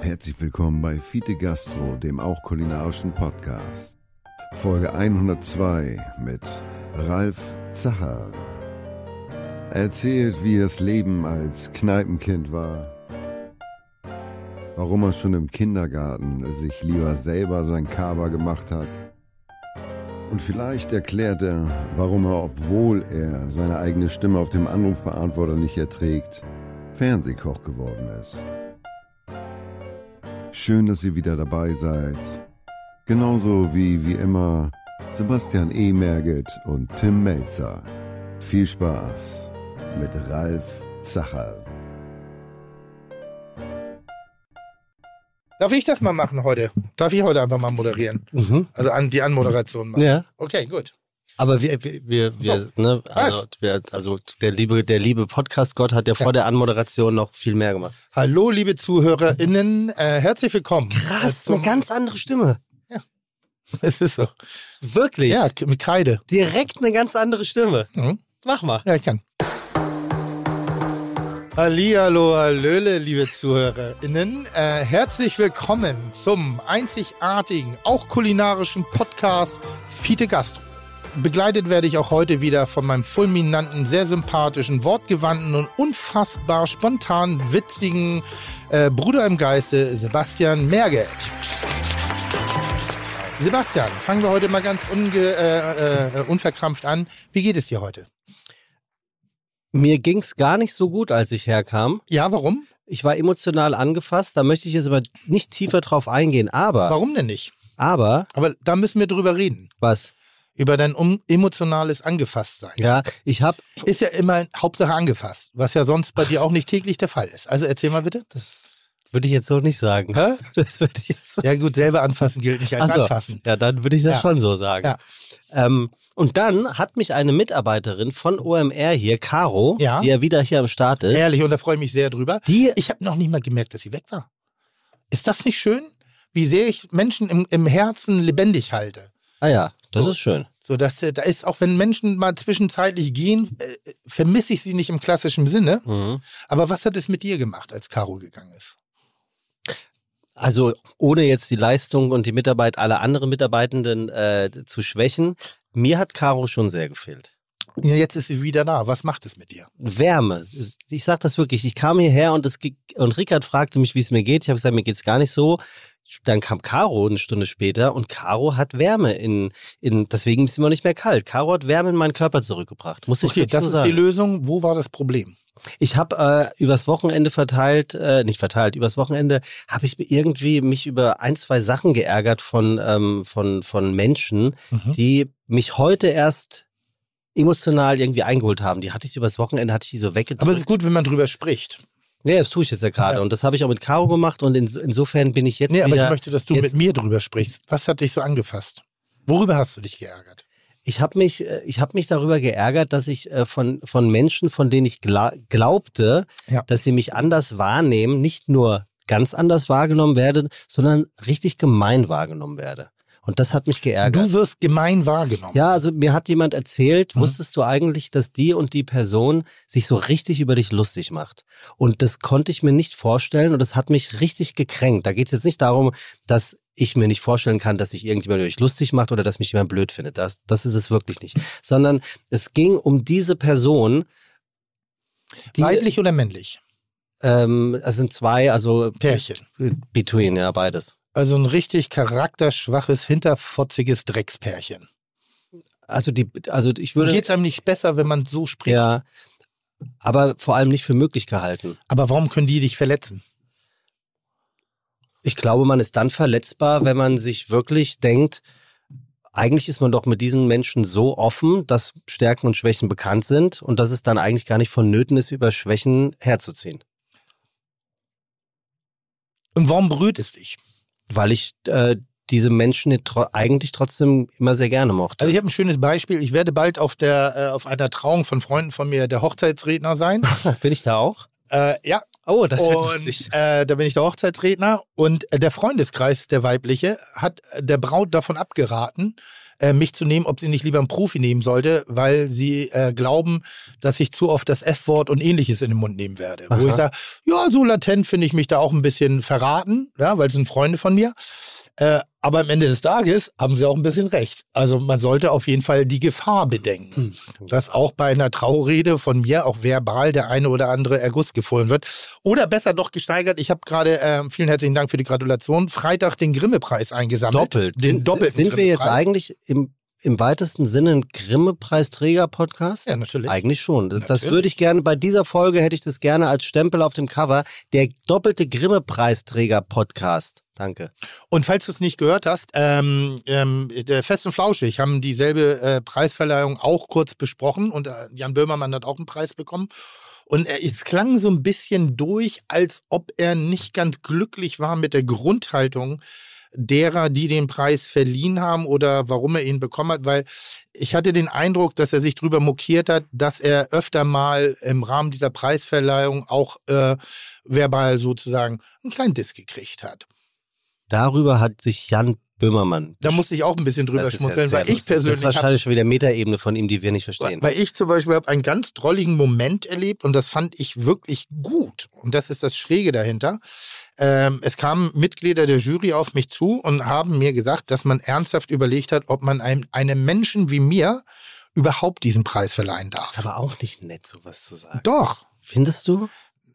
Herzlich willkommen bei Fite Gastro, dem auch kulinarischen Podcast. Folge 102 mit Ralf Zacher. Er erzählt, wie das Leben als Kneipenkind war. Warum er schon im Kindergarten sich lieber selber sein Kaba gemacht hat. Und vielleicht erklärt er, warum er, obwohl er seine eigene Stimme auf dem Anrufbeantworter nicht erträgt, Fernsehkoch geworden ist. Schön, dass ihr wieder dabei seid. Genauso wie wie immer Sebastian E. Merget und Tim Melzer. Viel Spaß mit Ralf Zacherl. Darf ich das mal machen heute? Darf ich heute einfach mal moderieren? Mhm. Also an die Anmoderation machen. Ja. Okay, gut. Aber wir, wir, wir, So. ne, also, wir, also der liebe, der liebe Podcast-Gott hat ja vor der Anmoderation noch viel mehr gemacht. Hallo, liebe ZuhörerInnen, äh, herzlich willkommen. Krass, Äh, eine ganz andere Stimme. Es ist so. Wirklich. Ja, mit Kreide. Direkt eine ganz andere Stimme. Mhm. Mach mal. Ja, ich kann. Hallihallo, hallöle, liebe ZuhörerInnen. Äh, herzlich willkommen zum einzigartigen, auch kulinarischen Podcast Fiete Gastro. Begleitet werde ich auch heute wieder von meinem fulminanten, sehr sympathischen, wortgewandten und unfassbar spontan witzigen äh, Bruder im Geiste, Sebastian Merget. Sebastian, fangen wir heute mal ganz unge, äh, äh, unverkrampft an. Wie geht es dir heute? Mir ging's gar nicht so gut, als ich herkam. Ja, warum? Ich war emotional angefasst, da möchte ich jetzt aber nicht tiefer drauf eingehen. Aber, Warum denn nicht? aber, Aber da müssen wir drüber reden. was? Über dein um, emotionales Angefasstsein. Ja, ich habe Ist ja immer Hauptsache angefasst, was ja sonst bei dir auch nicht täglich der Fall ist. Also erzähl mal bitte. das würde ich jetzt so nicht sagen. Hä? Das würde ich jetzt so Ja gut, selber anfassen gilt nicht als so. anfassen. Ja, dann würde ich das Ja. schon so sagen. Ja. Ähm, und dann hat mich eine Mitarbeiterin von OMR hier, Caro, Ja. die ja wieder hier am Start ist, Ehrlich, und da freue ich mich sehr drüber. die, Ich habe noch nicht mal gemerkt, dass sie weg war. Ist das nicht schön? Wie sehr ich Menschen im, im Herzen lebendig halte. ah ja, das So. ist schön. So, dass äh, da ist, auch wenn Menschen mal zwischenzeitlich gehen, äh, vermisse ich sie nicht im klassischen Sinne. Mhm. Aber was hat es mit dir gemacht, als Caro gegangen ist? Also ohne jetzt die Leistung und die Mitarbeit aller anderen Mitarbeitenden äh, zu schwächen, mir hat Caro schon sehr gefehlt. Ja, jetzt ist sie wieder da. Was macht es mit dir? Wärme. Ich sag das wirklich. Ich kam hierher und, es, und Rickard fragte mich, wie es mir geht. Ich habe gesagt, mir geht's gar nicht so. Dann kam Caro eine Stunde später und Caro hat Wärme in, in deswegen ist es immer nicht mehr kalt. Caro hat Wärme in meinen Körper zurückgebracht. Muss ich Okay, das so ist sagen. die Lösung. Wo war das Problem? Ich habe äh, übers Wochenende verteilt, äh, nicht verteilt, übers Wochenende habe ich irgendwie mich über ein, zwei Sachen geärgert von, ähm, von, von Menschen, Mhm. die mich heute erst emotional irgendwie eingeholt haben. Die hatte ich übers Wochenende, hatte ich die so weggedrückt. Aber es ist gut, wenn man drüber spricht. Ja, das tue ich jetzt ja gerade. Ja. Und das habe ich auch mit Caro gemacht und ins, insofern bin ich jetzt Nee, aber ich möchte, dass du mit mir drüber sprichst. Was hat dich so angefasst? Worüber hast du dich geärgert? Ich habe mich, äh, ich habe mich darüber geärgert, dass ich äh, von von Menschen, von denen ich gla glaubte, Ja. dass sie mich anders wahrnehmen, nicht nur ganz anders wahrgenommen werde, sondern richtig gemein wahrgenommen werde. Und das hat mich geärgert. Du wirst gemein wahrgenommen. Ja, also mir hat jemand erzählt, Mhm. wusstest du eigentlich, dass die und die Person sich so richtig über dich lustig macht? Und das konnte ich mir nicht vorstellen und das hat mich richtig gekränkt. Da geht es jetzt nicht darum, dass ich mir nicht vorstellen kann, dass sich irgendjemand über mich lustig macht oder dass mich jemand blöd findet. Das, das ist es wirklich nicht. Sondern es ging um diese Person, die, Weiblich oder männlich? ähm, es sind zwei, also Pärchen. between, ja, beides. Also ein richtig charakterschwaches, hinterfotziges Dreckspärchen. Also die, also ich würde, Geht es einem nicht besser, wenn man so spricht? ja, aber vor allem nicht für möglich gehalten. Aber warum können die dich verletzen? Ich glaube, man ist dann verletzbar, wenn man sich wirklich denkt, eigentlich ist man doch mit diesen Menschen so offen, dass Stärken und Schwächen bekannt sind und dass es dann eigentlich gar nicht vonnöten ist, über Schwächen herzuziehen. Und warum berührt es dich? Weil ich äh, diese Menschen eigentlich trotzdem immer sehr gerne mochte. Also ich habe ein schönes Beispiel. Ich werde bald auf der äh, auf einer Trauung von Freunden von mir der Hochzeitsredner sein. Bin ich da auch? äh, ja, Oh, das und lustig. äh, da bin ich der Hochzeitsredner und äh, der Freundeskreis, der weibliche, hat äh, der Braut davon abgeraten, äh, mich zu nehmen, ob sie nicht lieber einen Profi nehmen sollte, weil sie äh, glauben, dass ich zu oft das F-Wort und ähnliches in den Mund nehmen werde. Aha. Wo ich sage, ja, so latent finde ich mich da auch ein bisschen verraten, ja, weil es sind Freunde von mir. Äh, aber am Ende des Tages haben sie auch ein bisschen recht. Also man sollte auf jeden Fall die Gefahr bedenken, hm. dass auch bei einer Traurede von mir auch verbal der eine oder andere Erguss gefohlen wird. Oder besser doch gesteigert. Ich habe gerade, äh, vielen herzlichen Dank für die Gratulation, Freitag den Grimme-Preis eingesammelt. Doppelt. Den doppelten Sind wir jetzt eigentlich im im weitesten Sinne ein Grimme-Preisträger-Podcast? Ja, natürlich. Eigentlich schon. Das, das, würde ich gerne, bei dieser Folge hätte ich das gerne als Stempel auf dem Cover. Der doppelte Grimme-Preisträger-Podcast. Danke. Und falls du es nicht gehört hast, ähm, ähm, der Fest und Flauschig haben dieselbe äh, Preisverleihung auch kurz besprochen und äh, Jan Böhmermann hat auch einen Preis bekommen. Und er, es klang so ein bisschen durch, als ob er nicht ganz glücklich war mit der Grundhaltung derer, die den Preis verliehen haben oder warum er ihn bekommen hat, weil ich hatte den Eindruck, dass er sich darüber mokiert hat, dass er öfter mal im Rahmen dieser Preisverleihung auch äh, verbal sozusagen einen kleinen Diss gekriegt hat. Darüber hat sich Jan Böhmermann. Da musste ich auch ein bisschen drüber schmunzeln, weil ich persönlich. Das ist wahrscheinlich hab, schon wieder Metaebene von ihm, die wir nicht verstehen. Weil ich zum Beispiel habe einen ganz drolligen Moment erlebt und das fand ich wirklich gut. Und das ist das Schräge dahinter. Ähm, es kamen Mitglieder der Jury auf mich zu und haben mir gesagt, dass man ernsthaft überlegt hat, ob man einem, einem Menschen wie mir überhaupt diesen Preis verleihen darf. Aber auch nicht nett, sowas zu sagen. Doch. Findest du?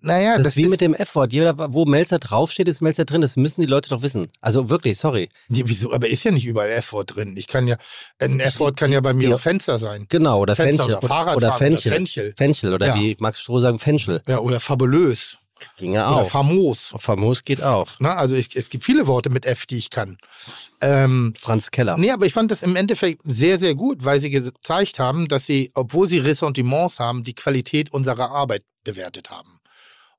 Naja, das, das ist wie ist mit dem F-Wort. Jeder, wo Melzer draufsteht, ist Melzer drin. Das müssen die Leute doch wissen. Also wirklich, sorry. Ja, wieso? Aber ist ja nicht überall F-Wort drin. Ich kann ja, ein F-Wort kann ja bei mir ja. Fenster sein. Genau, oder Fenster Fenchel. Oder Fahrradfahren oder Fenchel. Oder Fenchel. Fenchel oder ja. wie Max Stroh sagen, Fenchel. Ja, oder fabulös. Ginge auch. Oder famos. Famos geht auch. Na, also ich, es gibt viele Worte mit F, die ich kann. Ähm, Franz Keller. Nee, aber ich fand das im Endeffekt sehr, sehr gut, weil sie gezeigt haben, dass sie, obwohl sie Ressentiments haben, die Qualität unserer Arbeit bewertet haben.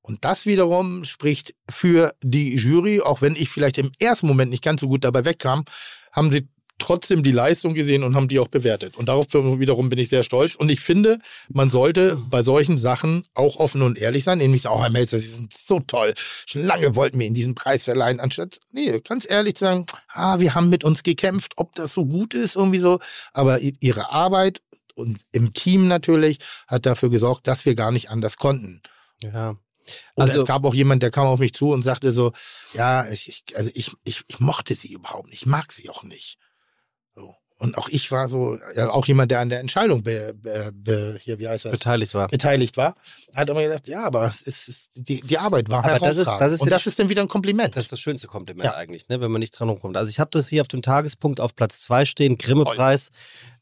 Und das wiederum spricht für die Jury, auch wenn ich vielleicht im ersten Moment nicht ganz so gut dabei wegkam, haben sie trotzdem die Leistung gesehen und haben die auch bewertet. Und darauf wiederum bin ich sehr stolz. Und ich finde, man sollte bei solchen Sachen auch offen und ehrlich sein. Nämlich, auch oh, Herr Melzer, Sie sind so toll. Schon lange wollten wir Ihnen diesen Preis verleihen, anstatt, nee, ganz ehrlich zu sagen, ah, wir haben mit uns gekämpft, ob das so gut ist, irgendwie so. Aber Ihre Arbeit und im Team natürlich hat dafür gesorgt, dass wir gar nicht anders konnten. Ja. Oder also, es gab auch jemand, der kam auf mich zu und sagte so, ja, ich, ich also ich, ich, ich mochte sie überhaupt nicht, ich mag sie auch nicht. So. Und auch ich war so, ja, auch jemand, der an der Entscheidung be, be, be, hier, wie heißt das? beteiligt war. Beteiligt war, hat immer gesagt, ja, aber es ist, es, die, die Arbeit war aber das ist, das ist Und das ist dann wieder ein Kompliment. Das ist das schönste Kompliment ja. eigentlich, ne, wenn man nicht dran rumkommt. Also ich habe das hier auf dem Tagespunkt auf Platz zwei stehen, Grimme-Preis.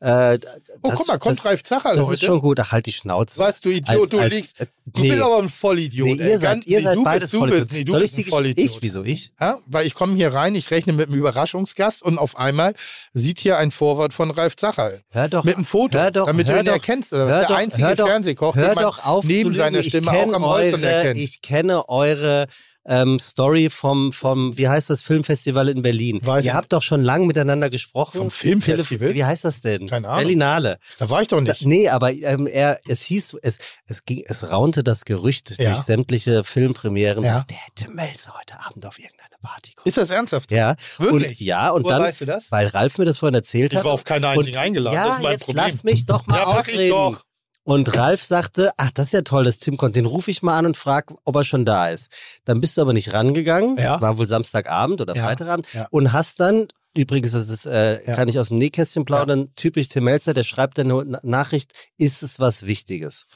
Äh, oh, guck mal, kommt das, Ralf Zacherl Das heute. ist schon gut. Ach, halt die Schnauze. Weißt du, Idiot, als, du als, liegst. Du nee. bist aber ein Vollidiot. Nee, ihr seid, ihr seid du beides bist, du bist, nee, du Soll bist ich ein Vollidiot. Ich? Wieso ich? Ja, weil ich komme hier rein, ich rechne mit einem Überraschungsgast und auf einmal sieht hier ein Vorwort von Ralf Zacherl. Hör doch. Mit einem Foto, hör doch, damit hör du ihn doch, erkennst. Oder? Das ist der einzige Fernsehkoch, den man auf neben seiner Stimme auch am Äußeren erkennt. Ich kenne eure ähm, Story vom, vom, wie heißt das, Filmfestival in Berlin. Weiß Ihr habt doch schon lange miteinander gesprochen. Vom Filmfestival? Wie heißt das denn? Keine Ahnung. Berlinale. Da war ich doch nicht. Da, nee, aber ähm, er, es hieß, es, es ging, es raunte das Gerücht ja. durch sämtliche Filmpremieren, ja. dass der Tim Melzer heute Abend auf irgendeine Party kommt. Ist das ernsthaft? Ja. Wirklich? Und, ja, und Woher dann, weißt du das? weil Ralf mir das vorhin erzählt hat. Ich war auf keine einzige eingeladen. Ja, das ist mein jetzt Problem. lass mich doch mal ja, ausreden. Ich doch. Und Ralf sagte, ach, das ist ja toll, das Tim kommt. Den rufe ich mal an und frage, ob er schon da ist. Dann bist du aber nicht rangegangen, ja. war wohl Samstagabend oder ja. Freitagabend, ja. und hast dann, übrigens, das ist, äh, kann ich aus dem Nähkästchen plaudern, typisch Tim Melzer, der schreibt eine Nachricht, ist es was Wichtiges?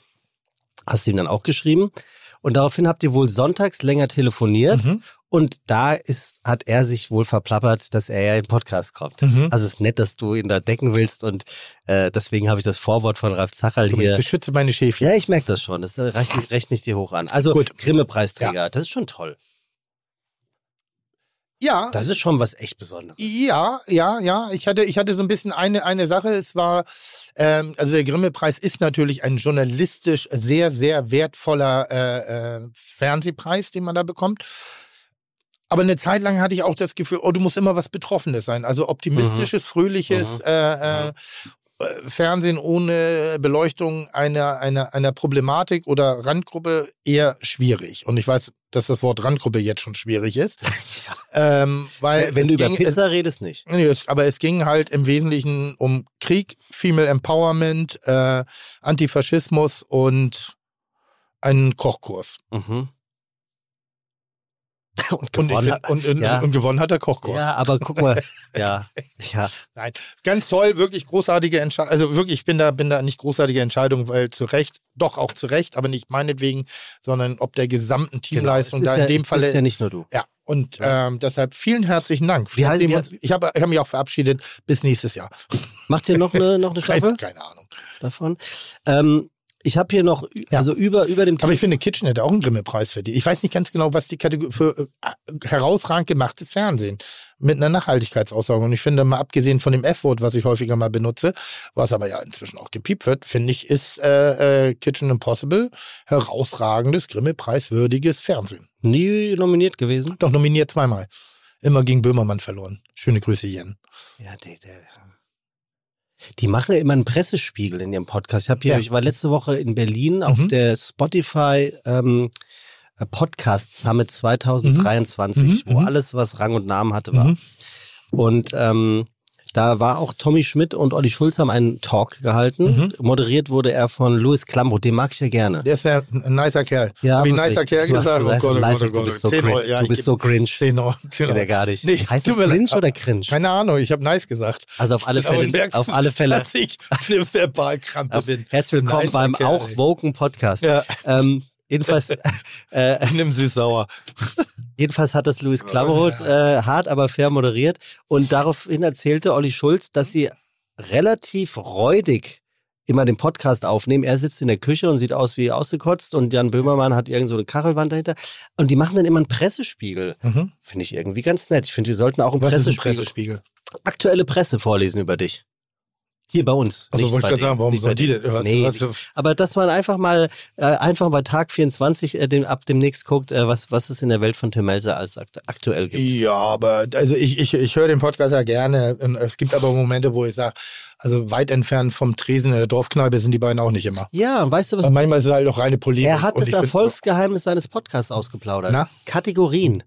Hast du ihm dann auch geschrieben? Und daraufhin habt ihr wohl sonntags länger telefoniert Mhm. Und da ist, hat er sich wohl verplappert, dass er ja in den Podcast kommt. Mhm. Also es ist nett, dass du ihn da decken willst und äh, deswegen habe ich das Vorwort von Ralf Zacherl hier. Ich beschütze meine Schäfchen. Ja, ich merke das schon. Das äh, reicht nicht, rechne ich dir hoch an. Also Gut. Grimme-Preisträger, das ist schon toll. Ja. Das ist schon was echt Besonderes. Ja, ja, ja. Ich hatte, ich hatte so ein bisschen eine, eine Sache. Es war, ähm, also der Grimme-Preis ist natürlich ein journalistisch sehr, sehr wertvoller äh, äh, Fernsehpreis, den man da bekommt. Aber eine Zeit lang hatte ich auch das Gefühl, oh, du musst immer was Betroffenes sein. Also optimistisches, Mhm. fröhliches. Mhm. Äh, äh, äh, Fernsehen ohne Beleuchtung einer, einer, einer Problematik oder Randgruppe eher schwierig. Und ich weiß, dass das Wort Randgruppe jetzt schon schwierig ist. ähm, weil Wenn es du über ging, Pizza redest, nicht. Es, nee, es, aber es ging halt im Wesentlichen um Krieg, Female Empowerment, äh, Antifaschismus und einen Kochkurs. Mhm. Und Und, gewonnen find, hat. und, und, ja. und gewonnen hat der Kochkurs. ja, aber guck mal, ja, ja. Nein, ganz toll, wirklich großartige Entscheidung. Also wirklich, ich bin da, bin da nicht großartige Entscheidung, weil zu Recht, doch auch zu Recht, aber nicht meinetwegen, sondern ob der gesamten Teamleistung Genau. Da in ja, dem Falle. ist ja nicht nur du. Ja, und ähm, deshalb vielen herzlichen Dank. Wir wie uns, ich habe ich hab mich auch verabschiedet. Bis nächstes Jahr. Macht ihr noch eine, noch eine Staffel Keine, keine Ahnung. davon? Ähm, ich habe hier noch, Ja. also über, über dem Aber ich finde, Kitchen hätte auch einen Grimme-Preis verdient. Ich weiß nicht ganz genau, was die Kategorie für äh, herausragend gemachtes Fernsehen mit einer Nachhaltigkeitsaussagung. Und ich finde, mal abgesehen von dem F-Wort, was ich häufiger mal benutze, was aber ja inzwischen auch gepiept wird, finde ich, ist äh, äh, Kitchen Impossible herausragendes, Grimme-preiswürdiges Fernsehen. nie nominiert gewesen. Doch nominiert zweimal. Immer gegen Böhmermann verloren. Schöne Grüße, Jen. Ja, der, der. Die machen ja immer einen Pressespiegel in ihrem Podcast. Ich habe hier, Ja. ich war letzte Woche in Berlin auf Mhm. der Spotify ähm, Podcast Summit 2023, Mhm. wo Mhm. alles, was Rang und Namen hatte, war. Mhm. Und ähm, da war auch Tommy Schmidt und Olli Schulz haben einen Talk gehalten. Mhm. Moderiert wurde er von Louis Klamroth, den mag ich ja gerne. Der ist ja ein nicer Kerl. Ja, Hab ich nicer Kerl gesagt? oh Gott, oh Gott, oh du bist so. Euro, ja, du bist so cringe. 10 Euro. 10 Geht Euro. ja gar nicht. Nee, heißt das cringe oder cringe? Keine Ahnung, ich habe nice gesagt. Also auf alle Fälle, auf alle Fälle. Dass ich eine Verbalkrampe bin. herzlich willkommen Nicer beim Kerl, auch. Woken Podcast. Ja, Ähm, jedenfalls, äh, nimm süß-sauer. Jedenfalls hat das Louis Klamroth äh, hart, aber fair moderiert und daraufhin erzählte Olli Schulz, dass sie relativ räudig immer den Podcast aufnehmen. Er sitzt in der Küche und sieht aus wie ausgekotzt und Jan Böhmermann hat irgend so eine Kachelwand dahinter. Und die machen dann immer einen Pressespiegel. Mhm. Finde ich irgendwie ganz nett. Ich finde, wir sollten auch einen Was ist ein Pressespiegel, Pressespiegel? aktuelle Presse vorlesen über dich. Hier bei uns. Also wollte ich gerade sagen, warum sollen die denn? Was, Nee, was, Aber dass man einfach mal, äh, einfach bei Tag 24 äh, dem, ab demnächst guckt, äh, was, was es in der Welt von Tim Melzer als akt aktuell gibt. ja, aber also ich, ich, ich höre den Podcast ja gerne. Es gibt aber Momente, wo ich sage, also weit entfernt vom Tresen in der Dorfkneipe sind die beiden auch nicht immer. Ja, weißt du was? Aber manchmal ist es halt auch reine Polemik. Er hat das Erfolgsgeheimnis seines Podcasts ausgeplaudert. Na? Kategorien.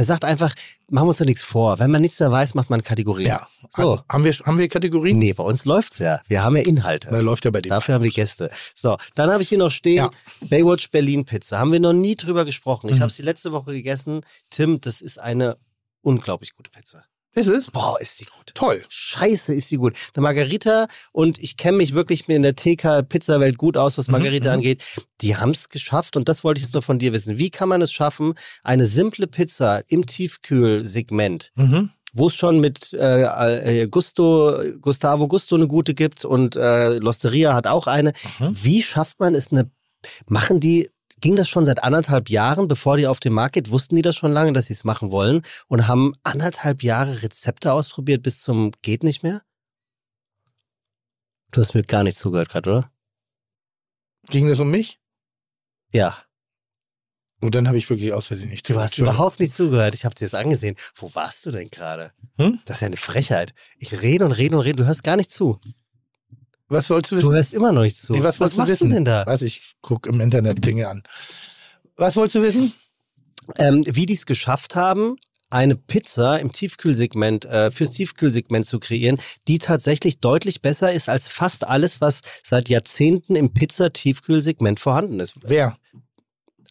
Er sagt einfach, machen wir uns doch nichts vor. Wenn man nichts mehr weiß, macht man Kategorien. Ja. So. Haben wir, haben wir Kategorien? Nee, bei uns läuft's ja. Wir haben ja Inhalte. Da läuft ja bei dir. Dafür haben wir Gäste. So, dann habe ich hier noch stehen, Ja. Baywatch Berlin Pizza. Haben wir noch nie drüber gesprochen. Ich Mhm. habe sie letzte Woche gegessen. Tim, das ist eine unglaublich gute Pizza. Ist es? Boah, ist die gut. Toll. Scheiße, ist die gut. Eine Margarita und ich kenne mich wirklich mir in der TK-Pizza-Welt gut aus, was Mhm, Margarita mhm. angeht. Die haben es geschafft und das wollte ich jetzt nur von dir wissen. Wie kann man es schaffen, eine simple Pizza im Tiefkühlsegment, Mhm. wo es schon mit äh, äh, Gusto, Gustavo Gusto eine gute gibt und äh, Losteria hat auch eine. Mhm. Wie schafft man es eine, machen die, ging das schon seit anderthalb Jahren, bevor die auf den Markt geht? Wussten die das schon lange, dass sie es machen wollen und haben anderthalb Jahre Rezepte ausprobiert bis zum geht nicht mehr? Du hast mir gar nicht zugehört gerade, oder? Ging das um mich? Ja, Und dann habe ich wirklich aus Versehen nicht du hast zugehört. überhaupt nicht zugehört. Ich habe dir das angesehen. Wo warst du denn gerade? Hm? Das ist ja eine Frechheit. Ich rede und rede und rede, du hörst gar nicht zu. Was wolltest du Du wissen? hörst immer noch nicht zu. Nee, was du machst wissen? du denn da? Weiß ich, guck im Internet Dinge an. Was wolltest du wissen? ähm, wie die es geschafft haben, eine Pizza im Tiefkühlsegment, äh, fürs Tiefkühlsegment zu kreieren, die tatsächlich deutlich besser ist als fast alles, was seit Jahrzehnten im Pizza-Tiefkühlsegment vorhanden ist. Wer?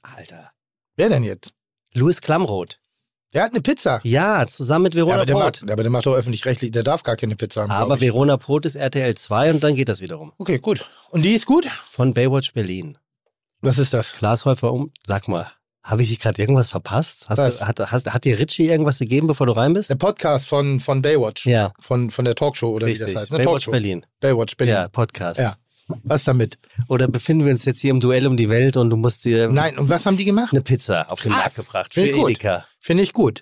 Alter. Wer denn jetzt? Louis Klamroth. Der hat eine Pizza. Ja, zusammen mit Ja, Verona aber, der macht, aber der macht doch öffentlich-rechtlich, der darf gar keine Pizza haben. Aber. Verona Poth ist RTL 2 und dann geht das wiederum. Okay, gut. Und die ist gut? Von Baywatch Berlin. Was ist das? Glashäufer um. Sag mal, habe ich dich gerade irgendwas verpasst? Hast du, hat, hast, hat dir Richie irgendwas gegeben, bevor du rein bist? Der Podcast von, von Baywatch. Ja, Von, von der Talkshow oder wie richtig. das heißt. Ne? Baywatch Talkshow. Berlin. Baywatch Berlin. Ja, Podcast. Ja. Was damit? Oder befinden wir uns jetzt hier im Duell um die Welt und du musst dir Nein, und was haben die gemacht? eine Pizza auf den. Markt gebracht für gut. Edeka. Finde ich gut.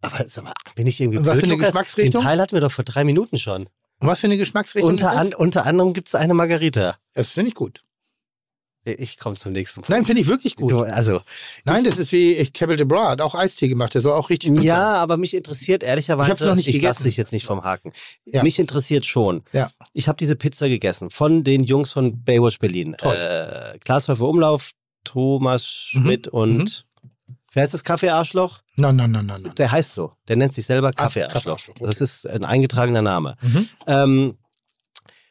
Aber sag mal, bin ich irgendwie Und was blöd, für eine Lukas? Geschmacksrichtung? Den Teil hatten wir doch vor drei Minuten schon. Und was für eine Geschmacksrichtung Unter, ist das? an, unter anderem gibt es eine Margarita. Das finde ich gut. Ich komme zum nächsten Punkt. Nein, finde ich wirklich gut. Du, also, Nein, das ist wie ich, Campbell de Bras hat auch Eistee gemacht. Der soll auch richtig gut sein. ja, aber mich interessiert ehrlicherweise, Ich hab's noch nicht ich lasse gegessen. dich jetzt nicht vom Haken. Ja. Mich interessiert schon. Ja. Ich habe diese Pizza gegessen von den Jungs von Baywatch Berlin. Toll. Äh, Klaas Umlauf, Thomas Mhm. Schmidt und wer heißt das Kaffee-Arschloch? Nein, nein, nein, nein, nein. Der heißt so. Der nennt sich selber Kaffee-Arschloch. Kaffee-Arschloch, okay. Das ist ein eingetragener Name. Mhm. Ähm,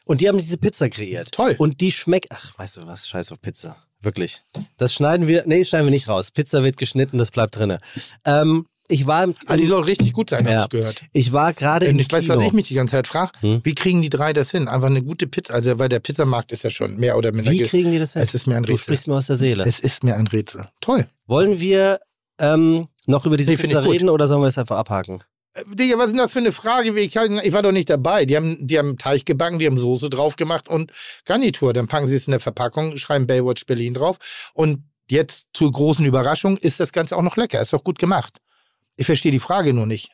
und die haben diese Pizza kreiert. Toll. Und die schmeckt. Ach, weißt du was? Scheiß auf Pizza. Wirklich. Das schneiden wir. Nee, das schneiden wir nicht raus. Pizza wird geschnitten, das bleibt drinne. Ähm, ich war im, Ah, die soll richtig gut sein, Ja. habe ich gehört. ich war gerade im Und ich weiß, Kino. was ich mich die ganze Zeit frage. Hm? Wie kriegen die drei das hin? Einfach eine gute Pizza. Also, weil der Pizzamarkt ist ja schon mehr oder minder. Wie ge- kriegen die das hin? Es ist mir ein du Rätsel. sprichst mir aus der Seele. Es ist mir ein Rätsel. Toll. Wollen wir ähm, noch über diese Nee, Pizza reden oder sollen wir das einfach abhaken? Äh, Digga, was ist denn das für eine Frage? Ich, war doch nicht dabei. Die haben, die haben Teig gebacken, die haben Soße drauf gemacht und Garnitur. Dann packen sie es in der Verpackung, schreiben Baywatch Berlin drauf. Und jetzt zur großen Überraschung ist das Ganze auch noch lecker. Ist doch gut gemacht. Ich verstehe die Frage nur nicht.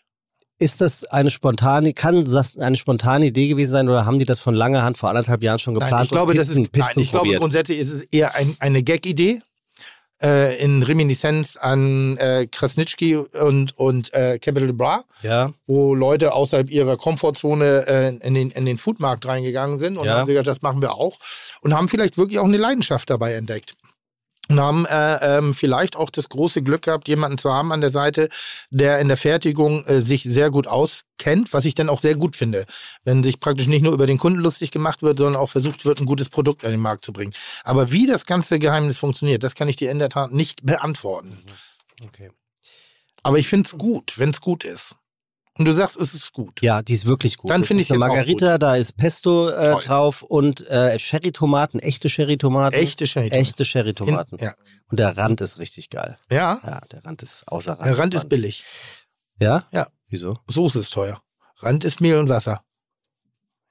Ist das eine spontane, kann das eine spontane Idee gewesen sein oder haben die das von langer Hand vor anderthalb Jahren schon geplant Nein, ich glaube, und das ist, nein, ich glaube grundsätzlich ist es eher ein, eine Gag-Idee. Äh, in Reminiszenz an äh, Krasnitschki und, und äh, Capital de Bras, ja, wo Leute außerhalb ihrer Komfortzone äh, in, den, in den Foodmarkt reingegangen sind und Ja. haben gesagt, das machen wir auch. Und haben vielleicht wirklich auch eine Leidenschaft dabei entdeckt. Und haben äh, ähm, vielleicht auch das große Glück gehabt, jemanden zu haben an der Seite, der in der Fertigung äh, sich sehr gut auskennt, was ich dann auch sehr gut finde. Wenn sich praktisch nicht nur über den Kunden lustig gemacht wird, sondern auch versucht wird, ein gutes Produkt an den Markt zu bringen. Aber wie das ganze Geheimnis funktioniert, das kann ich dir in der Tat nicht beantworten. okay. Aber ich finde es gut, wenn es gut ist. Und du sagst, es ist gut. Ja, die ist wirklich gut. Dann finde ist ich eine jetzt auch Margarita, da ist Pesto äh, drauf und äh, Sherry-Tomaten, echte Sherry-Tomaten. Echte Shade. Echte Sherry-Tomaten. Ja. Und der Rand ist richtig geil. ja, Ja, der Rand ist außer Rand. der Rand ist billig. Ja? Ja. Wieso? Soße ist teuer. Rand ist Mehl und Wasser.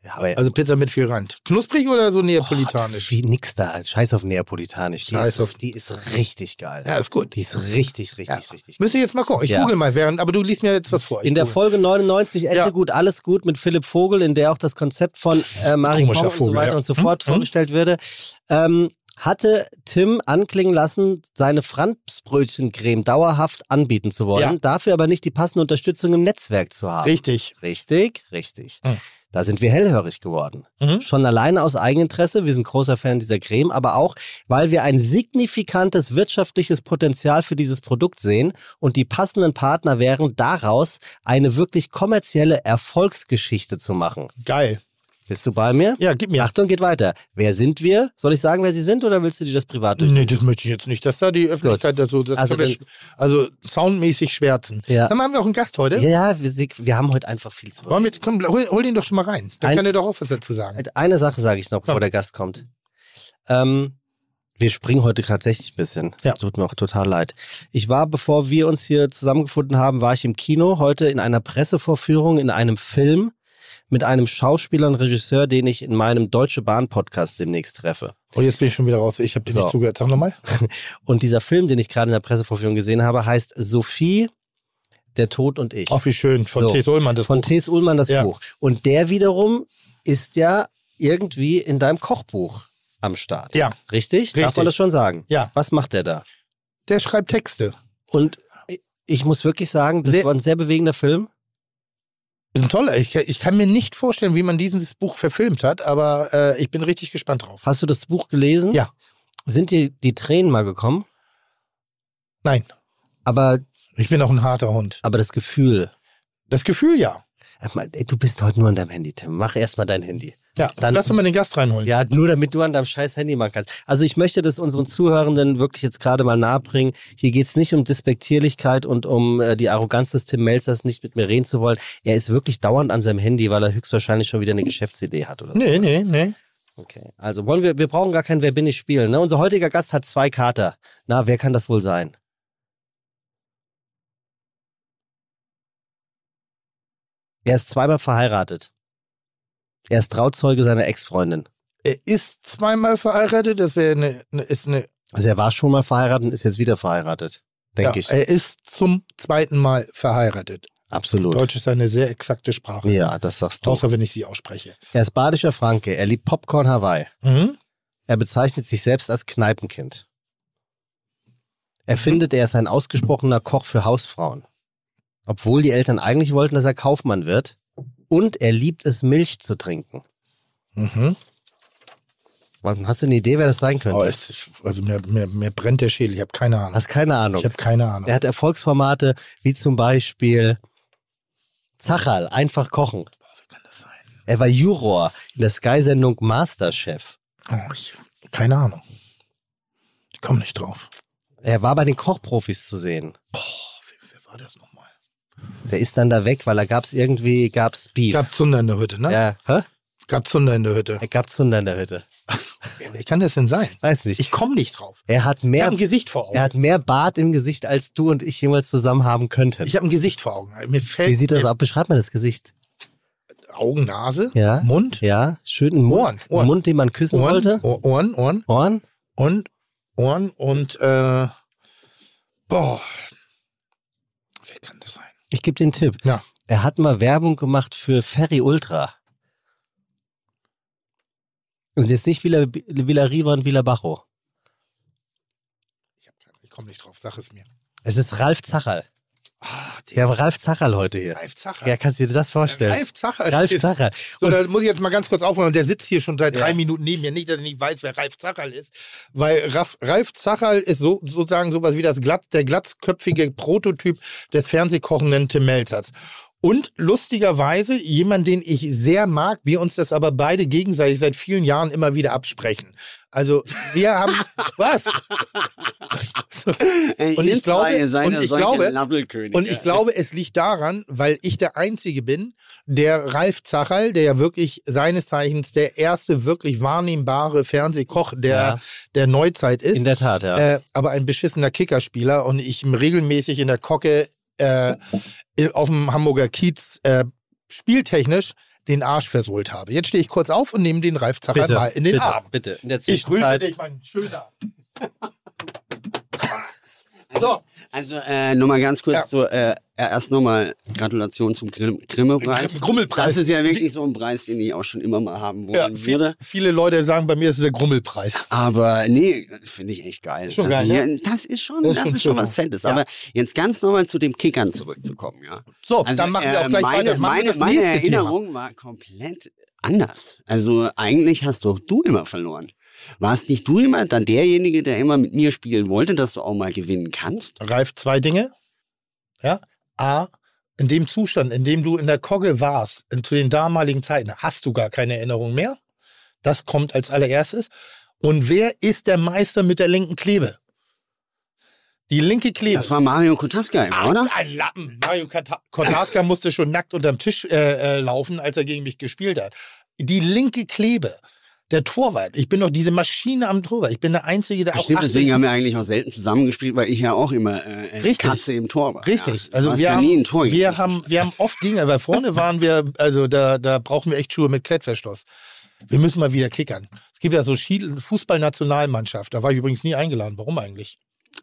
Ja, Also Pizza mit viel Rand. Knusprig oder so neapolitanisch? Oh, wie nix da. Scheiß auf Neapolitanisch. Die, Scheiß ist, auf- die ist richtig geil. Ja, ist gut. Die ist richtig, richtig, Ja. richtig Müsst ihr jetzt mal gucken. Ich Ja. google mal während, aber du liest mir jetzt was vor. Ich In der google. Folge 99 Ente Ja. gut, alles gut mit Philipp Vogel, in der auch das Konzept von äh, Marie Koch und so weiter und so fort Hm, hm. vorgestellt würde, ähm, hatte Tim anklingen lassen, seine Franzbrötchencreme dauerhaft anbieten zu wollen, dafür aber nicht die passende Unterstützung im Netzwerk zu haben. Richtig. Richtig, richtig. Hm. Da sind wir hellhörig geworden. Mhm. Schon alleine aus Eigeninteresse, wir sind großer Fan dieser Creme, aber auch, weil wir ein signifikantes wirtschaftliches Potenzial für dieses Produkt sehen und die passenden Partner wären, daraus eine wirklich kommerzielle Erfolgsgeschichte zu machen. Geil. Bist du bei mir? Ja, gib mir. Achtung, geht weiter. Wer sind wir? Soll ich sagen, wer sie sind oder willst du dir das privat durch? Nee, das möchte ich jetzt nicht. dass da die Öffentlichkeit dazu. Das Also wir, also soundmäßig schwärzen. Ja. Sag mal, haben wir auch einen Gast heute? Ja, wir, wir haben heute einfach viel zu Wollen wir, komm, hol, hol den doch schon mal rein. Dann Ein- kann er doch auch was dazu sagen. Eine Sache sage ich noch, bevor Komm. der Gast kommt. Ähm, wir springen heute tatsächlich ein bisschen. Das Ja. tut mir auch total leid. Ich war, bevor wir uns hier zusammengefunden haben, war ich im Kino heute in einer Pressevorführung in einem Film mit einem Schauspieler und Regisseur, den ich in meinem Deutsche Bahn Podcast demnächst treffe. Oh, jetzt bin ich schon wieder raus. Ich habe dir So. nicht zugehört. Sag nochmal. Und dieser Film, den ich gerade in der Pressevorführung gesehen habe, heißt Sophie, der Tod und ich. Ach, wie schön. Von So. T. Ullmann das Von Buch. T.S. Ullmann das Ja. Buch. Und der wiederum ist ja irgendwie in deinem Kochbuch am Start. Ja. Richtig? Darf Richtig. man das schon sagen? Ja. Was macht der da? Der schreibt Texte. Und ich muss wirklich sagen, das Sehr- war ein sehr bewegender Film. Ist ein toller. Ich, kann- ich kann mir nicht vorstellen, wie man dieses Buch verfilmt hat, aber äh, ich bin richtig gespannt drauf. Hast du das Buch gelesen? Ja. Sind dir die Tränen mal gekommen? Nein, Aber, ich bin auch ein harter Hund. aber das Gefühl. Das Gefühl ja. Du bist heute nur an deinem Handy, Tim. Mach erst mal dein Handy. Ja, Dann- lass uns mal den Gast reinholen. Ja, nur damit du an deinem scheiß Handy machen kannst. Also ich möchte das unseren Zuhörenden wirklich jetzt gerade mal nahebringen. Hier geht's nicht um Despektierlichkeit und um äh, die Arroganz des Tim Melzers, nicht mit mir reden zu wollen. Er ist wirklich dauernd an seinem Handy, weil er höchstwahrscheinlich schon wieder eine Geschäftsidee hat oder so. Nee, nee, nee. Okay, also wollen wir, wir brauchen gar kein Wer bin ich spielen. Ne? Unser heutiger Gast hat zwei Kater. Na, wer kann das wohl sein? Er ist zweimal verheiratet. Er ist Trauzeuge seiner Ex-Freundin. Er ist zweimal verheiratet. Das wäre eine, eine, ist eine. Also er war schon mal verheiratet und ist jetzt wieder verheiratet. Denke ja, ich. Er ist zum zweiten Mal verheiratet. Absolut. Deutsch ist eine sehr exakte Sprache. Ja, das sagst du. Außer wenn ich sie ausspreche. Er ist badischer Franke. Er liebt Popcorn Hawaii. Mhm. Er bezeichnet sich selbst als Kneipenkind. Er findet, er ist ein ausgesprochener Koch für Hausfrauen. Obwohl die Eltern eigentlich wollten, dass er Kaufmann wird. Und er liebt es, Milch zu trinken. Mhm. Hast du eine Idee, wer das sein könnte? Oh, ist, also mir, mir, mir brennt der Schädel. Ich habe keine Ahnung. Hast keine Ahnung. Ich habe keine Ahnung. Er hat Erfolgsformate wie zum Beispiel Zacherl, einfach kochen. Boah, wie kann das sein? Er war Juror in der Sky-Sendung Masterchef. Oh, ich, keine Ahnung. Ich komme nicht drauf. Er war bei den Kochprofis zu sehen. Boah, wer, wer war das nochmal? Der ist dann da weg, weil da gab's irgendwie, gab's Beef. Gab Zunder in der Hütte, ne? ja, hä? Gab Zunder in der Hütte. Er gab Zunder in der Hütte. Wer, kann das denn sein? Weiß nicht. Ich komme nicht drauf. er hat Ich habe mehr, ein Gesicht vor Augen. er hat mehr Bart im Gesicht, als du und ich jemals zusammen haben könnten. ich habe ein Gesicht vor Augen. Mir fällt Wie sieht das aus? Beschreib mal das Gesicht. Augen, Nase, Ja. Mund, Ja, schön ein Mund. Ohren, Ohren. Mund, den man küssen Ohren, wollte. Ohr- Ohren, Ohren Ohren. und Ohren und äh, boah. Wer kann das sein? Ich gebe den Tipp. Ja. Er hat mal Werbung gemacht für Ferry Ultra. Und jetzt nicht Villa, Villa Riva und Villa Bajo. Ich, hab keine- ich komme nicht drauf. Sag es mir. Es ist Ralf Zacherl. Der haben Ralf Zacherl heute hier. Ralf Zacher. Ja, kannst du dir das vorstellen? Ralf Zacher. Ralf ist- Zacherl. So, da muss ich jetzt mal ganz kurz aufhören. Der sitzt hier schon seit Ja. drei Minuten neben mir. Nicht, dass ich nicht weiß, wer Ralf Zacherl ist. Weil Ralf, Ralf Zacherl ist so, sozusagen sowas wie das glatt, der glatzköpfige Prototyp des Fernsehkochenden Tim Melzers. Und lustigerweise jemand, den ich sehr mag, wir uns das aber beide gegenseitig seit vielen Jahren immer wieder absprechen. Also wir haben was? Und ich glaube- und ich glaube-. Und ich glaube, es liegt daran, weil ich der Einzige bin, der Ralf Zacherl, der ja wirklich seines Zeichens der erste wirklich wahrnehmbare Fernsehkoch der, Ja. der Neuzeit ist. In der Tat, ja. äh, aber ein beschissener Kickerspieler und ich regelmäßig in der Kocke äh, auf dem Hamburger Kiez äh, spieltechnisch den Arsch versohlt habe. Jetzt stehe ich kurz auf und nehme den Ralf Zacherl bitte, mal in den bitte, Arm. bitte. In der Ich grüße Zwischenzeit. dich, mein Schöner. so, Also äh, nochmal ganz kurz Ja. zu, äh, erst nochmal Gratulation zum Grimm Grimme-Preis. Grummelpreis. Das ist ja wirklich so ein Preis, den ich auch schon immer mal haben wollen ja, würde. viele Leute sagen, bei mir ist es der Grummelpreis. Aber nee, finde ich echt geil. Schon also geil, hier, Das ist schon, Das das ist schon schon, was Fettes. Ja. Aber jetzt ganz nochmal zu dem Kickern zurückzukommen, ja. So, Also, dann machen wir äh, auch gleich meine, weiter. Meine, meine nächste Thema. Erinnerung war komplett anders. Also eigentlich hast doch du immer verloren. Warst nicht du immer dann derjenige, der immer mit mir spielen wollte, dass du auch mal gewinnen kannst? Ralf, zwei Dinge. Ja. A, in dem Zustand, in dem du in der Kogge warst, in, zu den damaligen Zeiten, hast du gar keine Erinnerung mehr. Das kommt als allererstes. Und wer ist der Meister mit der linken Klebe? Die linke Klebe. Das war Mario Kotaska immer, Ach, oder? ein Lappen. Mario Kotarska musste schon nackt unterm Tisch äh, äh, laufen, als er gegen mich gespielt hat. Die linke Klebe. Der Torwart. Ich bin doch diese Maschine am Torwart. Ich bin der Einzige, der auch Stimmt, deswegen haben wir eigentlich auch selten zusammengespielt, weil ich ja auch immer äh, Richtig. Katze im Tor war. Richtig. Ja. Also wir, ja haben, nie ein Tor wir haben, wir haben oft Dinge, weil vorne waren wir, also da, da brauchen wir echt Schuhe mit Klettverschluss. Wir müssen mal wieder kickern. Es gibt ja so Fußballnationalmannschaft. Da war ich übrigens nie eingeladen. Warum eigentlich?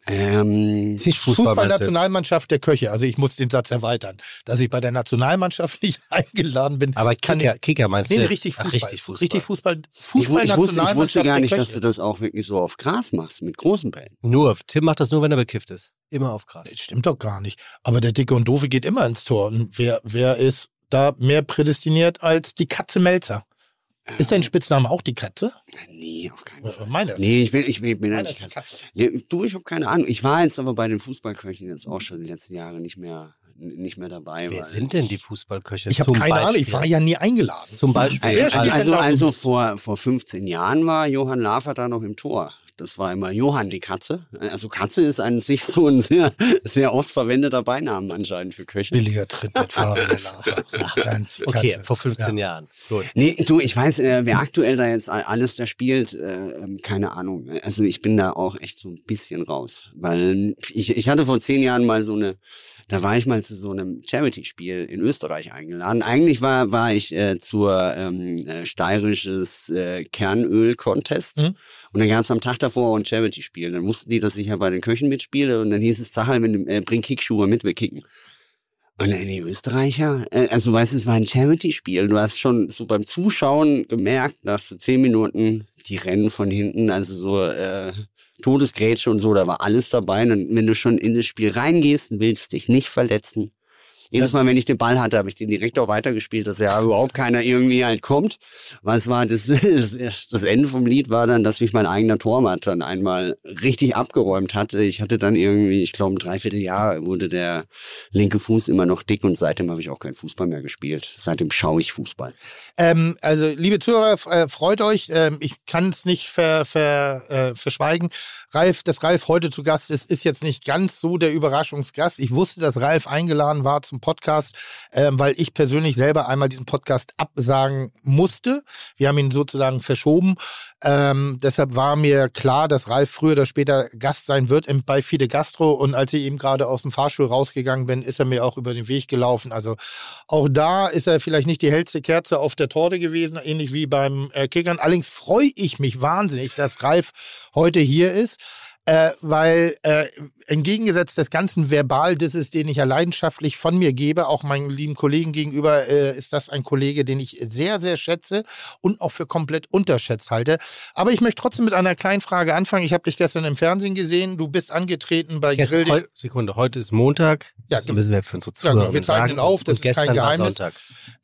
Ähm, Fußball. Fußballnationalmannschaft der Köche. Also ich muss den Satz erweitern, dass ich bei der Nationalmannschaft nicht eingeladen bin. Aber kann Kicker, Kicker meinst Nee, du? nee, richtig Ach, Fußball. richtig Fußball. Richtig Fußball. ich, wu- ich, wusste, ich wusste gar nicht, dass du das auch wirklich so auf Gras machst, mit großen Bällen. Nur, Tim macht das nur, wenn er bekifft ist. Immer auf Gras. Das stimmt doch gar nicht. Aber der Dicke und Doofe geht immer ins Tor. Und wer, wer ist da mehr prädestiniert als die Katze Melzer? Ist dein Spitzname auch die Katze? Nee, auf keinen Fall. Äh, Meines. Nee, ich bin, ich bin, bin ja Meines Katze. Katze. Nee, du, ich habe keine Ahnung. Ich war jetzt aber bei den Fußballköchen jetzt auch schon die letzten Jahre nicht mehr, nicht mehr dabei. Wer weil- sind denn die Fußballköche? Ich habe keine Ahnung, ich Beispiel? war ja nie eingeladen. Zum Beispiel. Also, also, also vor, vor 15 Jahren war Johann Lafer da noch im Tor. Das war immer Johann die Katze. Also Katze ist an sich so ein sehr, sehr oft verwendeter Beinamen anscheinend für Köche. Billiger Trittbettfahrer, Okay, vor 15 Ja. Jahren. Gut. Nee, du, ich weiß, äh, wer aktuell da jetzt alles da spielt, äh, ähm, keine Ahnung. Also ich bin da auch echt so ein bisschen raus. Weil ich, ich hatte vor zehn Jahren mal so eine, da war ich mal zu so einem Charity-Spiel in Österreich eingeladen. Eigentlich war, war ich äh, zur ähm, äh, steirisches äh, Kernöl-Contest. Mhm. Und dann gab es am Tag davor ein Charity-Spiel. Dann wussten die, dass ich ja bei den Köchen mitspiele. Und dann hieß es, Zachal, wenn äh, bring Kickschuhe mit, wir kicken. Und dann die Österreicher, äh, also weißt du, es war ein Charity-Spiel. Du hast schon so beim Zuschauen gemerkt, dass du zehn Minuten die Rennen von hinten, also so äh, Todesgrätsche und so, da war alles dabei. Und wenn du schon in das Spiel reingehst und willst dich nicht verletzen, jedes Mal, wenn ich den Ball hatte, habe ich den direkt auch weitergespielt, dass ja überhaupt keiner irgendwie halt kommt. Was war das, das Ende vom Lied war dann, dass mich mein eigener Torwart dann einmal richtig abgeräumt hatte. Ich hatte dann irgendwie, ich glaube, ein Dreivierteljahr wurde der linke Fuß immer noch dick und seitdem habe ich auch keinen Fußball mehr gespielt. Seitdem schaue ich Fußball. Ähm, also, liebe Zuhörer, äh, freut euch. Ähm, ich kann es nicht ver, ver, äh, verschweigen. Ralf, dass Ralf heute zu Gast ist, ist jetzt nicht ganz so der Überraschungsgast. Ich wusste, dass Ralf eingeladen war zum Podcast, äh, weil ich persönlich selber einmal diesen Podcast absagen musste. Wir haben ihn sozusagen verschoben. Ähm, deshalb war mir klar, dass Ralf früher oder später Gast sein wird bei Fide Gastro. Und als ich eben gerade aus dem Fahrstuhl rausgegangen bin, ist er mir auch über den Weg gelaufen. Also auch da ist er vielleicht nicht die hellste Kerze auf der Torte gewesen, ähnlich wie beim äh, Kickern. Allerdings freue ich mich wahnsinnig, dass Ralf heute hier ist. Äh, weil äh, entgegengesetzt des ganzen Verbaldisses, den ich ja leidenschaftlich von mir gebe, auch meinen lieben Kollegen gegenüber, äh, ist das ein Kollege, den ich sehr, sehr schätze und auch für komplett unterschätzt halte. Aber ich möchte trotzdem mit einer kleinen Frage anfangen. Ich habe dich gestern im Fernsehen gesehen. Du bist angetreten bei Gestern, Grill. heu, Sekunde, heute ist Montag. Ja, das müssen wir für unsere Ja, genau. Zuhörer wir zeichnen sagen. auf, das Und ist kein Geheimnis.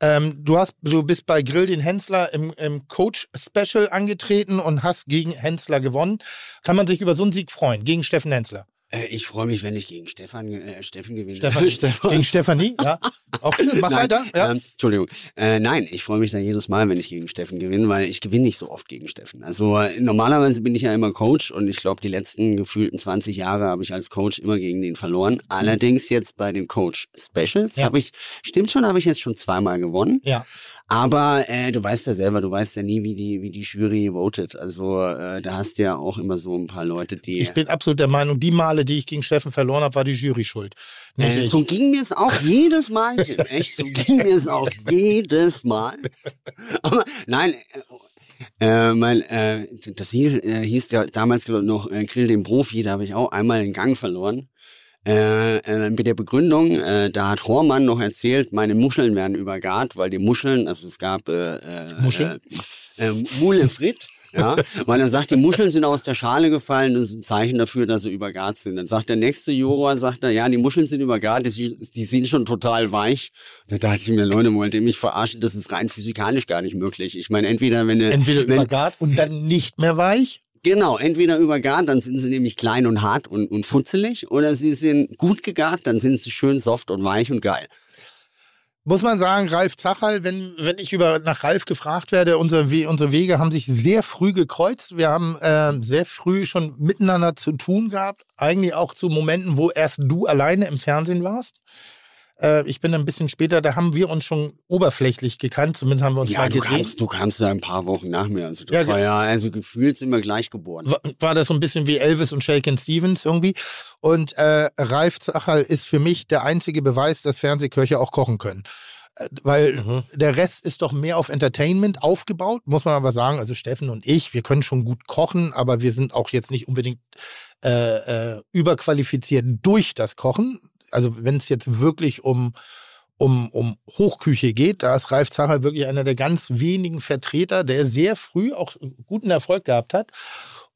Ähm, du, hast, du bist bei Grill den Hensler im, im Coach-Special angetreten und hast gegen Hensler gewonnen. Kann man sich über so einen Sieg freuen, gegen Steffen Hensler? Äh, ich freue mich, wenn ich gegen Stefan, äh, Steffen gewinne. Stefan, Gegen Stefanie? Ja. Auch schön. Mach Nein, weiter. Ja. Ähm, Entschuldigung. Äh, nein, ich freue mich da jedes Mal, wenn ich gegen Steffen gewinne, weil ich gewinne nicht so oft gegen Steffen. Also äh, normalerweise bin ich ja immer Coach und ich glaube, die letzten gefühlten 20 Jahre habe ich als Coach immer gegen den verloren. Allerdings jetzt bei den Coach Specials Ja. habe ich, stimmt schon, habe ich jetzt schon zweimal gewonnen. ja. Aber äh, du weißt ja selber, du weißt ja nie, wie die, wie die Jury votet. Also äh, da hast du ja auch immer so ein paar Leute, die. Ich bin absolut der Meinung, die Male, die ich gegen Steffen verloren habe, war die Jury schuld. Äh, so ging mir es auch jedes Mal, Tim. Echt, so ging mir es auch jedes Mal. Aber nein, äh, äh, mein, äh, das hieß, äh, hieß ja damals noch äh, Grill den Profi, da habe ich auch einmal den Gang verloren. Äh, äh, mit der Begründung, äh, da hat Hormann noch erzählt, meine Muscheln werden übergart, weil die Muscheln, also es gab äh, äh, Muscheln? Äh, äh, Mule Frit, ja, weil er sagt, die Muscheln sind aus der Schale gefallen, das ist ein Zeichen dafür, dass sie übergart sind. Dann sagt der nächste Juror, sagt er, ja, die Muscheln sind übergart, die, die sind schon total weich. Da dachte ich mir, Leute, wollt ihr mich verarschen? Das ist rein physikalisch gar nicht möglich. Ich meine, entweder wenn du, Entweder wenn, übergart und dann nicht mehr weich. Genau, entweder übergart, dann sind sie nämlich klein und hart und, und futzelig, oder sie sind gut gegart, dann sind sie schön soft und weich und geil. Muss man sagen, Ralf Zachal, wenn, wenn ich über nach Ralf gefragt werde, unsere, unsere Wege haben sich sehr früh gekreuzt. Wir haben äh, sehr früh schon miteinander zu tun gehabt. Eigentlich auch zu Momenten, wo erst du alleine im Fernsehen warst. Äh, ich bin ein bisschen später, da haben wir uns schon oberflächlich gekannt, zumindest haben wir uns Ja, mal du gesehen. kamst, du kamst da ein paar Wochen nach mir. Also das Ja, war ja, also gefühlt sind wir gleich geboren. war, war das so ein bisschen wie Elvis und Shaken Stevens irgendwie. Und äh, Ralf Zachal ist für mich der einzige Beweis, dass Fernsehköche auch kochen können. Äh, Weil Mhm. der Rest ist doch mehr auf Entertainment aufgebaut, muss man aber sagen. Also Steffen und ich, wir können schon gut kochen, aber wir sind auch jetzt nicht unbedingt äh, äh, überqualifiziert durch das Kochen. Also wenn es jetzt wirklich um um, um Hochküche geht, da ist Ralf Zachal wirklich einer der ganz wenigen Vertreter, der sehr früh auch guten Erfolg gehabt hat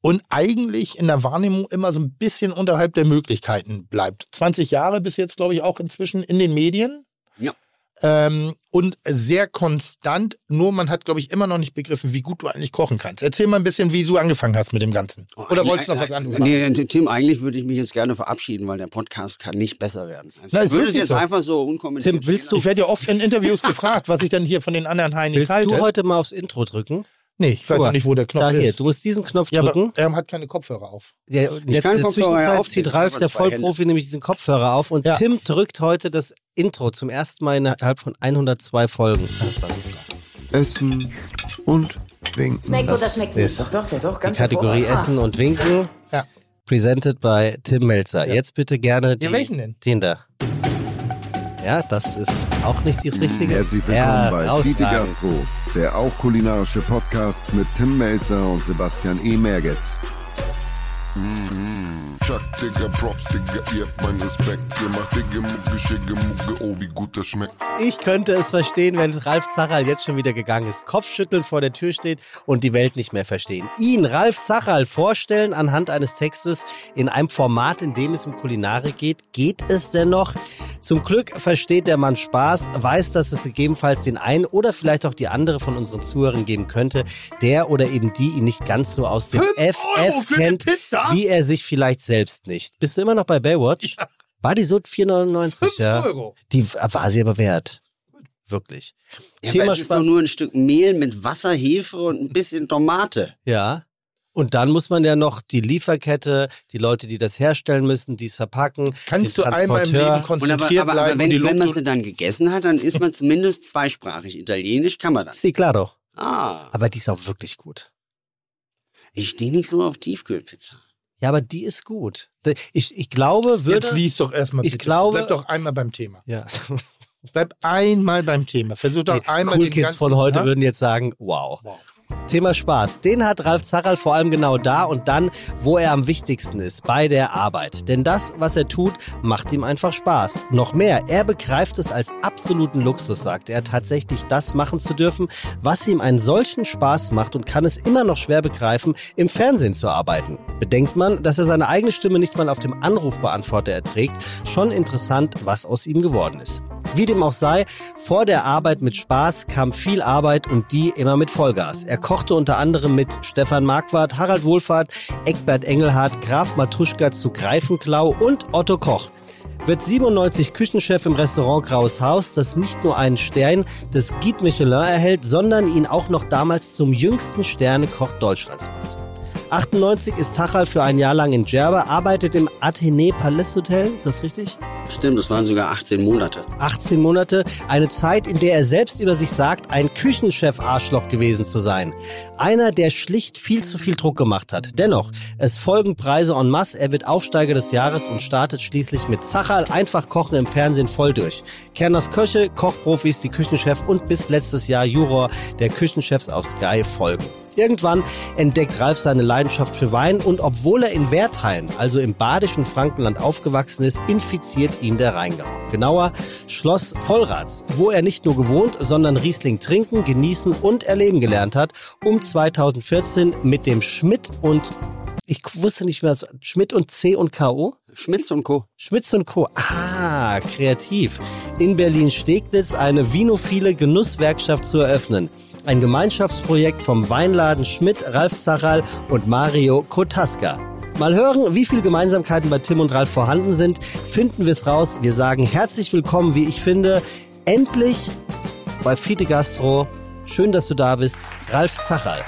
und eigentlich in der Wahrnehmung immer so ein bisschen unterhalb der Möglichkeiten bleibt. 20 Jahre bis jetzt, glaube ich, auch inzwischen in den Medien. Ja. Ähm, und sehr konstant, nur man hat, glaube ich, immer noch nicht begriffen, wie gut du eigentlich kochen kannst. Erzähl mal ein bisschen, wie du angefangen hast mit dem Ganzen. Oder wolltest du noch was anderes sagen? Nee, Tim, eigentlich würde ich mich jetzt gerne verabschieden, weil der Podcast kann nicht besser werden. Also Na, ich würde es jetzt so. einfach so unkommentiert Tim, willst stehen Ich werde ja oft in Interviews gefragt, was ich dann hier von den anderen Heinis Willst halte. du heute mal aufs Intro drücken? Nee, ich weiß mal, nicht, wo der Knopf da hier, ist. du musst diesen Knopf Ja, drücken. aber er hat keine Kopfhörer auf. Der, in der, kann der Kopfhörer aufziehen, zieht ich Ralf, der Vollprofi, nämlich diesen Kopfhörer auf und Ja. Tim drückt heute das Intro zum ersten Mal innerhalb von 102 Folgen. Das war super. Essen und winken. Schmeckt oder schmeckt nicht? ist Doch, doch, doch, doch, die ganz Kategorie hervorragend. Essen und Winken. Ja. Presented by Tim Melzer. Ja. Jetzt bitte gerne die, Ja, welchen denn? den da. Ja, das ist auch nicht das Richtige. Herzlich willkommen bei Fide Herausragend. Gastro, der auch kulinarische Podcast mit Tim Melzer und Sebastian E. Merget. Mm, Chuck, Digga, Props, Digga, ihr habt meinen Respekt. Ihr macht Digga, Mucke, Schicke, Mucke, oh, wie gut das schmeckt. Ich könnte es verstehen, wenn Ralf Zacherl jetzt schon wieder gegangen ist, Kopfschütteln vor der Tür steht und die Welt nicht mehr verstehen. Ihn, Ralf Zacherl, vorstellen anhand eines Textes in einem Format, in dem es um Kulinarik geht. Geht es denn noch? Zum Glück versteht der Mann Spaß, weiß, dass es gegebenenfalls den einen oder vielleicht auch die andere von unseren Zuhörern geben könnte, der oder eben die ihn nicht ganz so aus dem FF kennt, Pizza? Wie er sich vielleicht selbst nicht. Bist du immer noch bei Baywatch? War die so 4,99? 5 Ja. Euro. Die war sie aber wert. Wirklich. Ja, Thema aber es ist doch nur ein Stück Mehl mit Wasser, Hefe und ein bisschen Tomate. Ja. Und dann muss man ja noch die Lieferkette, die Leute, die das herstellen müssen, die es verpacken, Kannst den du einmal im. Leben Und aber, konzentriert aber, aber bleiben wenn, wenn man sie dann gegessen hat, dann ist man zumindest zweisprachig. Italienisch kann man das. Sí, claro. Ah, Aber die ist auch wirklich gut. ich stehe nicht so auf Tiefkühlpizza. Ja, aber die ist gut. Ich, ich glaube, würde. Jetzt lies doch erstmal Ich bitte. glaube- Bleib doch einmal beim Thema. ja. Bleib einmal beim Thema. Versuch doch Die einmal cool Kids von heute Ja? würden jetzt sagen, wow. Wow. Thema Spaß. Den hat Ralf Zacherl vor allem genau da und dann, wo er am wichtigsten ist, bei der Arbeit. Denn das, was er tut, macht ihm einfach Spaß. Noch mehr, er begreift es als absoluten Luxus, sagt er, tatsächlich das machen zu dürfen, was ihm einen solchen Spaß macht und kann es immer noch schwer begreifen, im Fernsehen zu arbeiten. Bedenkt man, dass er seine eigene Stimme nicht mal auf dem Anrufbeantworter erträgt, schon interessant, was aus ihm geworden ist. Wie dem auch sei, vor der Arbeit mit Spaß kam viel Arbeit und die immer mit Vollgas. Er kochte unter anderem mit Stefan Marquardt, Harald Wohlfahrt, Eckbert Engelhardt, Graf Matuschka zu Greifenklau und Otto Koch. Wird 97 Küchenchef im Restaurant Graues Haus, das nicht nur einen Stern des Guide Michelin erhält, sondern ihn auch noch damals zum jüngsten Sternekoch Deutschlands macht. 98 ist Tachal für ein Jahr lang in Djerba, arbeitet im Athénée Palace Hotel, ist das richtig? Stimmt, das waren sogar 18 Monate. 18 Monate, eine Zeit, in der er selbst über sich sagt, ein Küchenchef-Arschloch gewesen zu sein. Einer, der schlicht viel zu viel Druck gemacht hat. Dennoch, es folgen Preise en masse, er wird Aufsteiger des Jahres und startet schließlich mit Zachal einfach Kochen im Fernsehen voll durch. Kerners Köche, Kochprofis, die Küchenchef und bis letztes Jahr Juror der Küchenchefs auf Sky folgen. Irgendwann entdeckt Ralf seine Leidenschaft für Wein und obwohl er in Wertheim, also im badischen Frankenland aufgewachsen ist, infiziert ihn der Rheingau. Genauer Schloss Vollrats, wo er nicht nur gewohnt, sondern Riesling trinken, genießen und erleben gelernt hat, um 2014 mit dem Schmidt und ich wusste nicht mehr, Schmidt und C und K.O.? Schmitz und Co. Schmitz und Co. Ah, kreativ. In Berlin-Steglitz eine vinophile Genusswerkschaft zu eröffnen. Ein Gemeinschaftsprojekt vom Weinladen Schmidt, Ralf Zachal und Mario Kotaska. Mal hören, wie viele Gemeinsamkeiten bei Tim und Ralf vorhanden sind. Finden wir es raus. Wir sagen herzlich willkommen, wie ich finde, endlich bei Fiete Gastro. Schön, dass du da bist. Ralf Zachal.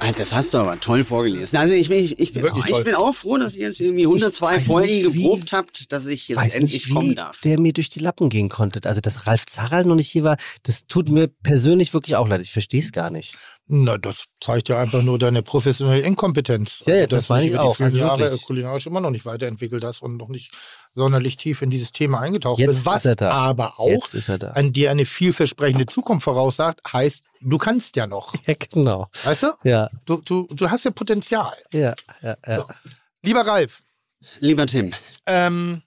Alter, das hast du aber toll vorgelesen. Also ich bin, ich, ich, bin, oh, ich bin auch froh, dass ihr jetzt irgendwie 102 weiß Folgen nicht, wie- geprobt habt, dass ich jetzt endlich nicht, wie kommen darf. der mir durch die Lappen gehen konnte. Also, dass Ralf Zachal noch nicht hier war, das tut mir persönlich wirklich auch leid. Ich verstehe es gar nicht. Na, das zeigt ja einfach nur deine professionelle Inkompetenz. Ja, ja, Also, das meine ich die auch. vielen Also Jahre wirklich. kulinarisch immer noch nicht weiterentwickelt hast und noch nicht sonderlich tief in dieses Thema eingetaucht Jetzt bist. Was ist er da. aber auch Jetzt ist er da. an dir eine vielversprechende Zukunft voraussagt, heißt, du kannst ja noch. Ja, genau. Weißt du? Ja, Du, du, du hast ja Potenzial. ja, ja, ja. Lieber Ralf, Lieber Tim, ähm,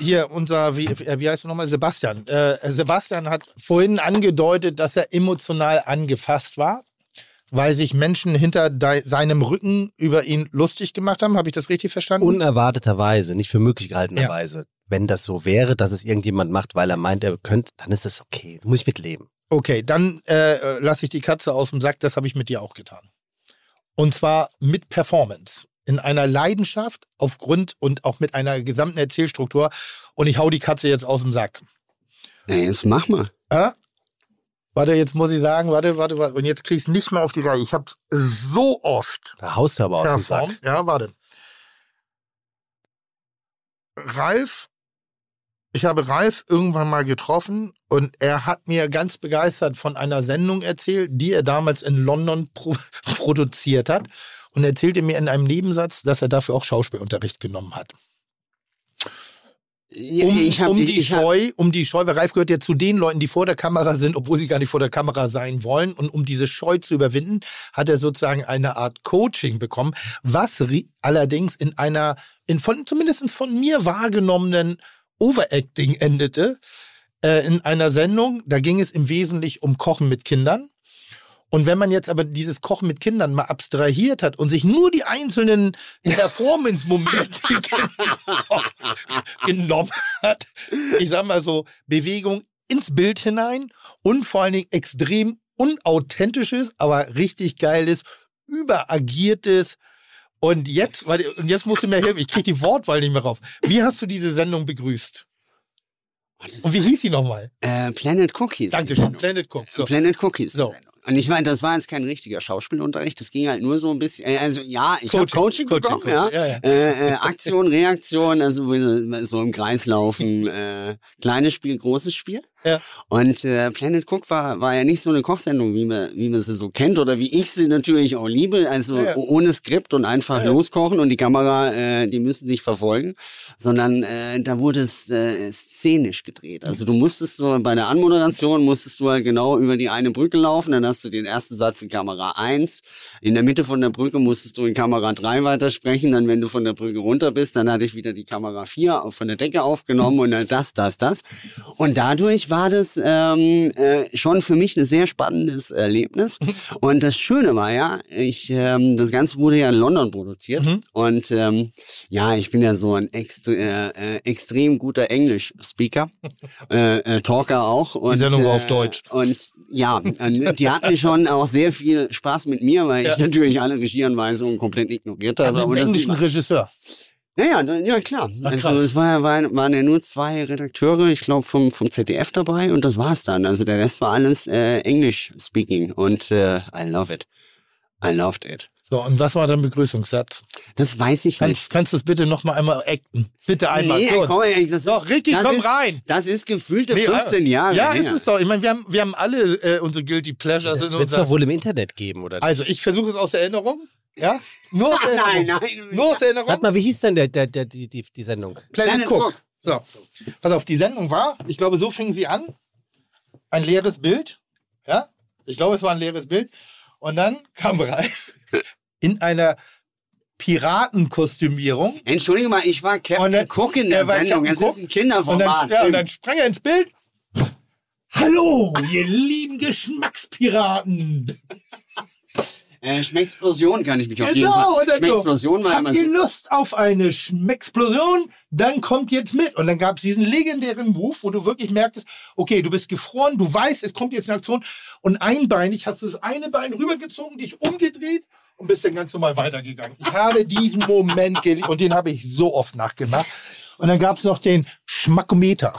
hier unser, wie, wie heißt er nochmal? Sebastian. Äh, Sebastian hat vorhin angedeutet, dass er emotional angefasst war, weil sich Menschen hinter seinem Rücken über ihn lustig gemacht haben. Habe ich das richtig verstanden? Unerwarteterweise, nicht für möglich gehaltenerweise. Ja. Wenn das so wäre, dass es irgendjemand macht, weil er meint, er könnte, dann ist das okay. Da muss ich mitleben. Okay, dann äh, lasse ich die Katze aus dem Sack. Das habe ich mit dir auch getan. Und zwar mit Performance. In einer Leidenschaft aufgrund und auch mit einer gesamten Erzählstruktur. Und ich hau die Katze jetzt aus dem Sack. na, jetzt mach mal. Äh? Warte, jetzt muss ich sagen, warte, warte, warte. Und jetzt krieg ich nicht mehr auf die Reihe. Ich habe so oft Da haust du aber aus dem Sack. Ja, warte. Ralf, ich habe Ralf irgendwann mal getroffen und er hat mir ganz begeistert von einer Sendung erzählt, die er damals in London pro produziert hat und erzählte mir in einem Nebensatz, dass er dafür auch Schauspielunterricht genommen hat. Um, ich hab- um ich- die ich hab- Scheu, um die Scheu, weil Ralf gehört ja zu den Leuten, die vor der Kamera sind, obwohl sie gar nicht vor der Kamera sein wollen. Und um diese Scheu zu überwinden, hat er sozusagen eine Art Coaching bekommen, was allerdings in einer, in von, zumindest von mir wahrgenommenen Overacting endete. Äh, in einer Sendung, da ging es im Wesentlichen um Kochen mit Kindern. Und wenn man jetzt aber dieses Kochen mit Kindern mal abstrahiert hat und sich nur die einzelnen Performance-Momente genommen hat, ich sag mal so, Bewegung ins Bild hinein und vor allen Dingen extrem unauthentisches, aber richtig geiles, überagiertes. Und jetzt, warte, und jetzt musst du mir helfen, ich krieg die Wortwahl nicht mehr rauf. Wie hast du diese Sendung begrüßt? Und wie hieß sie nochmal? Äh, Planet Cookies. Dankeschön, Planet Cook. So. Planet Cookies. So. Und ich meine, das war jetzt kein richtiger Schauspielunterricht, das ging halt nur so ein bisschen, äh, also ja, ich habe Coaching, bekommen, Coaching, ja, ja. ja. Äh, äh, Aktion, Reaktion, also so im Kreis laufen, äh, kleines Spiel, großes Spiel. Ja. Und äh, Planet Cook war, war ja nicht so eine Kochsendung, wie man, wie man sie so kennt oder wie ich sie natürlich auch liebe, also Ja, ohne Skript und einfach Ja, loskochen und die Kamera, äh, die müssen sich verfolgen, sondern äh, da wurde es äh, szenisch gedreht. Also du musstest so bei der Anmoderation musstest du halt genau über die eine Brücke laufen, dann hast du den ersten Satz in Kamera 1, in der Mitte von der Brücke musstest du in Kamera 3 weitersprechen, dann wenn du von der Brücke runter bist, dann hatte ich wieder die Kamera 4 auf- von der Decke aufgenommen und dann das, das, das. Und dadurch war das ähm, äh, schon für mich ein sehr spannendes Erlebnis. Und das Schöne war ja, ich ähm, das Ganze wurde ja in London produziert und ähm, ja, ich bin ja so ein extre äh, äh, extrem guter Englisch-Speaker, äh, äh, Talker auch. Und, Sendung war auf äh, Deutsch. Und ja, die hatten schon auch sehr viel Spaß mit mir, weil Ja. ich natürlich alle Regieanweisungen komplett ignoriert habe. Also Und einen englischen Regisseur. Ja, ja, ja klar. Ach, also es war, ja- waren, waren ja nur zwei Redakteure, ich glaube vom vom ZDF dabei und das war's dann. Also der Rest war alles äh, English speaking und äh, I love it. I loved it. So, und was war dein Begrüßungssatz? Das weiß ich nicht. Kannst, kannst du es bitte noch mal einmal acten? Bitte einmal. Nee, komm, das Doch, ist, Ricky, das komm ist, rein. Das ist gefühlte Nee, 15 äh, Jahre Ja, her. ist es doch. Ich meine, wir haben, wir haben alle äh, unsere Guilty Pleasures Das wird es doch wohl im Internet geben, oder? Also, ich versuche es aus der Erinnerung. Ja? Nur aus Erinnerung. Nein, nein. Nur aus der Erinnerung. Warte mal, wie hieß denn der, der, der, die, die, die Sendung? Planet, Planet Cook. Cook. So. Pass auf, die Sendung war, ich glaube, so fing sie an. Ein leeres Bild. Ja? Ich glaube, es war ein leeres Bild. Und dann kam Ralf in einer Piratenkostümierung. Entschuldige mal, ich war Und Captain dann- Cook in er der Sendung. Captain Es Cook. ist ein Und Kinderformat. dann, ja, und dann sprang er ins Bild. Hallo, ihr lieben Geschmackspiraten. äh, Schmecksplosion kann ich mich auf jeden Genau, Fall. und dann so, Schmecksplosion war immer Habt so. ihr Lust auf eine Schmecksplosion? Dann kommt jetzt mit. Und dann gab es diesen legendären Move, wo du wirklich merktest, okay, du bist gefroren, du weißt, es kommt jetzt eine Aktion. Und einbeinig hast du das eine Bein rübergezogen, dich umgedreht und bist dann ganz normal weitergegangen. Ich habe diesen Moment geliebt und den habe ich so oft nachgemacht. Und dann gab es noch den Schmackometer.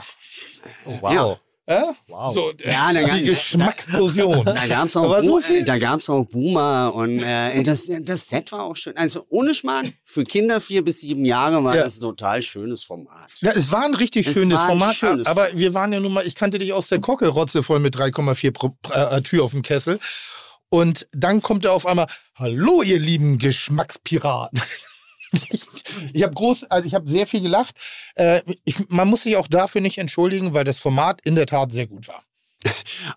Oh, wow. Ja. Ja? Wow. So, Ja, da die gab- Geschmacksplosion. Da gab's auch, Aber so Bu- viel- da gab's auch Boomer und äh, das, das Set war auch schön. Also ohne Schmarrn, für Kinder vier bis sieben Jahre war Ja. das ein total schönes Format. Ja, es war ein richtig Es schönes war ein Format, schönes aber wir waren ja nun mal, ich kannte dich aus der Kocke, Rotze voll mit 3,4 Pro- äh, Tür auf dem Kessel. Und dann kommt er auf einmal, hallo ihr lieben Geschmackspiraten. Ich habe groß, also ich habe sehr viel gelacht. Äh, ich, man muss sich auch dafür nicht entschuldigen, weil das Format in der Tat sehr gut war.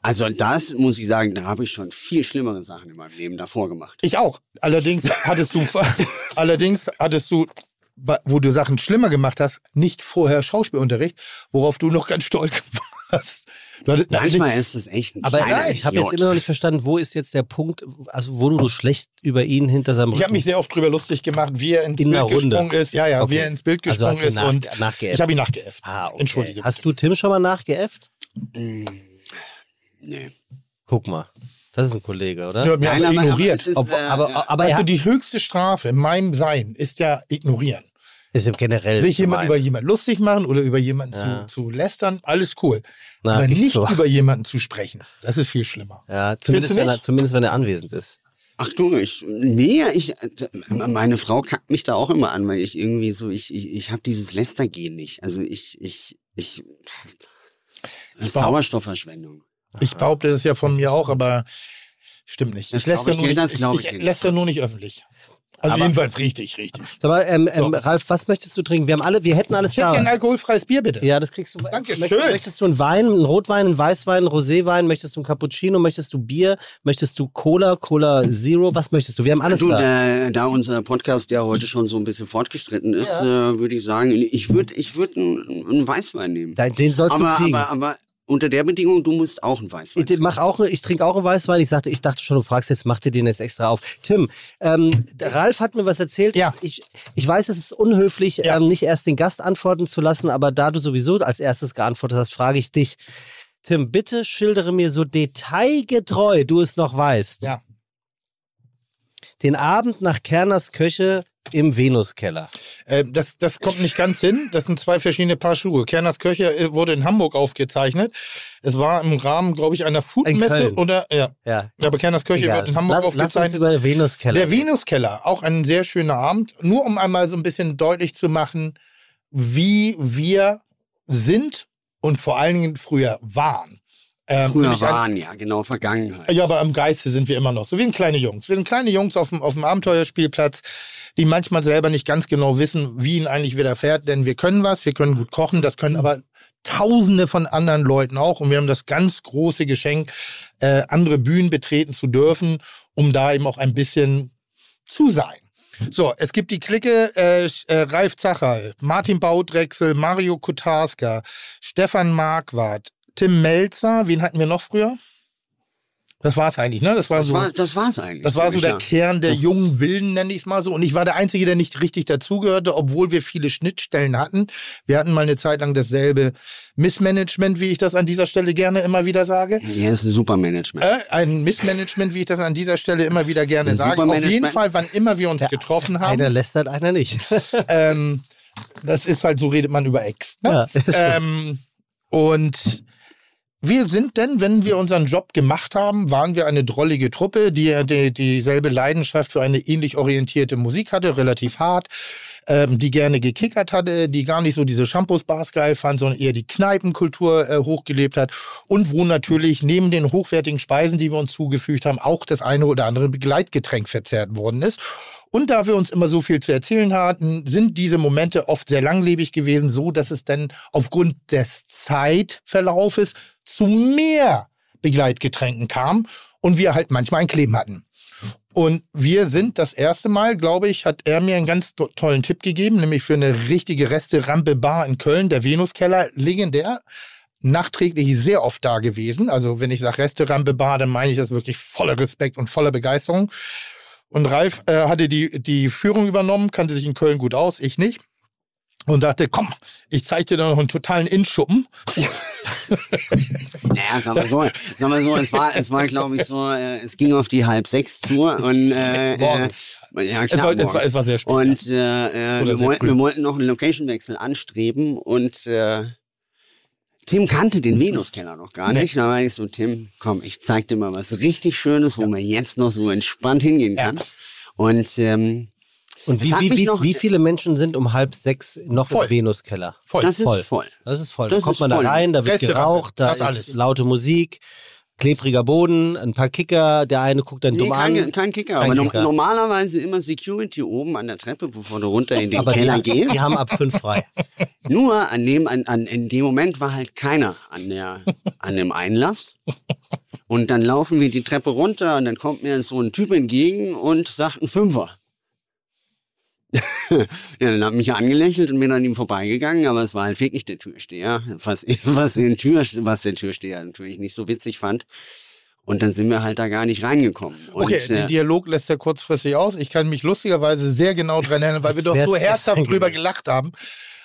Also das muss ich sagen, da habe ich schon viel schlimmere Sachen in meinem Leben davor gemacht. Ich auch. Allerdings hattest du, allerdings hattest du, wo du Sachen schlimmer gemacht hast, nicht vorher Schauspielunterricht, worauf du noch ganz stolz warst. Hattest, Manchmal ist das echt ein Aber kleiner ich habe jetzt immer noch nicht verstanden, wo ist jetzt der Punkt, also wo du so schlecht über ihn hinter seinem Ich habe Rücken- mich sehr oft drüber lustig gemacht, wie er ins In der Bild Runde. gesprungen ist. Ja, ja, wie Okay. er ins Bild Also gesprungen hast du ist nach- und nachgeäfft. ich habe ihn nachgeäfft. Ah, okay. Entschuldige. Hast du Tim schon mal nachgeäfft? Nee. Guck mal. Das ist ein Kollege, oder? Ja, mir Nein, aber aber- aber ignoriert. es ist, Ob, äh, aber, aber er also hat, die höchste Strafe in meinem Sein ist ja ignorieren. Ist im generell Sich jemand über jemanden lustig machen oder über jemanden Ja. zu, zu lästern, alles cool. Na, aber nicht so. über jemanden zu sprechen. Das ist viel schlimmer. Ja, zumindest wenn, er, zumindest wenn er anwesend ist. Ach du, ich, nee, ich, meine Frau kackt mich da auch immer an, weil ich irgendwie so, ich, ich, ich habe dieses Lästergehen nicht. Also ich, ich, ich, behaupte- Sauerstoffverschwendung. Ich behaupte das ja von mir auch, aber stimmt nicht. Das Ich ich nur ich, ich, ich dir. lässt nur nicht öffentlich. Also Aber- jedenfalls richtig, richtig. Sag mal, ähm, ähm, So. Ralf, was möchtest du trinken? Wir haben alle, wir hätten alles Ich hätte da. gerne alkoholfreies Bier, bitte. Ja, das kriegst du. Dankeschön. Möchtest, möchtest du einen Wein, einen Rotwein, einen Weißwein, einen Roséwein? Möchtest du einen Cappuccino? Möchtest du Bier? Möchtest du Cola, Cola Zero? Was möchtest du? Wir haben alles Du, da. da, da unser Podcast ja heute schon so ein bisschen fortgeschritten ist, äh, würde ich sagen, ich würde ich würd einen, einen Weißwein nehmen. Den sollst aber, du kriegen. aber, aber unter der Bedingung, du musst auch einen Weißwein. Ich, mach auch, ich trinke auch einen Weißwein. Ich sagte, ich dachte schon, du fragst jetzt, mach dir den jetzt extra auf. Tim, ähm, Ralf hat mir was erzählt. Ja. Ich, ich weiß, es ist unhöflich, Ja. ähm, nicht erst den Gast antworten zu lassen, aber da du sowieso als erstes geantwortet hast, frage ich dich. Tim, bitte schildere mir so detailgetreu, du es noch weißt, Ja. den Abend nach Kerners Köche im Venuskeller. Äh, das, das kommt nicht ganz hin. Das sind zwei verschiedene Paar Schuhe. Kerners Köche äh, wurde in Hamburg aufgezeichnet. Es war im Rahmen, glaube ich, einer In Foodmesse oder ja. Ja. Aber Kerners Köche Egal. wird in Hamburg lass, lass uns aufgezeichnet. über den Venuskeller. Der reden. Venuskeller, auch ein sehr schöner Abend. Nur um einmal so ein bisschen deutlich zu machen, wie wir sind und vor allen Dingen früher waren. Ähm, Früher waren, ja, genau, Vergangenheit. Ja, aber im Geiste sind wir immer noch so wie ein kleine Jungs. Wir sind kleine Jungs auf dem, auf dem Abenteuerspielplatz, die manchmal selber nicht ganz genau wissen, wie ihnen eigentlich widerfährt, denn wir können was, wir können gut kochen, das können aber Tausende von anderen Leuten auch und wir haben das ganz große Geschenk, äh, andere Bühnen betreten zu dürfen, um da eben auch ein bisschen zu sein. So, es gibt die Clique äh, äh, Ralf Zacherl, Martin Baudrechsel, Mario Kutarska, Stefan Marquardt, Tim Melzer, wen hatten wir noch früher? Das war's eigentlich, ne? Das war Das, so. war, das war's eigentlich. Das war so der ja. Kern der Das- jungen Wilden, nenne ich es mal so. Und ich war der Einzige, der nicht richtig dazugehörte, obwohl wir viele Schnittstellen hatten. Wir hatten mal eine Zeit lang dasselbe Missmanagement, wie ich das an dieser Stelle gerne immer wieder sage. Ja, das ist ein super Management. Äh, ein Missmanagement, wie ich das an dieser Stelle immer wieder gerne sage. Auf jeden Supermanagement. Fall, wann immer wir uns getroffen haben. Einer lästert, einer nicht. Ähm, das ist halt, so redet man über Ex. Ne? ähm, und wir sind denn, wenn wir unseren Job gemacht haben, waren wir eine drollige Truppe, die, die dieselbe Leidenschaft für eine ähnlich orientierte Musik hatte, relativ hart, ähm, die gerne gekickert hatte, die gar nicht so diese Shampoos-Bars geil fand, sondern eher die Kneipenkultur äh, hochgelebt hat und wo natürlich neben den hochwertigen Speisen, die wir uns zugefügt haben, auch das eine oder andere Begleitgetränk verzehrt worden ist. Und da wir uns immer so viel zu erzählen hatten, sind diese Momente oft sehr langlebig gewesen, so dass es dann aufgrund des Zeitverlaufes zu mehr Begleitgetränken kam und wir halt manchmal ein Kleben hatten. Und wir sind das erste Mal, glaube ich, hat er mir einen ganz to tollen Tipp gegeben, nämlich für eine richtige Reste-Rampe-Bar in Köln, der Venuskeller, legendär, nachträglich sehr oft da gewesen. Also wenn ich sage Reste-Rampe-Bar, dann meine ich das wirklich voller Respekt und voller Begeisterung. Und Ralf äh, hatte die, die Führung übernommen, kannte sich in Köln gut aus, ich nicht. Und dachte, komm, ich zeig dir da noch einen totalen Inschuppen. Naja, sagen wir so, sagen wir so, es war, es war, glaube ich, so, äh, es ging auf die halb sechs zu und äh, äh, Morgens. ja Es klar, war, es, war, es war sehr spät. Und äh, äh, wir, wollten, wir wollten noch einen Location-Wechsel anstreben und äh, Tim kannte den Venuskeller noch gar Nee. nicht. Da war ich so, Tim, komm, ich zeig dir mal was richtig Schönes, wo man jetzt noch so entspannt hingehen kann. Und ähm, Und wie, wie, wie, noch- wie viele Menschen sind um halb sechs noch Voll. im Venuskeller? Voll. das ist voll. voll. Das ist voll. Das da kommt man voll. da rein, da wird Restaurant, geraucht, da ist alles. laute Musik, klebriger Boden, ein paar Kicker, der eine guckt dann Nee, dumm kein, an. kein Kicker. Kein aber Kicker. normalerweise immer Security oben an der Treppe, bevor du runter in den Aber Keller die, gehst. die haben ab fünf frei. Nur an dem, an, an, in dem Moment war halt keiner an der, an dem Einlass. Und dann laufen wir die Treppe runter und dann kommt mir so ein Typ entgegen und sagt ein Fünfer. Ja, dann hat mich angelächelt und bin an ihm vorbeigegangen, aber es war halt wirklich der Türsteher, was, was, den Tür, was der Türsteher natürlich nicht so witzig fand. Und dann sind wir halt da gar nicht reingekommen. Und, Okay, äh, der Dialog lässt ja kurzfristig aus. Ich kann mich lustigerweise sehr genau dran erinnern, weil wir doch so herzhaft drüber gelacht haben.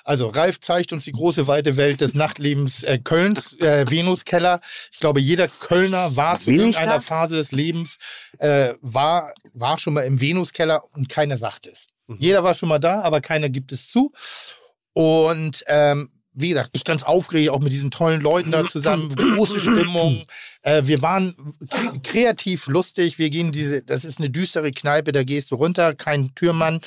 Also Ralf zeigt uns die große weite Welt des Nachtlebens äh, Kölns, äh, Venuskeller. Ich glaube, jeder Kölner war zu irgendeiner? Phase des Lebens, äh, war, war schon mal im Venuskeller und keiner sagt es. Mhm. Jeder war schon mal da, aber keiner gibt es zu. Und ähm, wie gesagt, ich ganz aufgeregt, auch mit diesen tollen Leuten da zusammen, große Stimmung. Äh, wir waren kreativ lustig. Wir gehen diese, das ist eine düstere Kneipe, da gehst du runter, kein Türmann.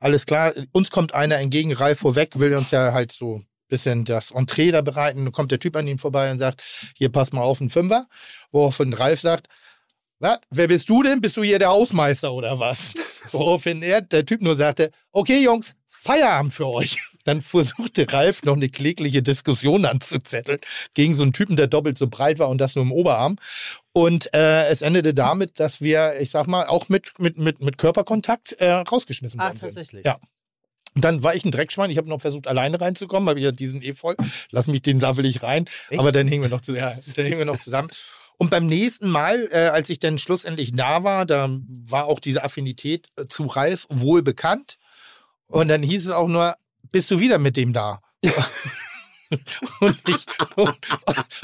Alles klar, uns kommt einer entgegen, Ralf vorweg, will uns ja halt so ein bisschen das Entree da bereiten. Dann kommt der Typ an ihm vorbei und sagt, hier pass mal auf, ein Fünfer. Woraufhin Ralf sagt, wer bist du denn? Bist du hier der Hausmeister oder was? Woraufhin er, der Typ nur sagte, okay Jungs, Feierabend für euch. Dann versuchte Ralf noch eine klägliche Diskussion anzuzetteln gegen so einen Typen, der doppelt so breit war und das nur im Oberarm. Und äh, es endete damit, dass wir, ich sag mal, auch mit, mit, mit, mit Körperkontakt äh, rausgeschmissen Ah, worden sind. tatsächlich. Ja. Und dann war ich ein Dreckschwein. Ich habe noch versucht, alleine reinzukommen, aber ja, diesen eh voll. Lass mich, den da will ich rein. Echt? Aber dann hingen wir noch, zu, ja, dann hingen wir noch zusammen. Und beim nächsten Mal, äh, als ich dann schlussendlich da war, da war auch diese Affinität äh, zu Ralf wohl bekannt. Und dann hieß es auch nur, bist du wieder mit dem da? und, ich, und,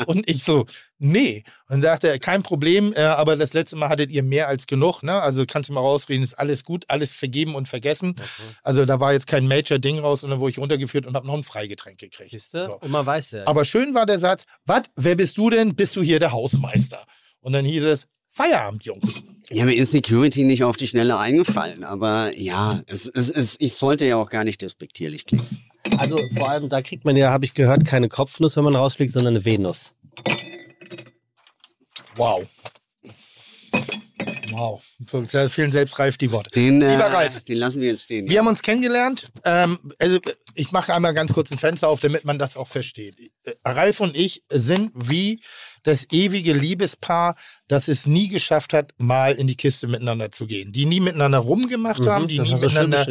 und ich so, nee. Und sagte er, kein Problem, äh, aber das letzte Mal hattet ihr mehr als genug, ne? Also kannst du mal rausreden, ist alles gut, alles vergeben und vergessen. Also da war jetzt kein Major-Ding raus, sondern wo ich runtergeführt und habe noch ein Freigetränk gekriegt. Siehst du? So. Und man weiß ja. Aber schön war der Satz, was, wer bist du denn? Bist du hier der Hausmeister? Und dann hieß es, Feierabend, Jungs. Ja, mir ist Security nicht auf die Schnelle eingefallen, aber ja, es, es, es, ich sollte ja auch gar nicht despektierlich klingen. Also vor allem, da kriegt man ja, habe ich gehört, keine Kopfnuss, wenn man rausfliegt, sondern eine Venus. Wow. Wow. Da fehlen selbst Ralf die Worte. Den, äh, Lieber Ralf. den lassen wir jetzt stehen. Wir haben uns kennengelernt. Ähm, also ich mache einmal ganz kurz ein Fenster auf, damit man das auch versteht. Äh, Ralf und ich sind wie das ewige Liebespaar, das es nie geschafft hat, mal in die Kiste miteinander zu gehen. Die nie miteinander rumgemacht haben, die Mhm, nie miteinander,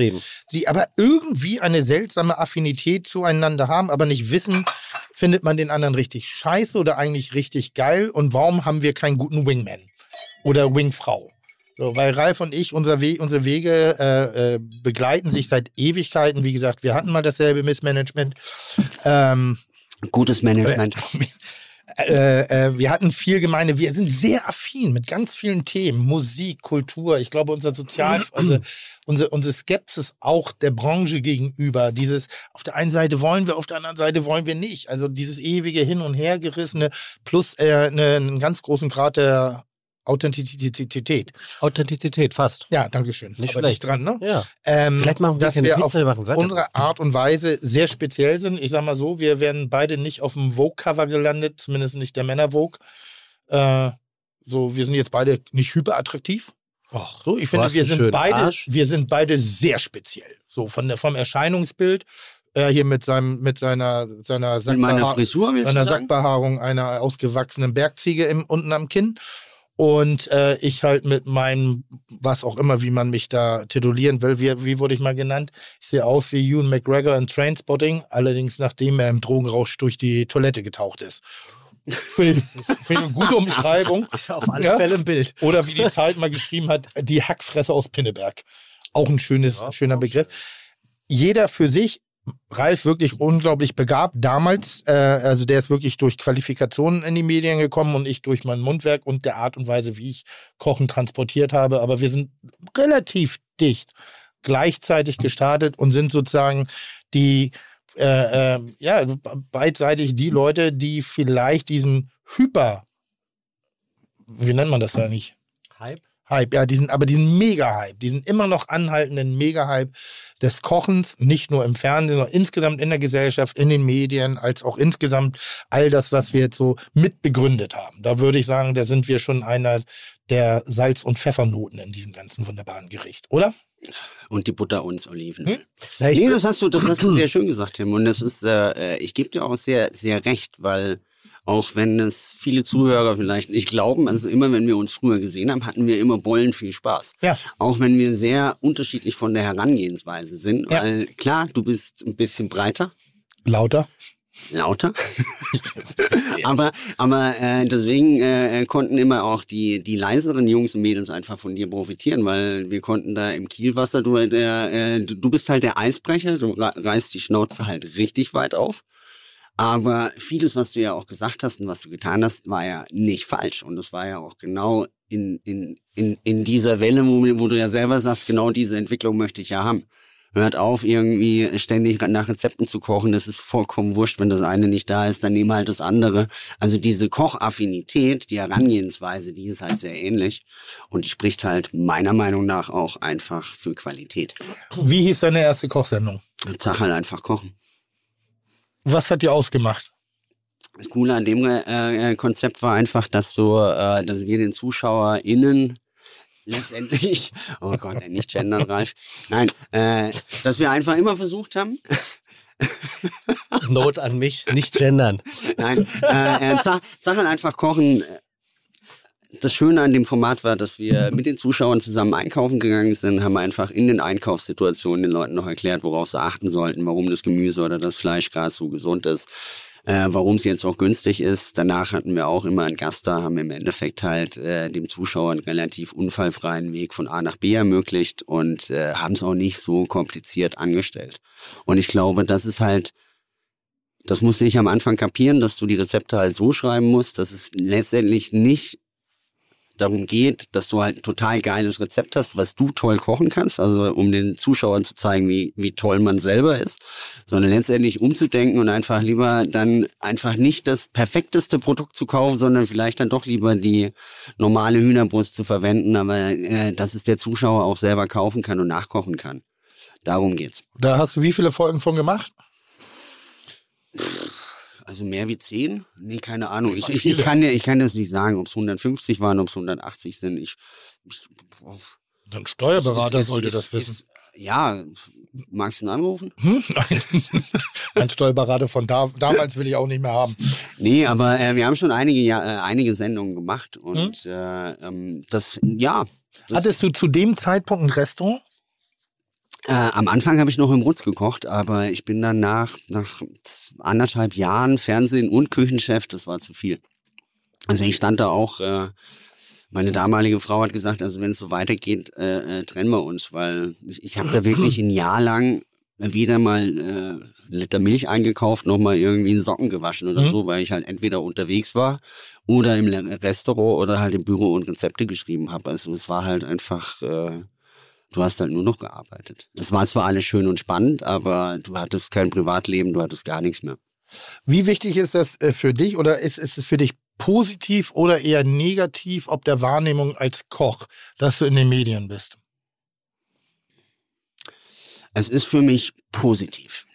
die aber irgendwie eine seltsame Affinität zueinander haben, aber nicht wissen, findet man den anderen richtig scheiße oder eigentlich richtig geil und warum haben wir keinen guten Wingman oder Wingfrau? So, weil Ralf und ich, unser We unsere Wege äh, äh, begleiten sich seit Ewigkeiten. Wie gesagt, wir hatten mal dasselbe Missmanagement. Ähm, Gutes Management. äh, äh, wir hatten viel gemeine. Wir sind sehr affin mit ganz vielen Themen. Musik, Kultur. Ich glaube, unser Sozial, also unsere, unsere Skepsis auch der Branche gegenüber. Dieses, auf der einen Seite wollen wir, auf der anderen Seite wollen wir nicht. Also dieses ewige Hin- und Hergerissene plus äh, ne, einen ganz großen Grad der Authentizität. Authentizität, fast. Ja, danke schön. Nicht Aber schlecht. dran, ne? Ja. Ähm, Vielleicht machen wir dass keine wir Pizza, wir machen Wörter. unsere Art und Weise sehr speziell sind. Ich sag mal so, wir wären beide nicht auf dem Vogue-Cover gelandet, zumindest nicht der Männer-Vogue. Äh, so, wir sind jetzt beide nicht hyperattraktiv. Och, So, ich finde, wir sind beide, Arsch. wir sind beide sehr speziell. So von der, vom Erscheinungsbild. Er hier mit seinem, mit seiner, seiner In meiner Sackbehaar- Frisur, seiner? Sackbehaarung einer ausgewachsenen Bergziege im, unten am Kinn. Und äh, ich halt mit meinem, was auch immer, wie man mich da titulieren will, wie, wie wurde ich mal genannt? Ich sehe aus wie Ewan McGregor in Trainspotting, allerdings nachdem er im Drogenrausch durch die Toilette getaucht ist. Finde ich, eine gute Umschreibung. Ist auf alle Ja? Fälle im Bild. Oder wie die Zeit mal geschrieben hat, die Hackfresse aus Pinneberg. Auch ein schönes, Ja, schöner Begriff. Jeder für sich. Ralf wirklich unglaublich begabt. Damals, äh, also der ist wirklich durch Qualifikationen in die Medien gekommen und ich durch mein Mundwerk und der Art und Weise, wie ich Kochen transportiert habe. Aber wir sind relativ dicht gleichzeitig gestartet und sind sozusagen die, äh, äh, ja, beidseitig die Leute, die vielleicht diesen Hyper, wie nennt man das da nicht? Hype. Hype, ja, diesen, aber diesen Mega-Hype, diesen immer noch anhaltenden Mega-Hype des Kochens, nicht nur im Fernsehen, sondern insgesamt in der Gesellschaft, in den Medien, als auch insgesamt all das, was wir jetzt so mitbegründet haben. Da würde ich sagen, da sind wir schon einer der Salz- und Pfeffernoten in diesem ganzen wunderbaren Gericht, oder? Und die Butter und Oliven. Hm? Nee, das hast du, das hast du sehr schön gesagt, Tim. Und das ist, äh, ich gebe dir auch sehr, sehr recht, weil auch wenn es viele Zuhörer vielleicht nicht glauben, also immer wenn wir uns früher gesehen haben, hatten wir immer Bollen viel Spaß. Ja. Auch wenn wir sehr unterschiedlich von der Herangehensweise sind, Ja. weil klar, du bist ein bisschen breiter, Lauter. lauter. aber aber äh, deswegen äh, konnten immer auch die die leiseren Jungs und Mädels einfach von dir profitieren, weil wir konnten da im Kielwasser, du äh, du du bist halt der Eisbrecher, du re- reißt die Schnauze halt richtig weit auf. Aber vieles, was du ja auch gesagt hast und was du getan hast, war ja nicht falsch. Und das war ja auch genau in, in, in, in dieser Welle, wo, wo du ja selber sagst, genau diese Entwicklung möchte ich ja haben. Hört auf, irgendwie ständig nach Rezepten zu kochen. Das ist vollkommen wurscht. Wenn das eine nicht da ist, dann nehmen halt das andere. Also diese Kochaffinität, die Herangehensweise, die ist halt sehr ähnlich. Und die spricht halt meiner Meinung nach auch einfach für Qualität. Wie hieß deine erste Kochsendung? Sag halt einfach kochen. Was hat dir ausgemacht? Das Coole an dem äh, äh, Konzept war einfach, dass du, äh, dass wir den ZuschauerInnen letztendlich, oh Gott, nicht gendern, Ralf. Nein, äh, dass wir einfach immer versucht haben, Not an mich, nicht gendern. Nein, äh, äh, Sa- Sachen einfach kochen. Das Schöne an dem Format war, dass wir mit den Zuschauern zusammen einkaufen gegangen sind, haben einfach in den Einkaufssituationen den Leuten noch erklärt, worauf sie achten sollten, warum das Gemüse oder das Fleisch gerade so gesund ist, äh, warum es jetzt auch günstig ist. Danach hatten wir auch immer einen Gast da, haben im Endeffekt halt äh, dem Zuschauer einen relativ unfallfreien Weg von A nach B ermöglicht und äh, haben es auch nicht so kompliziert angestellt. Und ich glaube, das ist halt das musste ich am Anfang kapieren, dass du die Rezepte halt so schreiben musst, dass es letztendlich nicht darum geht, dass du halt ein total geiles Rezept hast, was du toll kochen kannst, also um den Zuschauern zu zeigen, wie, wie toll man selber ist, sondern letztendlich umzudenken und einfach lieber dann einfach nicht das perfekteste Produkt zu kaufen, sondern vielleicht dann doch lieber die normale Hühnerbrust zu verwenden, aber äh, dass es der Zuschauer auch selber kaufen kann und nachkochen kann. Darum geht's. Da hast du wie viele Folgen von gemacht? Also mehr wie 10? Nee, keine Ahnung. Ich, ich, ich, kann, ich kann das nicht sagen, ob es 150 waren, ob es 180 sind. Ich, ich, Ein Steuerberater ist- sollte ist- das wissen. Ist, ja, magst du ihn anrufen? Hm? Nein. Ein Steuerberater von da, damals will ich auch nicht mehr haben. Nee, aber äh, wir haben schon einige, ja, äh, einige Sendungen gemacht Hm? und äh, ähm, das, ja. Das, Hattest du zu dem Zeitpunkt ein Restaurant? Äh, am Anfang habe ich noch im Rutz gekocht, aber ich bin dann nach, nach anderthalb Jahren Fernsehen und Küchenchef, das war zu viel. Also ich stand da auch, äh, meine damalige Frau hat gesagt, also wenn es so weitergeht, äh, äh, trennen wir uns, weil ich, ich habe da wirklich ein Jahr lang weder mal äh, Liter Milch eingekauft, noch mal irgendwie einen Socken gewaschen oder Mhm. so, weil ich halt entweder unterwegs war oder im Restaurant oder halt im Büro und Rezepte geschrieben habe. Also es war halt einfach, äh, du hast halt nur noch gearbeitet. Es war zwar alles schön und spannend, aber du hattest kein Privatleben, du hattest gar nichts mehr. Wie wichtig ist das äh, für dich oder ist ist es für dich positiv oder eher negativ, ob der Wahrnehmung als Koch, dass du in den Medien bist? Es ist für mich positiv.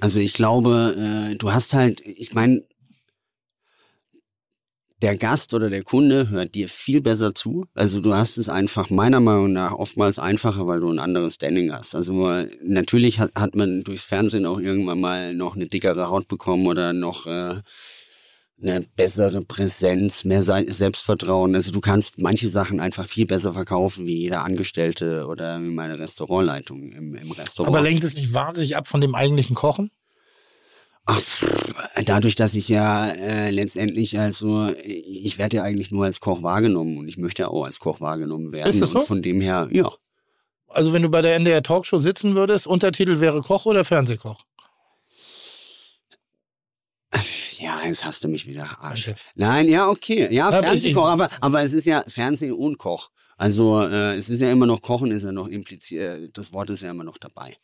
Also ich glaube, äh, du hast halt, ich meine, der Gast oder der Kunde hört dir viel besser zu. Also du hast es einfach meiner Meinung nach oftmals einfacher, weil du ein anderes Standing hast. Also natürlich hat, hat man durchs Fernsehen auch irgendwann mal noch eine dickere Haut bekommen oder noch äh, eine bessere Präsenz, mehr Se- Selbstvertrauen. Also du kannst manche Sachen einfach viel besser verkaufen wie jeder Angestellte oder wie meine Restaurantleitung im, im Restaurant. Aber lenkt es nicht wahnsinnig ab von dem eigentlichen Kochen? Ach, dadurch, dass ich ja äh, letztendlich also, ich werde ja eigentlich nur als Koch wahrgenommen und ich möchte ja auch als Koch wahrgenommen werden. Ist das so? Und von dem her, ja. Also wenn du bei der NDR Talkshow sitzen würdest, Untertitel wäre Koch oder Fernsehkoch? Ja, jetzt hast du mich wieder Arsch. Danke. Nein, ja, okay. Ja, Fernsehkoch, aber, aber es ist ja Fernsehen und Koch. Also äh, es ist ja immer noch Kochen, ist ja noch impliziert, das Wort ist ja immer noch dabei.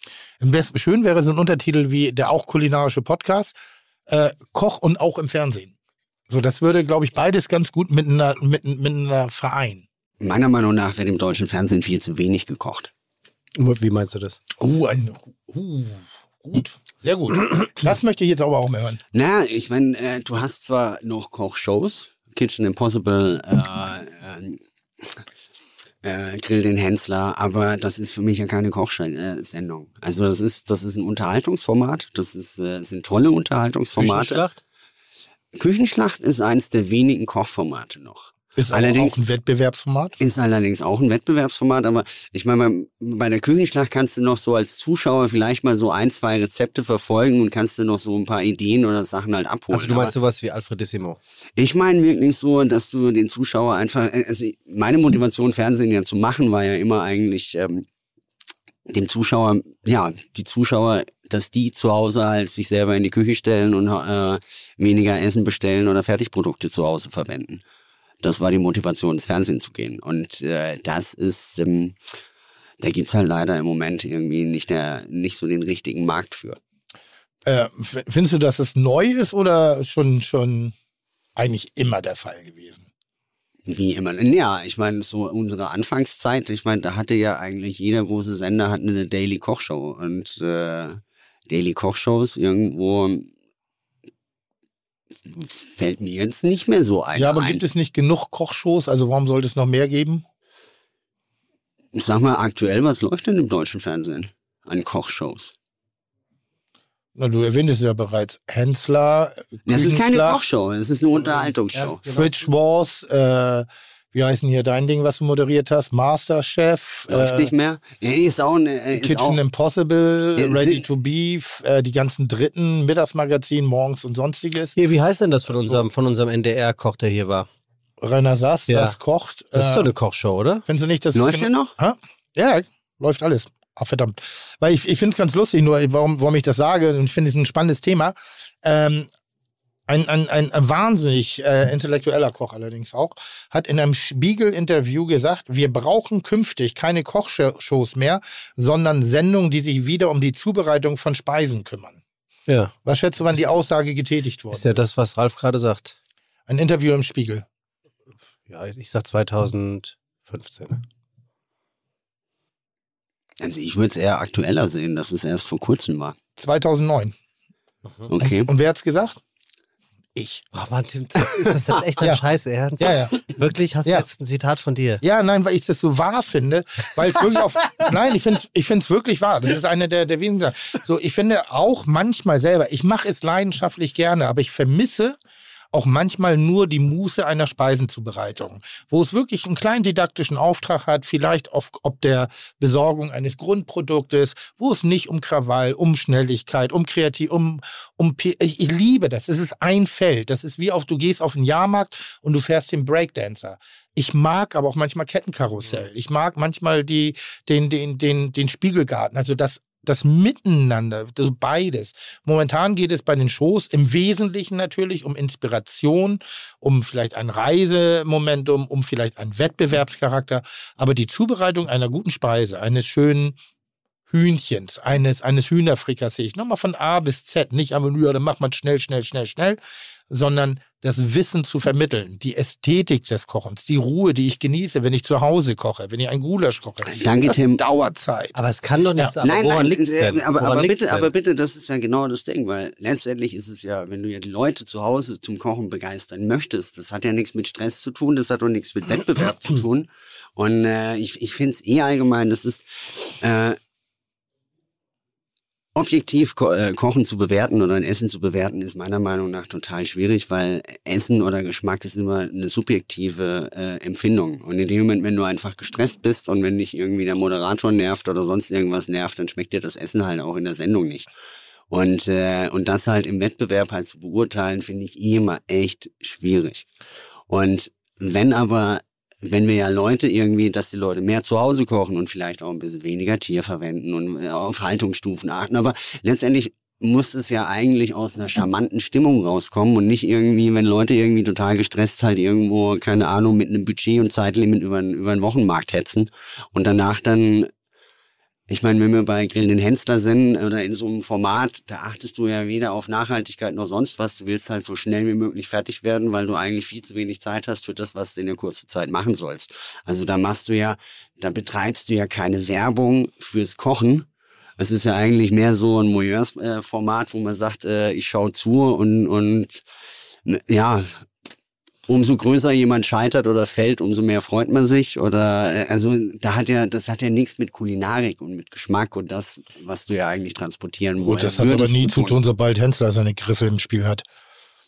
Schön wäre so ein Untertitel wie der auch kulinarische Podcast, äh, Koch und auch im Fernsehen. So, das würde, glaube ich, beides ganz gut miteinander, mit, miteinander vereinen. Meiner Meinung nach wird im deutschen Fernsehen viel zu wenig gekocht. Wie meinst du das? Uh, ein, uh, gut, sehr gut. Das möchte ich jetzt aber auch mehr hören. Na, ich meine, äh, du hast zwar noch Kochshows, Kitchen Impossible, äh, äh, äh, Grill den Hensler, aber das ist für mich ja keine Kochsendung. Also das ist, das ist ein Unterhaltungsformat, das ist, äh, sind tolle Unterhaltungsformate. Küchenschlacht? Küchenschlacht ist eins der wenigen Kochformate noch. Ist aber Allerdings- auch ein Wettbewerbsformat. Ist allerdings auch ein Wettbewerbsformat, aber ich meine, bei, der Küchenschlacht kannst du noch so als Zuschauer vielleicht mal so ein, zwei Rezepte verfolgen und kannst du noch so ein paar Ideen oder Sachen halt abholen. Also du Aber- meinst sowas wie Alfredissimo. Ich meine wirklich so, dass du den Zuschauer einfach, also meine Motivation, Fernsehen ja zu machen, war ja immer eigentlich ähm, dem Zuschauer, ja, die Zuschauer, dass die zu Hause halt sich selber in die Küche stellen und äh, weniger Essen bestellen oder Fertigprodukte zu Hause verwenden. Das war die Motivation, ins Fernsehen zu gehen. Und äh, das ist, ähm, da gibt's halt leider im Moment irgendwie nicht, der, nicht so den richtigen Markt für. Äh, findest du, dass es neu ist oder schon, schon eigentlich immer der Fall gewesen? Wie immer. Ja, ich meine, so unsere Anfangszeit, ich meine, da hatte ja eigentlich jeder große Sender hat eine Daily Kochshow und äh, Daily Kochshows irgendwo fällt mir jetzt nicht mehr so ein. ja, aber ein. gibt es nicht genug Kochshows? Also warum sollte es noch mehr geben? Ich sag mal, aktuell, was läuft denn im deutschen Fernsehen an Kochshows? Na, du erwähntest ja bereits Hensler. Das ist keine Kochshow, es ist eine Unterhaltungsshow. Fridge Wars, äh, wie heißen hier dein Ding, was du moderiert hast? Masterchef. Läuft äh, nicht mehr. Ja, ist auch, äh, ist Kitchen auch Impossible, Ja, Ready to Beef, äh, die ganzen dritten Mittagsmagazin, morgens und sonstiges. Hier, wie heißt denn das von unserem, von unserem NDR-Koch, der hier war? Rainer Sass, Ja. das kocht. Das ist äh, doch eine Kochshow, oder? Findest du nicht, dass Läuft der noch? Ha? Ja, läuft alles. Ach, verdammt. Weil ich, ich finde es ganz lustig, nur warum, warum ich das sage, und ich finde es ein spannendes Thema. Ähm, ein, ein, ein, wahnsinnig äh, intellektueller Koch allerdings auch, hat in einem Spiegel-Interview gesagt, wir brauchen künftig keine Kochshows mehr, sondern Sendungen, die sich wieder um die Zubereitung von Speisen kümmern. Ja. Was schätzt du, wann die Aussage getätigt wurde? Ist ja das, was Ralf gerade sagt. Ein Interview im Spiegel. Ja, ich sag 2015. Also ich würde es eher aktueller sehen, dass es erst vor kurzem war. 2009. Okay. Und wer hat's gesagt? Ich. Oh Mann, Tim, ist das jetzt echt dein Ja. Scheiß Ernst? Ja, ja. Wirklich? Hast du Ja. jetzt ein Zitat von dir? Ja, nein, weil ich das so wahr finde, weil es wirklich auf. nein, ich finde es ich find's wirklich wahr. Das ist eine der, der. Sachen. So, ich finde auch manchmal selber, ich mache es leidenschaftlich gerne, aber ich vermisse auch manchmal nur die Muße einer Speisenzubereitung, wo es wirklich einen kleinen didaktischen Auftrag hat, vielleicht auf, ob der Besorgung eines Grundproduktes, wo es nicht um Krawall, um Schnelligkeit, um Kreativ, um, um ich, ich liebe das. Es ist ein Feld. Das ist wie auf, du gehst auf den Jahrmarkt und du fährst den Breakdancer. Ich mag aber auch manchmal Kettenkarussell. Ich mag manchmal die, den, den, den, den Spiegelgarten. Also das, das Miteinander, das beides. Momentan geht es bei den Shows im Wesentlichen natürlich um Inspiration, um vielleicht ein Reisemomentum, um vielleicht einen Wettbewerbscharakter. Aber die Zubereitung einer guten Speise, eines schönen Hühnchens, eines, eines Hühnerfrikassees, nochmal von A bis Z, nicht einfach nur, dann macht man schnell, schnell, schnell, schnell, sondern das Wissen zu vermitteln, die Ästhetik des Kochens, die Ruhe, die ich genieße, wenn ich zu Hause koche, wenn ich ein Gulasch koche. Danke, das Tim. dauert Zeit. Aber es kann doch nicht Ja. sein. Aber nein, woran nein, äh, denn? Aber, woran aber, bitte, denn? aber bitte, das ist ja genau das Ding, weil letztendlich ist es ja, wenn du ja die Leute zu Hause zum Kochen begeistern möchtest, das hat ja nichts mit Stress zu tun, das hat auch nichts mit Wettbewerb zu tun. Und äh, ich, ich finde es eh allgemein, das ist äh, objektiv ko äh, Kochen zu bewerten oder ein Essen zu bewerten, ist meiner Meinung nach total schwierig, weil Essen oder Geschmack ist immer eine subjektive äh, Empfindung. Und in dem Moment, wenn du einfach gestresst bist und wenn dich irgendwie der Moderator nervt oder sonst irgendwas nervt, dann schmeckt dir das Essen halt auch in der Sendung nicht. Und, äh, und das halt im Wettbewerb halt zu beurteilen, finde ich immer echt schwierig. Und wenn aber, wenn wir ja Leute irgendwie, dass die Leute mehr zu Hause kochen und vielleicht auch ein bisschen weniger Tier verwenden und äh, auf Haltungsstufen achten, aber letztendlich muss es ja eigentlich aus einer charmanten Stimmung rauskommen und nicht irgendwie, wenn Leute irgendwie total gestresst halt irgendwo, keine Ahnung, mit einem Budget und Zeitlimit über, über einen Wochenmarkt hetzen und danach dann ich meine, wenn wir bei Grill den Hensler sind oder in so einem Format, da achtest du ja weder auf Nachhaltigkeit noch sonst was. Du willst halt so schnell wie möglich fertig werden, weil du eigentlich viel zu wenig Zeit hast für das, was du in der kurzen Zeit machen sollst. Also da machst du ja, da betreibst du ja keine Werbung fürs Kochen. Es ist ja eigentlich mehr so ein Moyeurs-Format, wo man sagt, äh, ich schaue zu und, und ja, umso größer jemand scheitert oder fällt, umso mehr freut man sich. Oder äh, also da hat ja, das hat ja nichts mit Kulinarik und mit Geschmack und das, was du ja eigentlich transportieren Gut, wolltest. das hat aber nie zu tun, sobald Hensler seine Griffe im Spiel hat.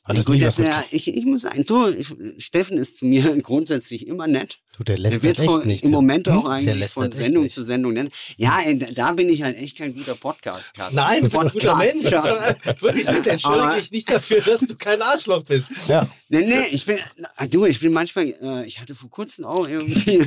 Hat Ja, gut, das ja, ich, ich muss sagen, du, ich, Steffen ist zu mir grundsätzlich immer nett. du, der lässt Der wird von, nicht. im Moment auch Der eigentlich von Sendung zu Sendung nennen. Ja, ey, da- bin ich halt echt kein guter podcast Nein, du bist ein guter Mensch. Wirklich, bitte entschuldige dich nicht dafür, dass du kein Arschloch bist. Ja, Nee, nee, ich bin, du, ich bin manchmal, äh, ich hatte vor kurzem auch irgendwie,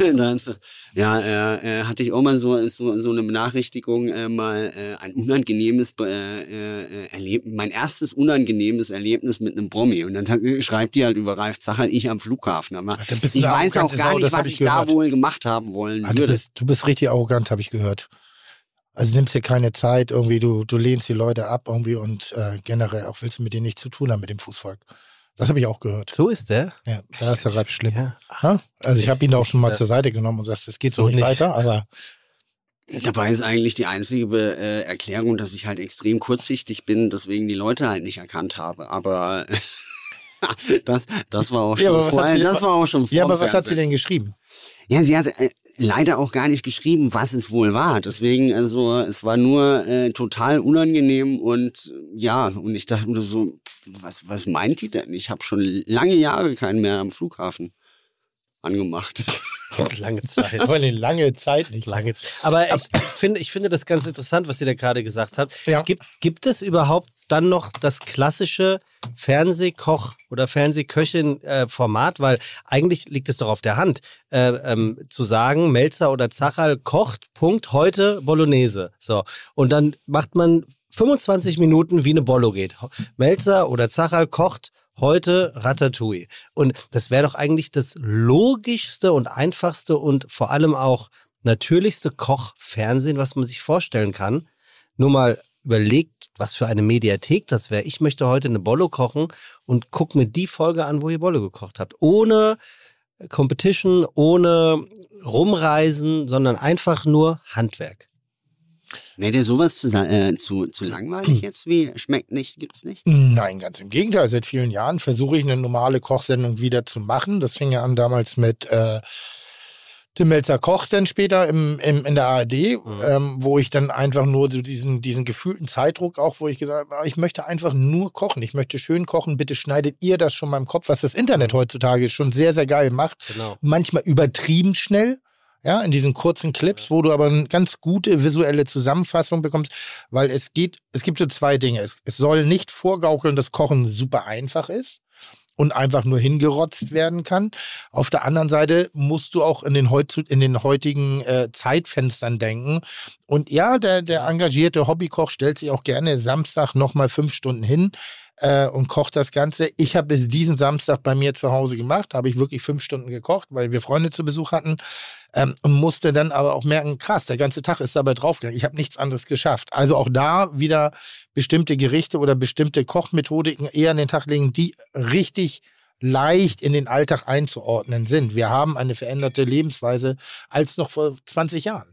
ja, äh, äh, hatte ich auch mal so, so, so eine Benachrichtigung, äh, mal äh, ein unangenehmes äh, äh, Erlebnis, mein erstes unangenehmes Erlebnis mit einem Promi. Und dann schreibt die halt über Ralf Zacher, ich am Flughafen. Aber du ich weiß auch gar nicht, was ich ich da gehört. wohl gemacht haben wollen Ah, du, würde. bist, du bist richtig arrogant, habe ich gehört. Also nimmst dir keine Zeit, irgendwie, du, du lehnst die Leute ab irgendwie und äh, generell auch willst du mit denen nichts zu tun haben mit dem Fußvolk. Das habe ich auch gehört. So ist der. Ja, da ist der Ralf schlimm. Ja. Ha? Also ich habe ihn auch schon mal Ja. zur Seite genommen und sagst, es geht so, So nicht nicht. weiter, aber Dabei ist eigentlich die einzige äh, Erklärung, dass ich halt extrem kurzsichtig bin, deswegen die Leute halt nicht erkannt habe. Aber das, das war auch schon Ja, aber was hat vorher, sie- das war auch schon ja, aber was hat sie denn geschrieben? Ja, sie hat äh, leider auch gar nicht geschrieben, was es wohl war. Deswegen, also es war nur äh, total unangenehm und äh, ja, und ich dachte nur so, was, was meint die denn? Ich habe schon lange Jahre keinen mehr am Flughafen angemacht. Lange Zeit. Aber eine lange Zeit nicht. Lange Zeit. Aber ich, ich, finde, ich finde das ganz interessant, was ihr da gerade gesagt habt. Ja. Gibt, gibt es überhaupt dann noch das klassische Fernsehkoch- oder Fernsehköchin-Format? Weil eigentlich liegt es doch auf der Hand, äh, ähm, zu sagen, Melzer oder Zachal kocht, Punkt, heute Bolognese. So. Und dann macht man 25 Minuten, wie eine Bollo geht. Melzer oder Zachal kocht heute Ratatouille. Und das wäre doch eigentlich das logischste und einfachste und vor allem auch natürlichste Kochfernsehen, was man sich vorstellen kann. Nur mal überlegt, was für eine Mediathek das wäre. Ich möchte heute eine Bollo kochen und guck mir die Folge an, wo ihr Bollo gekocht habt. Ohne Competition, ohne Rumreisen, sondern einfach nur Handwerk. Wäre dir sowas zu, äh, zu, zu langweilig jetzt wie schmeckt nicht, gibt's nicht? Nein, ganz im Gegenteil. Seit vielen Jahren versuche ich eine normale Kochsendung wieder zu machen. Das fing ja an damals mit äh, Tim Melzer Koch dann später im, im, in der ARD, ähm, wo ich dann einfach nur so diesen, diesen gefühlten Zeitdruck auch, wo ich gesagt habe, ich möchte einfach nur kochen. Ich möchte schön kochen. Bitte schneidet ihr das schon mal im Kopf, was das Internet heutzutage schon sehr, sehr geil macht. Genau. Manchmal übertrieben schnell. Ja, in diesen kurzen Clips, wo du aber eine ganz gute visuelle Zusammenfassung bekommst, weil es geht, es gibt so zwei Dinge. Es, es soll nicht vorgaukeln, dass Kochen super einfach ist und einfach nur hingerotzt werden kann. Auf der anderen Seite musst du auch in den, in den heutigen äh, Zeitfenstern denken. Und ja, der, der engagierte Hobbykoch stellt sich auch gerne Samstag nochmal fünf Stunden hin äh, und kocht das Ganze. Ich habe es diesen Samstag bei mir zu Hause gemacht, habe ich wirklich fünf Stunden gekocht, weil wir Freunde zu Besuch hatten ähm, und musste dann aber auch merken, krass, der ganze Tag ist dabei draufgegangen. Ich habe nichts anderes geschafft. Also auch da wieder bestimmte Gerichte oder bestimmte Kochmethodiken eher an den Tag legen, die richtig leicht in den Alltag einzuordnen sind. Wir haben eine veränderte Lebensweise als noch vor 20 Jahren.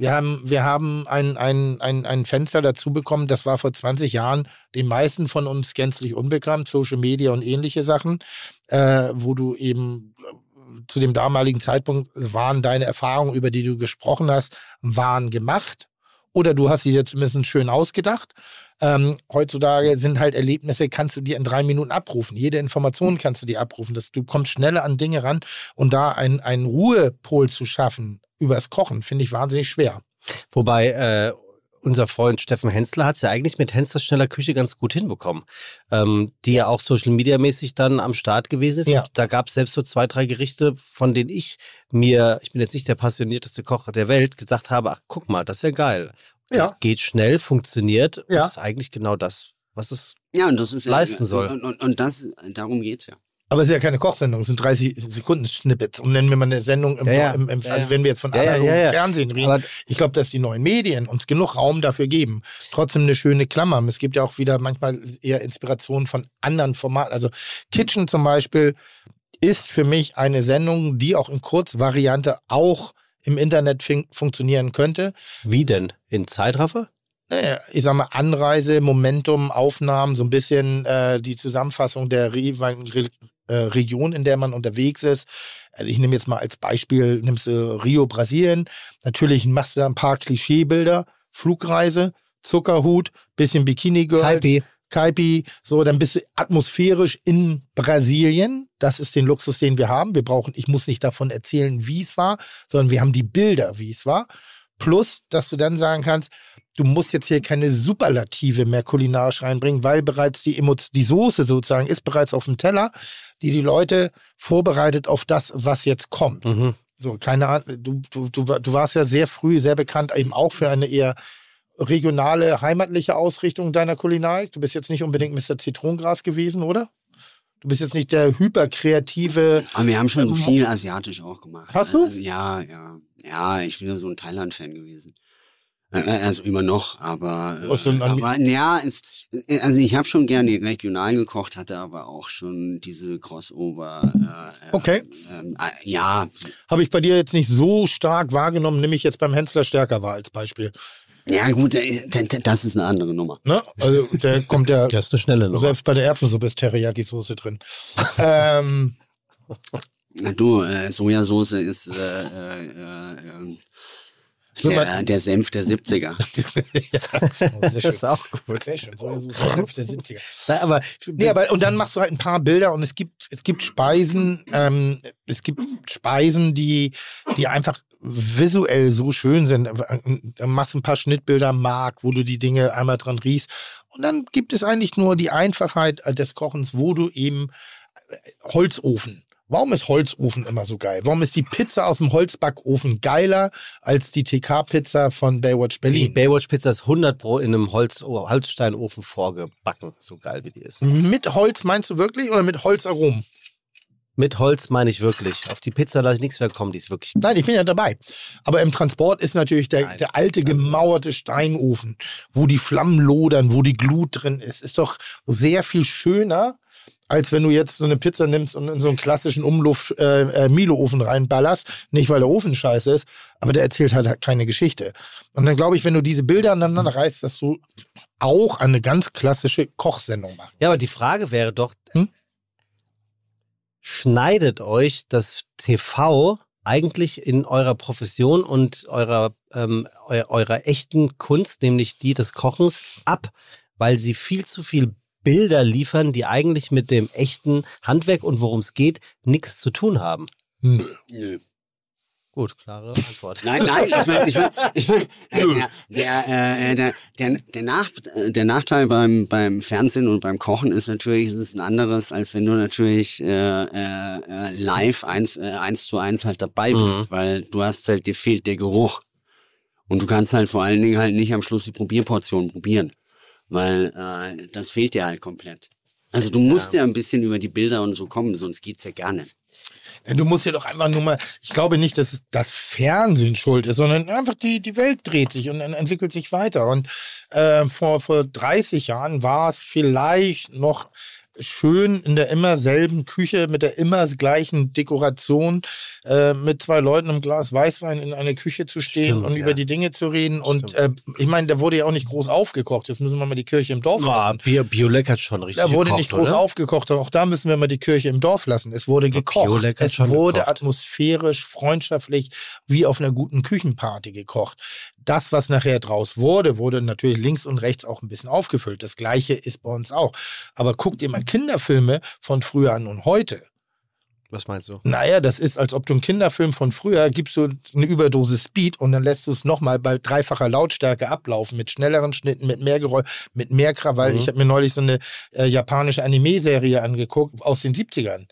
Wir haben, wir haben ein, ein, ein, ein Fenster dazu bekommen, das war vor 20 Jahren den meisten von uns gänzlich unbekannt, Social Media und ähnliche Sachen, äh, wo du eben äh, zu dem damaligen Zeitpunkt waren deine Erfahrungen, über die du gesprochen hast, waren gemacht. Oder du hast sie dir zumindest schön ausgedacht. Ähm, heutzutage sind halt Erlebnisse, kannst du dir in drei Minuten abrufen. Jede Information kannst du dir abrufen. Das, du kommst schneller an Dinge ran. Und da einen, einen Ruhepol zu schaffen übers Kochen, finde ich wahnsinnig schwer. Wobei äh, unser Freund Steffen Hensler hat es ja eigentlich mit Henslers schneller Küche ganz gut hinbekommen, ähm, die ja auch Social Media mäßig dann am Start gewesen ist. Ja. Und da gab es selbst so zwei, drei Gerichte, von denen ich mir, ich bin jetzt nicht der passionierteste Koch der Welt, gesagt habe, ach guck mal, das ist ja geil. Ja. Geht schnell, funktioniert Ja. und ist eigentlich genau das, was es Ja, und das ist ja- Leisten soll. Und, und, und das, darum geht's ja. Aber es ist ja keine Kochsendung, es sind 30 Sekunden Snippets. Und nennen wir mal eine Sendung im, Ja, ja. im, im also ja. wenn wir jetzt von Ja, ja, analogen ja, ja. Fernsehen reden, Aber- ich glaube, dass die neuen Medien uns genug Raum dafür geben. Trotzdem eine schöne Klammer. Es gibt ja auch wieder manchmal eher Inspirationen von anderen Formaten. Also Kitchen zum Beispiel ist für mich eine Sendung, die auch in Kurzvariante auch im Internet fun funktionieren könnte. Wie denn? In Zeitraffer? Naja, ich sag mal, Anreise, Momentum, Aufnahmen, so ein bisschen äh, die Zusammenfassung der Re Re äh, Region, in der man unterwegs ist. Also ich nehme jetzt mal als Beispiel, nimmst du Rio, Brasilien. Natürlich machst du da ein paar Klischeebilder. Flugreise, Zuckerhut, bisschen Bikini-Girl. Kaipi. Kaipi, so, dann bist du atmosphärisch in Brasilien. Das ist den Luxus, den wir haben. Wir brauchen, ich muss nicht davon erzählen, wie es war, sondern wir haben die Bilder, wie es war. Plus, dass du dann sagen kannst, du musst jetzt hier keine Superlative mehr kulinarisch reinbringen, weil bereits die, Emo die Soße sozusagen ist bereits auf dem Teller, die die Leute vorbereitet auf das, was jetzt kommt. Mhm. So, keine Ahnung, du, du, du, war- du warst ja sehr früh sehr bekannt, eben auch für eine eher regionale, heimatliche Ausrichtung deiner Kulinarik. Du bist jetzt nicht unbedingt Mr. Zitronengras gewesen, oder? Du bist jetzt nicht der hyperkreative. Aber wir haben schon Ähm, viel asiatisch auch gemacht. Hast du? Also, ja, ja. Ja, ich bin ja so ein Thailand-Fan gewesen. Äh, Also immer noch, aber, äh, an- aber ja, es, also ich habe schon gerne regional gekocht, hatte aber auch schon diese Crossover. Äh, äh, Okay. Ähm, äh, ja, Habe ich bei dir jetzt nicht so stark wahrgenommen, nämlich jetzt beim Hensler stärker war als Beispiel. ja gut, äh, das ist eine andere Nummer. Ne? Also der kommt ja, Das ist eine schnelle Nummer. selbst bei der Erbsensuppe ist Teriyaki-Soße drin. ähm, Na du, äh, Sojasauce ist äh, äh, äh, der, der Senf der 70er. ja, sehr Das ist auch gut. Sehr schön. So, so, so, der 70er. Na, aber Nee, aber und dann machst du halt ein paar Bilder und es gibt, es gibt Speisen, ähm, es gibt Speisen, die, die einfach visuell so schön sind. Dann machst du ein paar Schnittbilder am Markt, wo du die Dinge einmal dran riechst. Und dann gibt es eigentlich nur die Einfachheit äh, des Kochens, wo du eben äh, Holzofen. Warum ist Holzofen immer so geil? Warum ist die Pizza aus dem Holzbackofen geiler als die TK-Pizza von Baywatch die Berlin? Baywatch Pizza ist 100 pro in einem Holz, Holzsteinofen vorgebacken. So geil wie die ist. Mit Holz meinst du wirklich oder mit Holzaromen? Mit Holz meine ich wirklich. Auf die Pizza lasse ich nichts mehr kommen. Die ist wirklich Nein, ich bin ja dabei. Aber im Transport ist natürlich der, Nein. der alte gemauerte Steinofen, wo die Flammen lodern, wo die Glut drin ist, ist doch sehr viel schöner, als wenn du jetzt so eine Pizza nimmst und in so einen klassischen Umluft äh, äh, Milo-Ofen reinballerst. Nicht, weil der Ofen scheiße ist, aber der erzählt halt, keine Geschichte. Und dann glaube ich, wenn du diese Bilder aneinander reißt, dass du auch eine ganz klassische Kochsendung machst. Ja, aber die Frage wäre doch, Hm? schneidet euch das TV eigentlich in eurer Profession und eurer, ähm, eu eurer echten Kunst, nämlich die des Kochens, ab, weil sie viel zu viel Bilder liefern, die eigentlich mit dem echten Handwerk und worum es geht, nichts zu tun haben? Nö. Nö. Gut, klare Antwort. Nein, nein, ich meine, ich mein, ich mein, der, der, äh, der, der, der, Nach, äh, der Nachteil beim, beim Fernsehen und beim Kochen ist natürlich, es ist ein anderes, als wenn du natürlich äh, äh, äh, live eins, äh, eins zu eins halt dabei bist, Mhm. weil du hast halt, dir fehlt der Geruch. Und du kannst halt vor allen Dingen halt nicht am Schluss die Probierportion probieren, weil äh, das fehlt dir halt komplett. Also du musst ja. ein bisschen über die Bilder und so kommen, sonst geht's ja gar nicht. Ja, Du musst ja doch einfach nur mal, ich glaube nicht, dass es das Fernsehen schuld ist, sondern einfach die, die Welt dreht sich und entwickelt sich weiter. Und äh, vor, vor 30 Jahren war es vielleicht noch schön in der immer selben Küche mit der immer gleichen Dekoration äh, mit zwei Leuten im Glas Weißwein in einer Küche zu stehen Stimmt, und ja. über die Dinge zu reden. Und äh, ich meine, da wurde ja auch nicht groß aufgekocht. Jetzt müssen wir mal die Kirche im Dorf Boah, lassen. Bio, Biolek hat schon richtig Da wurde gekocht, nicht groß oder? aufgekocht, auch da müssen wir mal die Kirche im Dorf lassen. Es wurde gekocht. Biolek Es wurde gekocht. atmosphärisch, freundschaftlich, wie auf einer guten Küchenparty gekocht. Das, was nachher draus wurde, wurde natürlich links und rechts auch ein bisschen aufgefüllt. Das gleiche ist bei uns auch. Aber guckt ihr mal Kinderfilme von früher an und heute. Was meinst du? Naja, das ist, als ob du einen Kinderfilm von früher gibst du eine Überdosis Speed und dann lässt du es nochmal bei dreifacher Lautstärke ablaufen, mit schnelleren Schnitten, mit mehr Geräusch, mit mehr Krawall. Mhm. Ich habe mir neulich so eine äh, japanische Anime-Serie angeguckt aus den 70ern.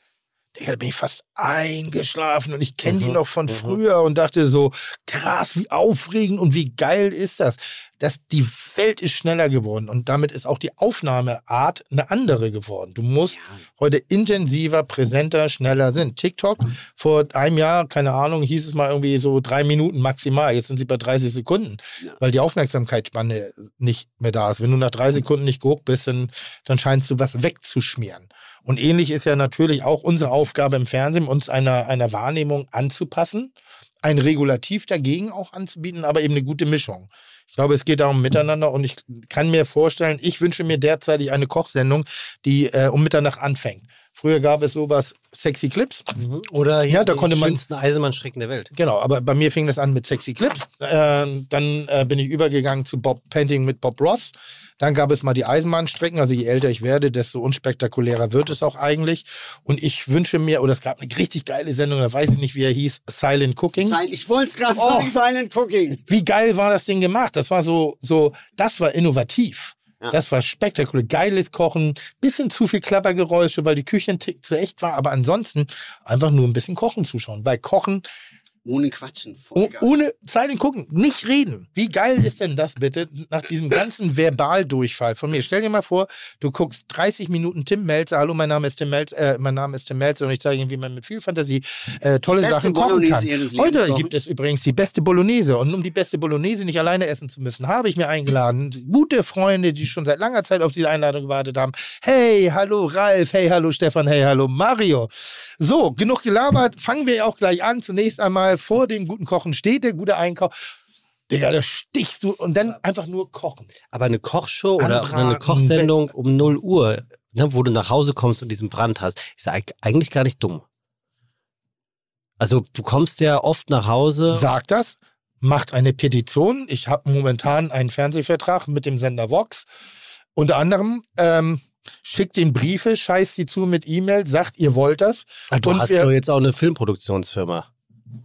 Digga, Da bin ich fast eingeschlafen und ich kenne die Mhm, noch von mhm. früher und dachte so, krass, wie aufregend und wie geil ist das. Das, die Welt ist schneller geworden und damit ist auch die Aufnahmeart eine andere geworden. Du musst heute intensiver, präsenter, schneller sind. TikTok vor einem Jahr, keine Ahnung, hieß es mal irgendwie so drei Minuten maximal. Jetzt sind sie bei 30 Sekunden, Ja. weil die Aufmerksamkeitsspanne nicht mehr da ist. Wenn du nach drei Sekunden nicht geguckt bist, dann, dann scheinst du was wegzuschmieren. Und ähnlich ist ja natürlich auch unsere Aufgabe im Fernsehen, uns einer, einer Wahrnehmung anzupassen, ein Regulativ dagegen auch anzubieten, aber eben eine gute Mischung. Ich glaube, es geht darum miteinander und ich kann mir vorstellen, ich wünsche mir derzeitig eine Kochsendung, die äh, um Mitternacht anfängt. Früher gab es sowas Sexy Clips. Mhm. Oder Ja, da die konnte man- schönsten Eisenbahnstrecken der Welt. Genau, aber bei mir fing das an mit Sexy Clips. Äh, dann äh, bin ich übergegangen zu Bob Painting mit Bob Ross. Dann gab es mal die Eisenbahnstrecken. Also je älter ich werde, desto unspektakulärer wird es auch eigentlich. Und ich wünsche mir, oder es gab eine richtig geile Sendung, da weiß ich nicht, wie er hieß, Silent Cooking. Ich wollte es gerade Oh. sagen, Silent Cooking. Wie geil war das Ding gemacht? Das war so, so, das war innovativ. Ja. Das war spektakulär. Geiles Kochen, bisschen zu viel Klappergeräusche, weil die Küche zu echt war, aber ansonsten einfach nur ein bisschen Kochen zuschauen. Weil Kochen Ohne Quatschen. Oh, ohne Zeit gucken, nicht reden. Wie geil ist denn das bitte nach diesem ganzen Verbaldurchfall von mir? Stell dir mal vor, du guckst 30 Minuten Tim Melzer. Hallo, mein Name ist Tim Melzer, äh, mein Name ist Tim Melzer und ich zeige Ihnen, wie man mit viel Fantasie äh, tolle Sachen kochen Bolognese kann. Ihres Lebens Heute kochen. gibt es übrigens die beste Bolognese und um die beste Bolognese nicht alleine essen zu müssen, habe ich mir eingeladen gute Freunde, die schon seit langer Zeit auf diese Einladung gewartet haben. Hey, hallo Ralf, hey, hallo Stefan, hey, hallo Mario. So, genug gelabert, fangen wir auch gleich an. Zunächst einmal vor dem guten Kochen steht der gute Einkauf. Digga, da stichst du und dann einfach nur kochen. Aber eine Kochshow oder Anbraten, eine Kochsendung um 0 Uhr, ne, wo du nach Hause kommst und diesen Brand hast, ist eigentlich gar nicht dumm. Also du kommst ja oft nach Hause. sagt das, macht eine Petition. Ich habe momentan einen Fernsehvertrag mit dem Sender Vox. Unter anderem ähm, schickt den Briefe, scheißt sie zu mit E-Mail, sagt, ihr wollt das. Ah, du und hast doch jetzt auch eine Filmproduktionsfirma.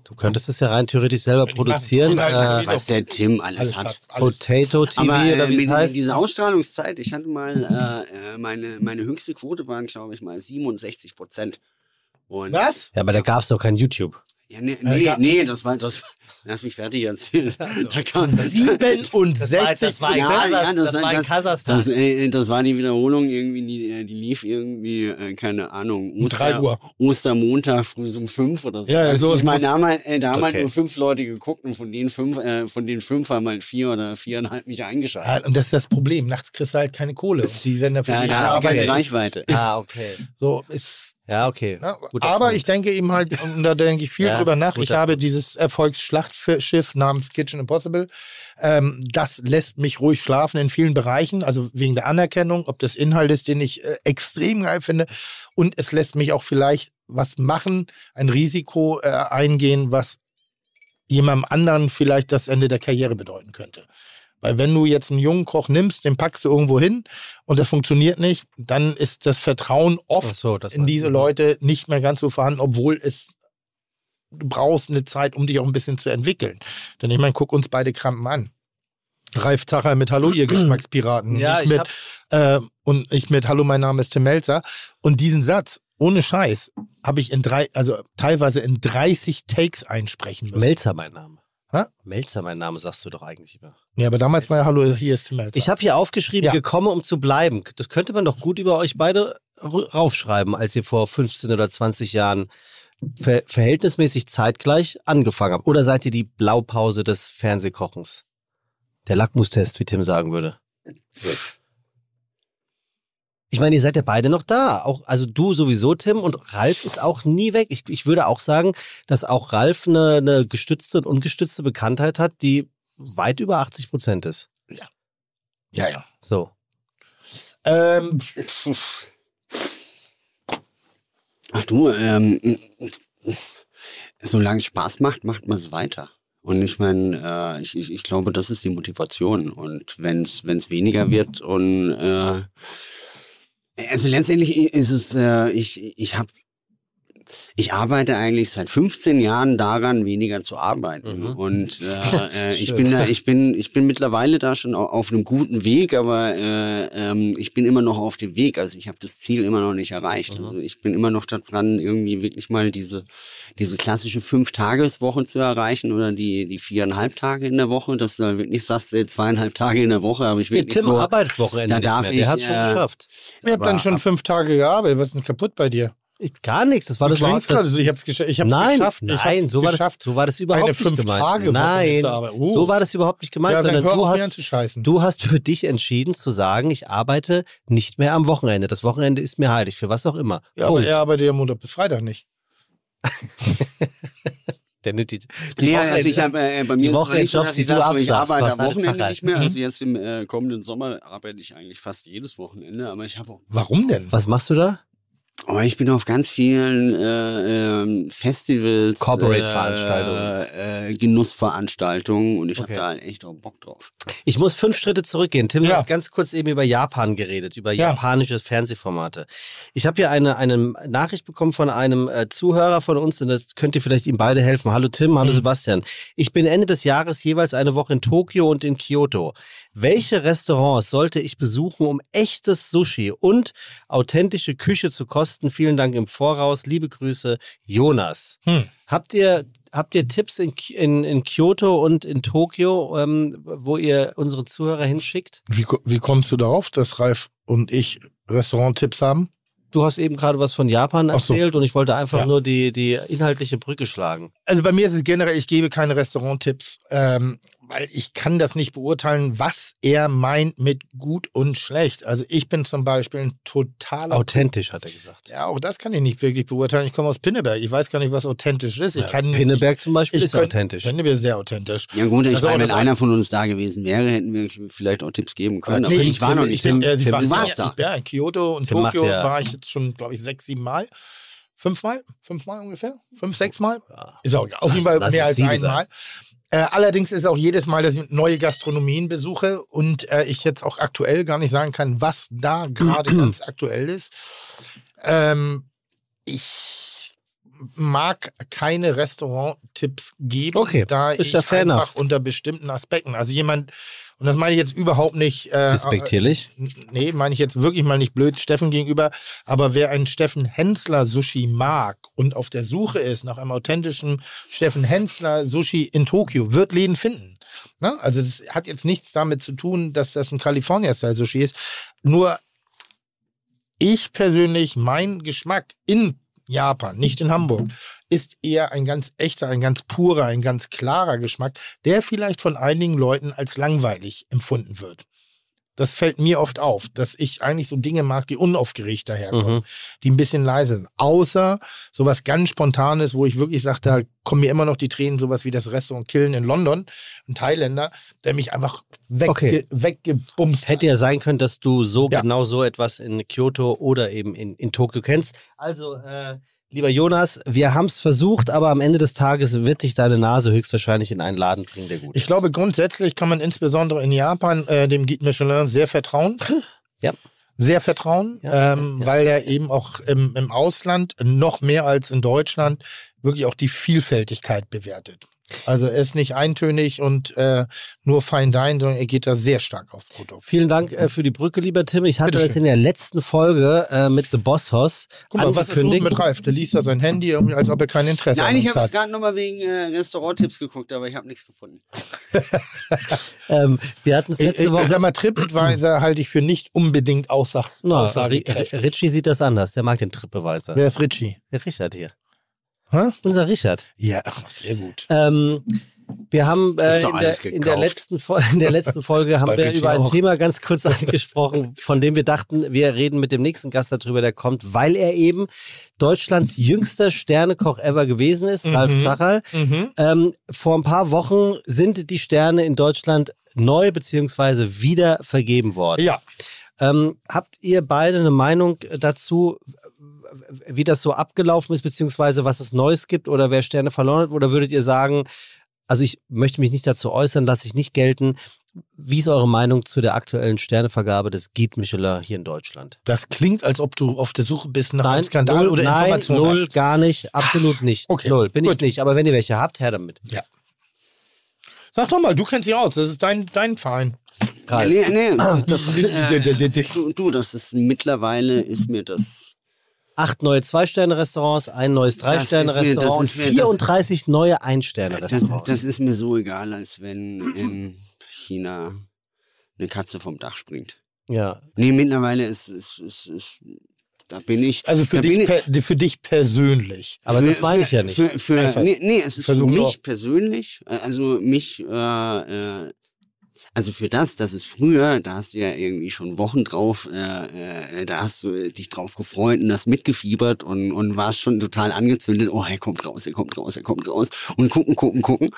Du könntest es ja rein theoretisch selber produzieren. Inhalte, Äh, wie Was der Tim alles, Alles hat. Alles. Potato TV Aber oder äh, wie mit, es heißt. dieser Ausstrahlungszeit, ich hatte mal, äh, äh, meine, meine höchste Quote waren, glaube ich, mal 67 Prozent. Und Was? Ja, aber da gab es doch kein YouTube. Ja, nee, Äh, nee, ga- nee, das war, das, lass mich fertig erzählen. Da kam, 67 war in ja, Kasachstan. ja, das, Das war in das, Kasachstan. Das, äh, das war die Wiederholung irgendwie, die, äh, die lief irgendwie, äh, keine Ahnung, Um drei Uhr. Ostermontag früh so um fünf oder so. Ja, ja, so, ich meine, muss- da haben, halt, äh, da haben halt Okay. nur fünf Leute geguckt und von den fünf, äh, von den fünf haben halt vier oder viereinhalb mich eingeschaltet. Ja, und das ist das Problem. Nachts kriegst du halt keine Kohle. Und die Sender für Ja, die da hast keine ist- Reichweite. Ah, okay. So ist Ja, okay. Ja, aber Punkt. ich denke eben halt, und da denke ich viel Ja, drüber nach, ich habe Punkt. dieses Erfolgsschlachtschiff namens Kitchen Impossible. Ähm, das lässt mich ruhig schlafen in vielen Bereichen, also wegen der Anerkennung, ob das Inhalt ist, den ich äh, extrem geil finde. Und es lässt mich auch vielleicht was machen, ein Risiko äh, eingehen, was jemandem anderen vielleicht das Ende der Karriere bedeuten könnte. Weil wenn du jetzt einen jungen Koch nimmst, den packst du irgendwo hin und das funktioniert nicht, dann ist das Vertrauen oft so, das in diese. Leute nicht mehr ganz so vorhanden, obwohl es du brauchst eine Zeit, um dich auch ein bisschen zu entwickeln. Denn ich meine, guck uns beide Krampen an. Ralf Zacher mit Hallo, ihr Geschmackspiraten. Ja, ich ich mit, äh, und ich mit Hallo, mein Name ist Tim Melzer. Und diesen Satz, ohne Scheiß, habe ich in drei, also teilweise in 30 Takes einsprechen müssen. Melzer mein Name. Hä? Melzer mein Name sagst du doch eigentlich immer. ja, aber damals war ja Hallo, hier ist Tim Melzer. Ich habe hier aufgeschrieben, Ja. gekommen, um zu bleiben. Das könnte man doch gut über euch beide raufschreiben, als ihr vor 15 oder 20 Jahren ver verhältnismäßig zeitgleich angefangen habt. Oder seid ihr die Blaupause des Fernsehkochens? Der Lackmustest, wie Tim sagen würde. Ich meine, ihr seid ja beide noch da. Auch, also du sowieso, Tim, und Ralf ist auch nie weg. Ich, ich würde auch sagen, dass auch Ralf eine, eine gestützte und ungestützte Bekanntheit hat, die weit über 80 Prozent ist. ja, ja. So. Ähm, Ach du, ähm, solange es Spaß macht, macht man es weiter. Und ich meine, äh, ich, ich, ich glaube, das ist die Motivation. Und wenn es weniger wird und äh, also letztendlich ist es, äh, ich, ich habe ich arbeite eigentlich seit 15 Jahren daran, weniger zu arbeiten. Mhm. Und äh, äh, ich bin da, ich bin, ich bin mittlerweile da schon au- auf einem guten Weg, aber äh, ähm, ich bin immer noch auf dem Weg. Also ich habe das Ziel immer noch nicht erreicht. Mhm. Also ich bin immer noch dran, irgendwie wirklich mal diese diese klassische Fünf-Tages-Woche zu erreichen oder die die viereinhalb Tage in der Woche, dass du da wirklich sagst, äh, zweieinhalb Tage in der Woche habe ich Ja, wirklich Tim so. arbeitet Wochenende da nicht darf mehr. ich, Der hat schon äh, geschafft. ihr habt dann schon fünf Tage gearbeitet. Was ist denn kaputt bei dir? Ich, gar nichts. Das war Du doch klingst das, gerade so, ich hab's, gescha ich hab's Nein, geschafft. Ich nein, so war, das, geschafft. so war das überhaupt eine nicht gemeint. Fünf-Tage-Woche Nein. Oh. so war das überhaupt nicht gemeint, Ja, sondern du hast, du hast für dich entschieden zu sagen, ich arbeite nicht mehr am Wochenende. Das Wochenende ist mir heilig, für was auch immer. ja, aber Punkt. er arbeitet ja Montag bis Freitag nicht. Der nimmt die, die Nee, Wochenende- also ich habe äh, bei die mir ist es nicht so, dass die ich ich arbeite am Wochenende nicht mehr. Mhm. Also jetzt im äh, kommenden Sommer arbeite ich eigentlich fast jedes Wochenende, aber ich habe auch Warum denn? Was machst du da? Oh, ich bin auf ganz vielen äh, ähm, Festivals, Corporate-Veranstaltungen. äh, äh, Genussveranstaltungen und ich Okay. habe da echt auch Bock drauf. Ich muss fünf Schritte zurückgehen. Tim, du Ja. hast ganz kurz eben über Japan geredet, über Ja. japanische Fernsehformate. Ich habe hier eine, eine Nachricht bekommen von einem äh, Zuhörer von uns, und das könnt ihr vielleicht ihm beide helfen. Hallo Tim, hallo Mhm. Sebastian. Ich bin Ende des Jahres jeweils eine Woche in Tokio und in Kyoto. Welche Restaurants sollte ich besuchen, um echtes Sushi und authentische Küche zu kosten? Vielen Dank im Voraus. Liebe Grüße, Jonas. Hm. Habt ihr, habt ihr Tipps in, in, in Kyoto und in Tokio, ähm, wo ihr unsere Zuhörer hinschickt? Wie, wie kommst du darauf, dass Ralf und ich Restauranttipps haben? Du hast eben gerade was von Japan Ach so. erzählt und ich wollte einfach Ja. nur die, die inhaltliche Brücke schlagen. Also bei mir ist es generell, ich gebe keine Restauranttipps, ähm, weil ich kann das nicht beurteilen, was er meint mit gut und schlecht. Also ich bin zum Beispiel ein totaler Authentisch, hat er gesagt. Ja, auch das kann ich nicht wirklich beurteilen. Ich komme aus Pinneberg. Ich weiß gar nicht, was authentisch ist. Ich kann Pinneberg zum Beispiel ich ist könnt- authentisch. Pinneberg ist sehr authentisch. Ja gut, ich Also, meine, wenn einer von uns da gewesen wäre, hätten wir vielleicht auch Tipps geben können. Nee, aber ich war Tim- noch nicht Tim, da. äh, sie Tim, war- warst da. Ja, in Kyoto und Tim Tokio ja- war ich jetzt schon, glaube ich, sechs, sieben Mal. Fünfmal? Fünfmal ungefähr? Fünf, sechsmal? Ja. Ist auch auf jeden Fall mehr als einmal. Äh, allerdings ist auch jedes Mal, dass ich neue Gastronomien besuche und äh, ich jetzt auch aktuell gar nicht sagen kann, was da gerade ganz aktuell ist. Ähm, ich mag keine Restaurant-Tipps geben, Okay, da ist ich ja einfach enough. unter bestimmten Aspekten, also jemand, und das meine ich jetzt überhaupt nicht äh, Respektierlich. Nee, meine ich jetzt wirklich mal nicht blöd Steffen gegenüber. Aber wer einen Steffen Hensler Sushi mag und auf der Suche ist nach einem authentischen Steffen Hensler Sushi in Tokio, wird Läden finden. Ne? Also das hat jetzt nichts damit zu tun, dass das ein California-Style Sushi ist. Nur ich persönlich, mein Geschmack in Japan, nicht in Hamburg, ist eher ein ganz echter, ein ganz purer, ein ganz klarer Geschmack, der vielleicht von einigen Leuten als langweilig empfunden wird. Das fällt mir oft auf, dass ich eigentlich so Dinge mag, die unaufgeregt daherkommen, Mhm. die ein bisschen leise sind. Außer sowas ganz Spontanes, wo ich wirklich sage, da kommen mir immer noch die Tränen, sowas wie das Restaurant Killen in London, ein Thailänder, der mich einfach wegge Okay. weggebumst Hätte hat. ja sein können, dass du so Ja. genau so etwas in Kyoto oder eben in, in Tokio kennst. Also, äh, lieber Jonas, wir haben es versucht, aber am Ende des Tages wird dich deine Nase höchstwahrscheinlich in einen Laden bringen, der gut Ich ist. glaube, grundsätzlich kann man insbesondere in Japan äh, dem Guide Michelin sehr vertrauen. Ja. Sehr vertrauen, Ja, ähm, ja. weil er eben auch im, im Ausland noch mehr als in Deutschland wirklich auch die Vielfältigkeit bewertet. Also er ist nicht eintönig und äh, nur Fine Dine, sondern er geht da sehr stark aufs Produkt. Vielen Dank äh, für die Brücke, lieber Tim. Ich hatte das in der letzten Folge äh, mit The Boss Hoss Guck mal, was ist los mit Ralf? Der liest da sein Handy, irgendwie, als ob er kein Interesse Nein, an ich uns habe hat. es gerade nochmal wegen äh, Restauranttipps geguckt, aber ich habe nichts gefunden. Ähm, wir hatten es Ich, letzte ich, Woche. sag mal, TripAdvisor halte ich für nicht unbedingt aussag aussagekräftig. Richie sieht das anders. Der mag den Trippbeweise. Wer ist Richie? Der Richard hier. Hä? Unser Richard. Ja, ach, sehr gut. Ähm, wir haben äh, in, der, in, der letzten Fol- in der letzten Folge haben wir über ein auch. Thema ganz kurz angesprochen, von dem wir dachten, wir reden mit dem nächsten Gast darüber, der kommt, weil er eben Deutschlands jüngster Sternekoch ever gewesen ist, Mhm. Ralf Zacherl. Mhm. Ähm, vor ein paar Wochen sind die Sterne in Deutschland neu beziehungsweise wieder vergeben worden. Ja, Ähm, habt ihr beide eine Meinung dazu, wie das so abgelaufen ist, beziehungsweise was es Neues gibt oder wer Sterne verloren hat? Oder würdet ihr sagen, also ich möchte mich nicht dazu äußern, lasse ich nicht gelten. Wie ist eure Meinung zu der aktuellen Sternevergabe des Guide Michelin hier in Deutschland? das klingt, als ob du auf der Suche bist nach einem Nein, Skandal null, oder nein, Information null, hast. gar nicht, absolut nicht. Okay, Null, bin gut. ich nicht. Aber wenn ihr welche habt, her damit. Sag doch mal, du kennst dich aus. Das ist dein, dein Verein. Ralf. Nee, nee, das, D- d- du, du, das ist mittlerweile ist mir das. Acht neue Zwei-Sterne-Restaurants, ein neues Das Drei-Sterne-Restaurant und das ist mir- das- 34 neue Das, Ein-Sterne-Restaurants. das ist mir so egal, als wenn in China eine Katze vom Dach springt. ja, Nee, mittlerweile ist, ist, ist, ist da bin ich. Also für dich, ich, per, für dich persönlich. aber das meine ich ja nicht. Für, für, nee, nee, es ist für Versuch mich nur. persönlich, äh, also mich, äh, äh, also für das, das ist früher, da hast du ja irgendwie schon Wochen drauf, äh, äh, da hast du dich drauf gefreut und das mitgefiebert und, und warst schon total angezündet, oh, er kommt raus, er kommt raus, er kommt raus und gucken, gucken, gucken.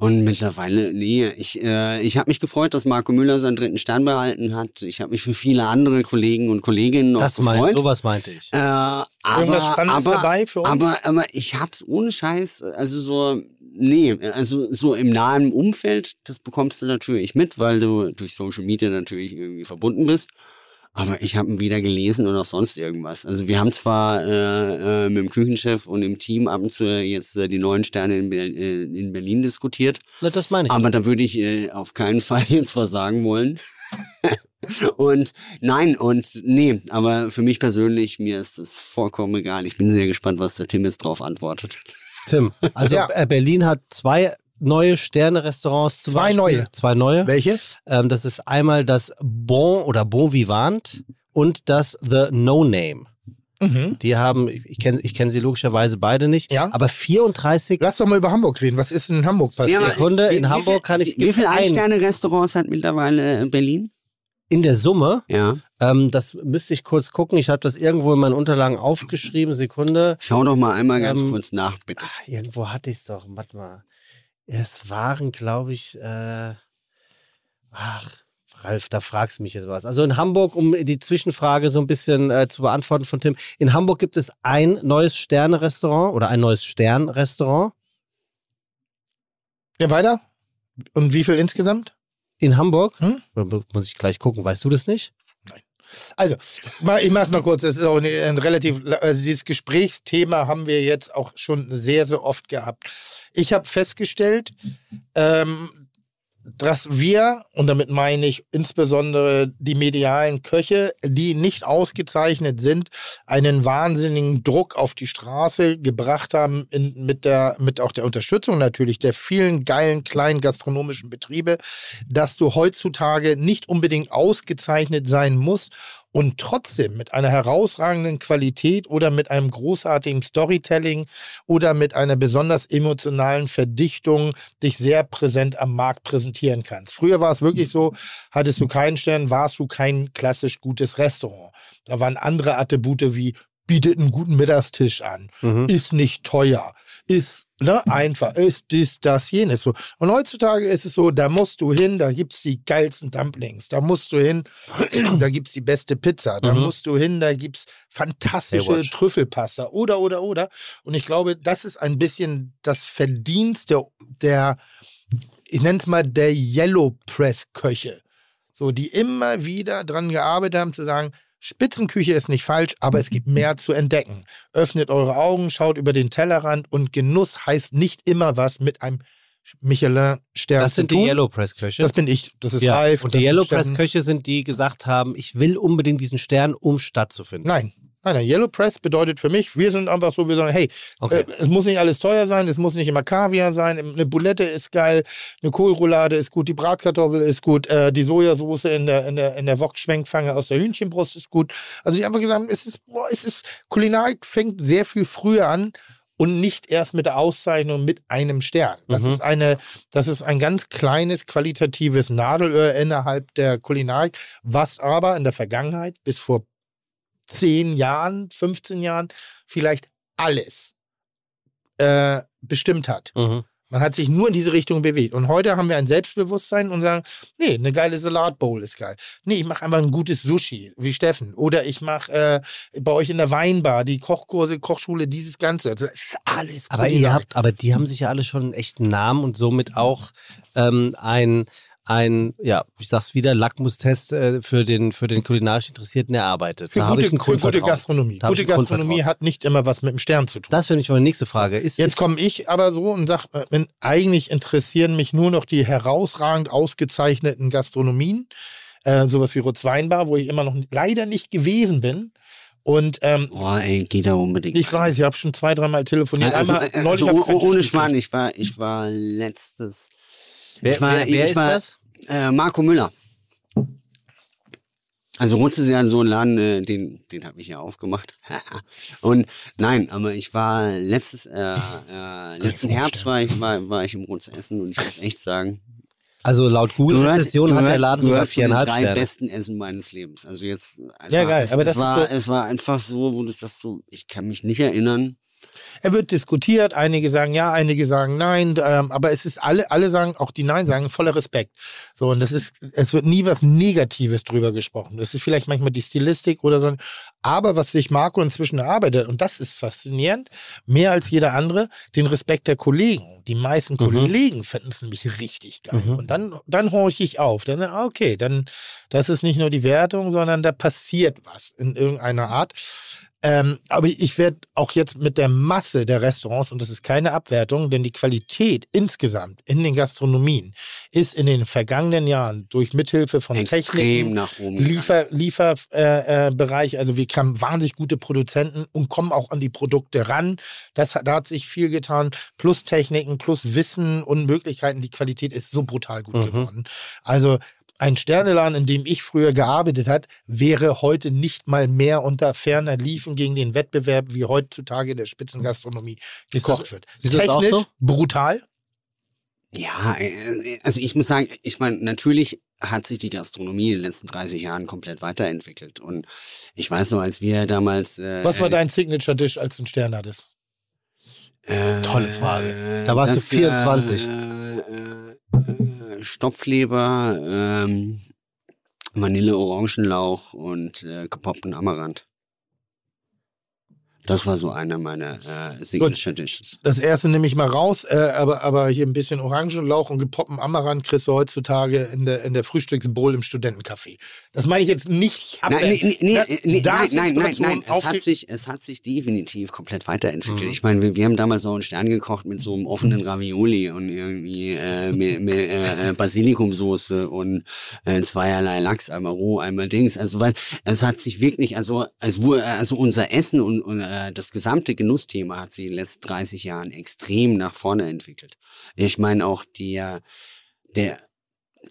Und mittlerweile, nee, ich, äh, ich habe mich gefreut, dass Marco Müller seinen dritten Stern behalten hat. Ich habe mich für viele andere Kollegen und Kolleginnen noch Das mein, gefreut. sowas meinte ich. Äh, aber, Irgendwas Spannendes aber, dabei für uns? Aber, aber ich hab's ohne Scheiß, also so, nee, also so im nahen Umfeld, das bekommst du natürlich mit, weil du durch Social Media natürlich irgendwie verbunden bist. Aber ich habe ihn weder gelesen oder sonst irgendwas. Also wir haben zwar äh, äh, mit dem Küchenchef und im Team ab und zu jetzt äh, die neuen Sterne in, Ber äh, in Berlin diskutiert. Na, Das meine ich. Aber da würde ich äh, auf keinen Fall jetzt was sagen wollen. und nein, und nee, aber für mich persönlich, mir ist das vollkommen egal. Ich bin sehr gespannt, was der Tim jetzt drauf antwortet. Tim, also Ja. äh, Berlin hat zwei neue Sterne-Restaurants zum Zwei Beispiel. neue. Zwei neue. Welche? Ähm, das ist einmal das Bon oder Bon Vivant und das The No Name. Mhm. Die haben, ich kenne ich kenn sie logischerweise beide nicht, Ja. aber 34 Lass doch mal über Hamburg reden. Was ist in Hamburg passiert? aber Sekunde, wie- in wie Hamburg viel- kann ich- Wie, wie viele ein- Ein-Sterne-Restaurants hat mittlerweile äh, Berlin? In der Summe. Ja. Ähm, das müsste ich kurz gucken. Ich habe das irgendwo in meinen Unterlagen aufgeschrieben. Sekunde. Schau doch mal einmal ganz Ähm, kurz nach, bitte. Ah, irgendwo hatte ich es doch. Warte mal. Es waren, glaube ich, äh, ach, Ralf, da fragst du mich jetzt was. Also in Hamburg, um die Zwischenfrage so ein bisschen äh, zu beantworten von Tim, in Hamburg gibt es ein neues Sterne-Restaurant oder ein neues Stern-Restaurant. Ja, weiter. Und wie viel insgesamt? In Hamburg? Hm? Muss ich gleich gucken, weißt du das nicht? Also, mal- ich mach's mal kurz. Das ist auch ein, ein relativ, also dieses Gesprächsthema haben wir jetzt auch schon sehr, sehr oft gehabt. Ich habe festgestellt, ähm, dass wir, und damit meine ich insbesondere die medialen Köche, die nicht ausgezeichnet sind, einen wahnsinnigen Druck auf die Straße gebracht haben, in, mit, der, mit auch der Unterstützung natürlich der vielen geilen kleinen gastronomischen Betriebe, dass du heutzutage nicht unbedingt ausgezeichnet sein musst und trotzdem mit einer herausragenden Qualität oder mit einem großartigen Storytelling oder mit einer besonders emotionalen Verdichtung dich sehr präsent am Markt präsentieren kannst. Früher war es wirklich so, hattest du keinen Stern, warst du kein klassisch gutes Restaurant. Da waren andere Attribute wie bietet einen guten Mittagstisch an, Mhm. ist nicht teuer, ist ne, einfach, ist dies, das, jenes. So. Und heutzutage ist es so, da musst du hin, da gibt's die geilsten Dumplings, da musst du hin, da gibt's die beste Pizza, da Mhm. musst du hin, da gibt's fantastische Baywatch. Trüffelpasta oder, oder, oder. Und ich glaube, das ist ein bisschen das Verdienst der, der ich nenne es mal der Yellow Press Köche. So, die immer wieder dran gearbeitet haben zu sagen, Spitzenküche ist nicht falsch, aber es gibt mehr zu entdecken. Öffnet eure Augen, schaut über den Tellerrand und Genuss heißt nicht immer was mit einem Michelin-Stern Das sind die. Yellow Press Köche. Das bin ich. Das ist ja. Ralf. Und die Yellow Steffen. Press Köche sind die gesagt haben, ich will unbedingt diesen Stern, um stattzufinden. Nein. Nein, nein, Yellow Press bedeutet für mich, wir sind einfach so, wir sagen, hey, Okay. äh, es muss nicht alles teuer sein, es muss nicht immer Kaviar sein, eine Boulette ist geil, eine Kohlroulade ist gut, die Bratkartoffel ist gut, äh, die Sojasauce in der, in der, in der Wok-Schwenkfange aus der Hühnchenbrust ist gut. Also die haben einfach gesagt, es ist, boah, es ist, Kulinarik fängt sehr viel früher an und nicht erst mit der Auszeichnung mit einem Stern. Das Mhm. ist eine, das ist ein ganz kleines qualitatives Nadelöhr innerhalb der Kulinarik, was aber in der Vergangenheit bis vor 10 Jahren, 15 Jahren vielleicht alles äh, bestimmt hat. Mhm. Man hat sich nur in diese Richtung bewegt. Und heute haben wir ein Selbstbewusstsein und sagen, nee, eine geile Salatbowl ist geil. Nee, ich mache einfach ein gutes Sushi, wie Steffen. Oder ich mache äh, bei euch in der Weinbar die Kochkurse, Kochschule, dieses Ganze. Das ist alles Aber ihr habt, aber die haben sich ja alle schon einen echten Namen und somit auch ähm, ein, ein, ja, ich sag's wieder, Lackmustest äh, für den, für den kulinarisch Interessierten erarbeitet. für da gute, ich ein für gute. Gastronomie. Gute ich Gastronomie hat nicht immer was mit dem Stern zu tun. Das wäre nämlich meine nächste Frage. Ist, Jetzt ist, komme ich aber so und sage, eigentlich interessieren mich nur noch die herausragend ausgezeichneten Gastronomien. Äh, sowas wie Rutzweinbar, wo ich immer noch leider nicht gewesen bin. Und ähm, Oh, ey, geht da unbedingt. ich weiß, ich habe schon zwei, dreimal telefoniert. also, Einmal, äh, neulich also, ich oh- keinen ohne Schmarrn, ich war, ich war letztes. Wer, war, wer, wer ist war, das? Äh, Marco Müller. Also Rutz ist ja so ein Laden, äh, den, den habe ich ja aufgemacht. und nein, aber ich war letztes, äh, äh, letzten Herbst war ich, war, war ich im Rutz essen und ich muss echt sagen, Also laut Google-Rezession hat der Laden sogar viereinhalb drei Sterne. besten Essen meines Lebens. Also jetzt einfach, Ja, geil, Es, aber es das war, so- es war einfach so, wo du das so, ich kann mich nicht erinnern. Er wird diskutiert, einige sagen ja, einige sagen nein, ähm, aber es ist alle, alle sagen, auch die Nein sagen, voller Respekt. So, und das ist, es wird nie was Negatives drüber gesprochen. Das ist vielleicht manchmal die Stilistik oder so. Aber was sich Marco inzwischen erarbeitet, und das ist faszinierend, mehr als jeder andere, den Respekt der Kollegen. Die meisten Kollegen finden es nämlich richtig geil. Mhm. Und dann, dann horche ich auf. Dann, ah, okay, dann, das ist nicht nur die Wertung, sondern da passiert was in irgendeiner Art. Ähm, aber ich werde auch jetzt mit der Masse der Restaurants, und das ist keine Abwertung, denn die Qualität insgesamt in den Gastronomien ist in den vergangenen Jahren durch Mithilfe von Extrem Techniken, nach oben. gegangen. Liefer, Lieferbereich, äh, Bereich, also wir haben wahnsinnig gute Produzenten und kommen auch an die Produkte ran. Das, hat- da hat sich viel getan. Plus Techniken, plus Wissen und Möglichkeiten. Die Qualität ist so brutal gut Mhm. geworden. Also ein Sterneladen, in dem ich früher gearbeitet hat, wäre heute nicht mal mehr unter ferner Liefen gegen den Wettbewerb, wie heutzutage in der Spitzengastronomie gekocht wird. du das auch Technisch so? brutal. Ja, äh, also ich muss sagen, ich meine, natürlich hat sich die Gastronomie in den letzten 30 Jahren komplett weiterentwickelt. Und ich weiß noch, als wir damals. Äh, Was war dein Signature-Dish, als du einen Stern hattest? äh, Tolle Frage. Da warst du das, 24. Äh, äh, äh, Stopfleber, ähm, Vanille-Orangenlauch und äh, gepoppten Amaranth. Das war so einer meiner äh, Signature Dishes. Das erste nehme ich mal raus, äh, aber, aber hier ein bisschen Orangenlauch und gepoppten Amaranth kriegst du heutzutage in der, in der Frühstücksbowl im Studentencafé. Das meine ich jetzt nicht. Nein, nee, nee, nee, Da- nee, da nein, nein, nein, nein. Es hat, sich, es hat sich definitiv komplett weiterentwickelt. Mhm. Ich meine, wir, wir haben damals auch einen Stern gekocht mit so einem offenen Ravioli und irgendwie äh, mit, mit äh, äh, Basilikumsoße und äh, zweierlei Lachs, einmal roh, einmal Dings. Also weil es hat sich wirklich, also wurde, also unser Essen und, und äh, das gesamte Genussthema hat sich in den letzten 30 Jahren extrem nach vorne entwickelt. Ich meine auch der der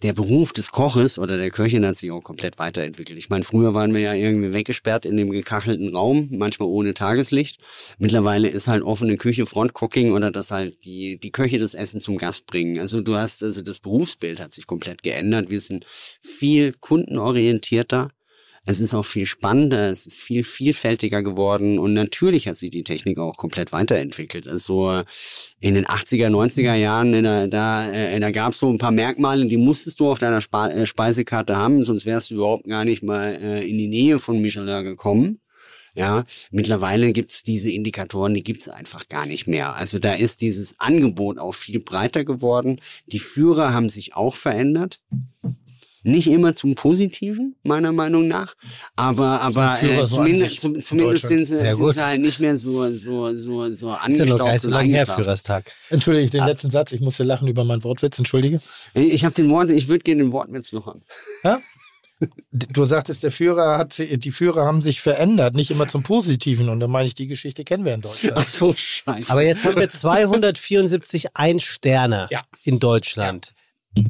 der Beruf des Koches oder der Köchin hat sich auch komplett weiterentwickelt. Ich meine, früher waren wir ja irgendwie weggesperrt in dem gekachelten Raum, manchmal ohne Tageslicht. Mittlerweile ist halt offene Küche, Frontcooking oder dass halt die, die Köche das Essen zum Gast bringen. Also du hast, also das Berufsbild hat sich komplett geändert. Wir sind viel kundenorientierter. Es ist auch viel spannender, es ist viel vielfältiger geworden und natürlich hat sich die Technik auch komplett weiterentwickelt. Also in den 80er, 90er Jahren, der, da, äh, da gab es so ein paar Merkmale, die musstest du auf deiner Spa äh, Speisekarte haben, sonst wärst du überhaupt gar nicht mal äh, in die Nähe von Michelin gekommen. Ja, mittlerweile gibt's diese Indikatoren, die gibt's einfach gar nicht mehr. Also da ist dieses Angebot auch viel breiter geworden. Die Führer haben sich auch verändert. Nicht immer zum Positiven, meiner Meinung nach. Aber, aber äh, zumindest, zum, in zumindest sind sie, sind sie halt nicht mehr so, so, so, so Ist ja noch angestaubt her. Führerstag. Entschuldige den letzten Satz, ich musste lachen über meinen Wortwitz, entschuldige. Ich habe den Wort, ich würde gerne den Wortwitz noch haben. Ja? Du sagtest, der Führer hat, die Führer haben sich verändert, nicht immer zum Positiven. Und da meine ich, die Geschichte kennen wir in Deutschland. Ach so, scheiße. Aber jetzt haben wir 274 Ein-Sterne Ja. in Deutschland.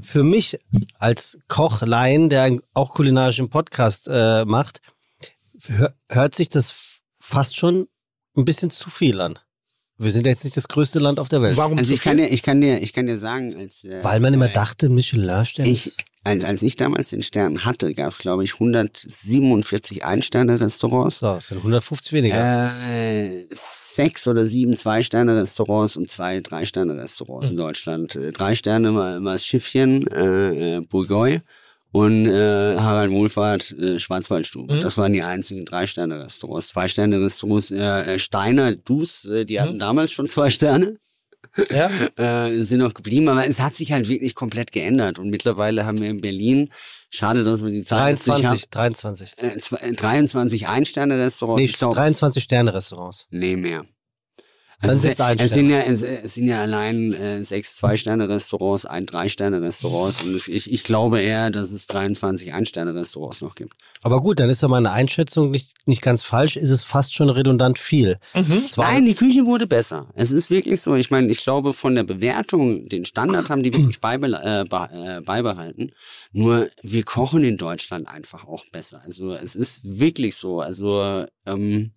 Für mich als Kochlein, der auch kulinarischen Podcast äh, macht, hör, hört sich das fast schon ein bisschen zu viel an. Wir sind ja jetzt nicht das größte Land auf der Welt. Warum also zu ich kann viel? dir, ich kann dir, ich kann dir sagen, als äh, Weil man immer äh, dachte, Michelin-Sterne ich, ist- als, als ich damals den Stern hatte, gab es glaube ich 147 Ein-Sterne-Restaurants. so, es sind 150 weniger. Äh, sechs oder sieben Zwei-Sterne-Restaurants und zwei Drei-Sterne-Restaurants in Deutschland. Äh, drei Sterne war, war das Schiffchen, äh, äh, Bourgogne und äh, Harald Wohlfahrt, äh, Schwarzwaldstube. Mhm. Das waren die einzigen Drei-Sterne-Restaurants. Zwei-Sterne-Restaurants, äh, äh, Steiner, Dus, äh, die hatten Mhm. damals schon zwei Sterne Ja? äh, sind noch geblieben, aber es hat sich halt wirklich komplett geändert und mittlerweile haben wir in Berlin, schade, dass wir die Zahl jetzt nicht 23, 23. haben, äh, zwei- äh, 23 Ein-Sterne-Restaurants. Nee, ich glaube, 23 Sterne-Restaurants. nee, mehr. Also es, es sind ja es, es sind ja allein äh, sechs Zwei-Sterne-Restaurants, ein Drei-Sterne-Restaurants und ich, ich glaube eher, dass es 23 Ein-Sterne-Restaurants noch gibt. Aber gut, dann ist ja meine Einschätzung nicht, nicht ganz falsch, ist es fast schon redundant viel. Mhm. Nein, die Küche wurde besser. Es ist wirklich so. Ich meine, ich glaube, von der Bewertung, den Standard haben die wirklich beibe äh, be äh, beibehalten. Nur wir kochen in Deutschland einfach auch besser. Also es ist wirklich so. Also ähm,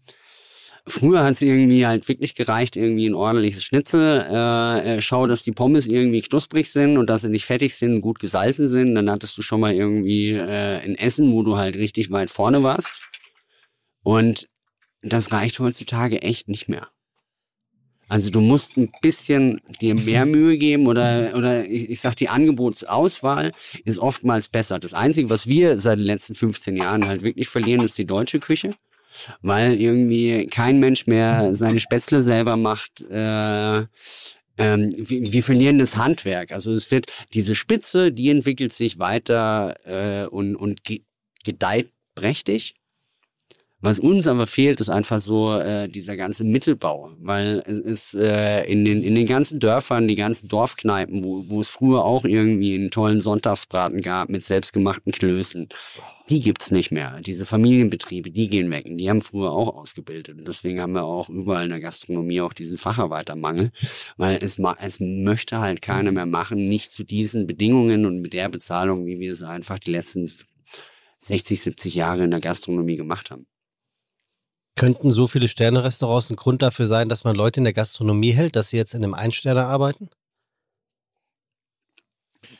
Früher hat es irgendwie halt wirklich gereicht, irgendwie ein ordentliches Schnitzel. Äh, äh, schau, dass die Pommes irgendwie knusprig sind und dass sie nicht fettig sind, gut gesalzen sind. Dann hattest du schon mal irgendwie äh, ein Essen, wo du halt richtig weit vorne warst. Und das reicht heutzutage echt nicht mehr. Also du musst ein bisschen dir mehr Mühe geben oder, oder ich, ich sag, die Angebotsauswahl ist oftmals besser. Das Einzige, was wir seit den letzten 15 Jahren halt wirklich verlieren, ist die deutsche Küche. Weil irgendwie kein Mensch mehr seine Spätzle selber macht. Äh, ähm, wir, wir verlieren das Handwerk. Also es wird diese Spitze, die entwickelt sich weiter äh, und, und ge gedeiht prächtig. Was uns aber fehlt, ist einfach so äh, dieser ganze Mittelbau, weil es ist äh, in den in den ganzen Dörfern, die ganzen Dorfkneipen, wo, wo es früher auch irgendwie einen tollen Sonntagsbraten gab mit selbstgemachten Klößen, die gibt's nicht mehr. Diese Familienbetriebe, die gehen weg. Und die haben früher auch ausgebildet. Und deswegen haben wir auch überall in der Gastronomie auch diesen Facharbeitermangel, weil es es möchte halt keiner mehr machen, nicht zu diesen Bedingungen und mit der Bezahlung, wie wir es einfach die letzten 60, 70 Jahre in der Gastronomie gemacht haben. Könnten so viele Sterne-Restaurants ein Grund dafür sein, dass man Leute in der Gastronomie hält, dass sie jetzt in einem Einsterner arbeiten?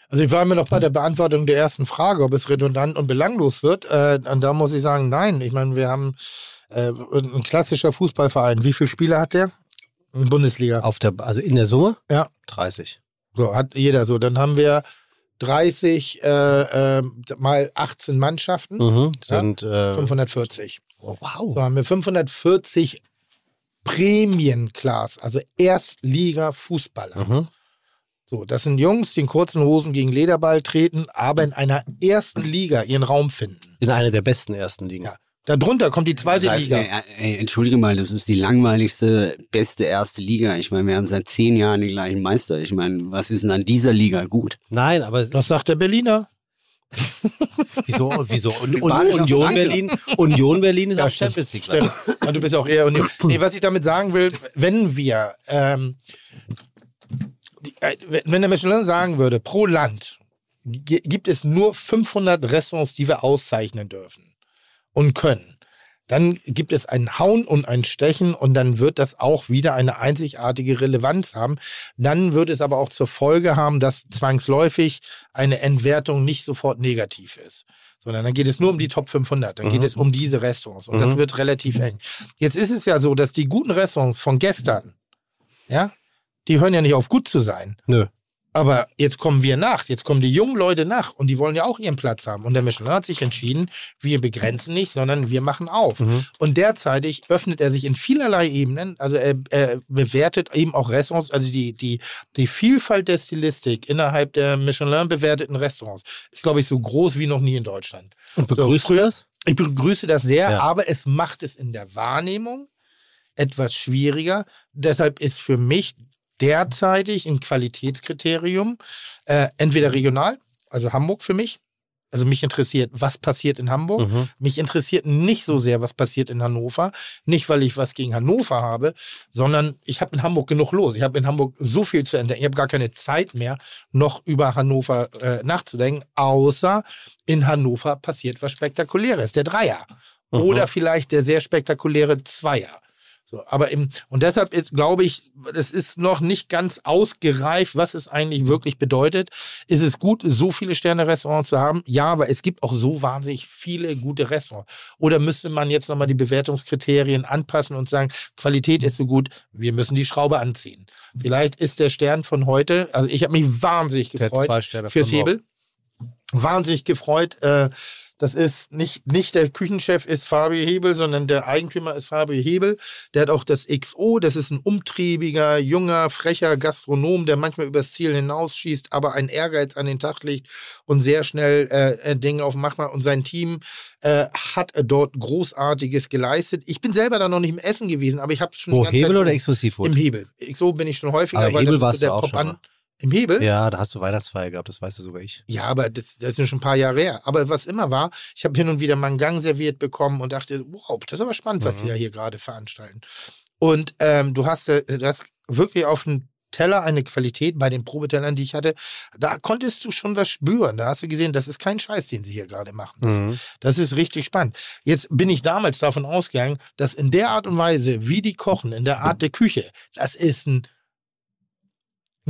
Also ich war mir noch bei der Beantwortung der ersten Frage, ob es redundant und belanglos wird. Äh, und da muss ich sagen, nein. Ich meine, wir haben äh, ein klassischer Fußballverein. Wie viele Spieler hat der? In Bundesliga. Auf der, also in der Summe? Ja. 30. So, hat jeder so. Dann haben wir 30 äh, äh, mal 18 Mannschaften, Mhm. Sind, äh, 540. oh, wow. So haben wir 540 Premienclass, also Erstliga-Fußballer. Mhm. So, das sind Jungs, die in kurzen Hosen gegen Lederball treten, aber in einer ersten Liga ihren Raum finden. In einer der besten ersten Ligen. Ja. Darunter kommt die zweite Das heißt, Liga. ey, ey, entschuldige mal, das ist die langweiligste, beste erste Liga. Ich meine, wir haben seit zehn Jahren den gleichen Meister. Ich meine, was ist denn an dieser Liga gut? Nein, aber Das sagt der Berliner. Wieso, wieso? Un Union. Berlin, Union Berlin ist Ja, auch stimmt. Champions League. Stimmt. Ja, du bist auch eher Union. Nee, was ich damit sagen will, wenn wir, ähm, die, äh, wenn der Michelin sagen würde, pro Land gi- gibt es nur 500 Restaurants, die wir auszeichnen dürfen und können, dann gibt es ein Hauen und ein Stechen und dann wird das auch wieder eine einzigartige Relevanz haben. Dann wird es aber auch zur Folge haben, dass zwangsläufig eine Entwertung nicht sofort negativ ist. Sondern dann geht es nur um die Top 500. Dann geht es um diese Restaurants. Und das Mhm. wird relativ eng. Jetzt ist es ja so, dass die guten Restaurants von gestern, ja, die hören ja nicht auf gut zu sein. Nö. Aber jetzt kommen wir nach, jetzt kommen die jungen Leute nach und die wollen ja auch ihren Platz haben. Und der Michelin hat sich entschieden, wir begrenzen nicht, sondern wir machen auf. Mhm. Und derzeitig öffnet er sich in vielerlei Ebenen, also er, er bewertet eben auch Restaurants, also die, die, die Vielfalt der Stilistik innerhalb der Michelin bewerteten Restaurants ist, glaube ich, so groß wie noch nie in Deutschland. Und begrüßt So, du das? Ich begrüße das sehr, Ja. aber es macht es in der Wahrnehmung etwas schwieriger. Deshalb ist für mich derzeitig ein Qualitätskriterium äh, entweder regional, also Hamburg für mich. Also mich interessiert, was passiert in Hamburg. Mhm. Mich interessiert nicht so sehr, was passiert in Hannover. Nicht, weil ich was gegen Hannover habe, sondern ich habe in Hamburg genug los. Ich habe in Hamburg so viel zu entdecken. Ich habe gar keine Zeit mehr, noch über Hannover äh, nachzudenken, außer in Hannover passiert was Spektakuläres, der Dreier. Mhm. Oder vielleicht der sehr spektakuläre Zweier. So, aber im, und deshalb ist, glaube ich, es ist noch nicht ganz ausgereift, was es eigentlich wirklich bedeutet. Ist es gut, so viele Sterne-Restaurants zu haben? Ja, aber es gibt auch so wahnsinnig viele gute Restaurants. Oder müsste man jetzt nochmal die Bewertungskriterien anpassen und sagen, Qualität ist so gut, wir müssen die Schraube anziehen. Vielleicht ist der Stern von heute, also ich habe mich wahnsinnig gefreut fürs. Hebel. Wahnsinnig gefreut. Äh, das ist nicht, nicht der Küchenchef ist Fabio Hebel, sondern der Eigentümer ist Fabio Hebel. Der hat auch das XO. Das ist ein umtriebiger, junger, frecher Gastronom, der manchmal übers Ziel hinausschießt, aber einen Ehrgeiz an den Tag legt und sehr schnell äh, äh, Dinge auf den Mach macht. Und sein Team äh, hat dort Großartiges geleistet. Ich bin selber da noch nicht im Essen gewesen, aber ich habe schon Wo, Hebel Zeit oder exklusiv im Hebel. XO bin ich schon häufiger, Aber Hebel das warst ist so der du Im Hebel? Ja, da hast du Weihnachtsfeier gehabt, das weißt du sogar ich. Ja, aber das, das ist schon ein paar Jahre her. Aber was immer war, ich habe hin und wieder mal einen Gang serviert bekommen und dachte, wow, das ist aber spannend, was Mhm. sie da hier gerade veranstalten. Und ähm, du hast äh, das wirklich auf dem Teller eine Qualität bei den Probetellern, die ich hatte, da konntest du schon was spüren. Da hast du gesehen, das ist kein Scheiß, den sie hier gerade machen. Das, Mhm. das ist richtig spannend. Jetzt bin ich damals davon ausgegangen, dass in der Art und Weise, wie die kochen, in der Art der Küche, das ist ein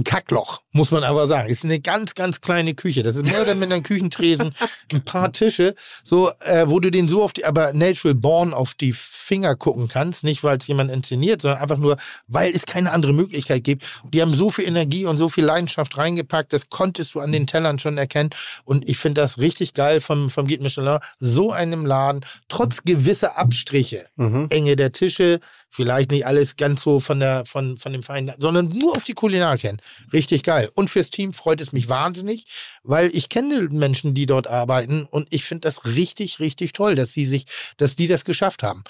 ein Kackloch, muss man aber sagen. Ist eine ganz, ganz kleine Küche. Das ist mehr oder minder ein Küchentresen, ein paar Tische, so, äh, wo du den so auf die, aber natural born auf die Finger gucken kannst. Nicht, weil es jemand inszeniert, sondern einfach nur, weil es keine andere Möglichkeit gibt. Die haben so viel Energie und so viel Leidenschaft reingepackt, das konntest du an den Tellern schon erkennen. Und ich finde das richtig geil vom, vom Guide Michelin, so einem Laden, trotz gewisser Abstriche, Mhm. Enge der Tische, vielleicht nicht alles ganz so von der von von dem Feinen, sondern nur auf die Kulinarik hin. Richtig geil. Und fürs Team freut es mich wahnsinnig, weil ich kenne Menschen, die dort arbeiten und ich finde das richtig richtig toll, dass sie sich, dass die das geschafft haben.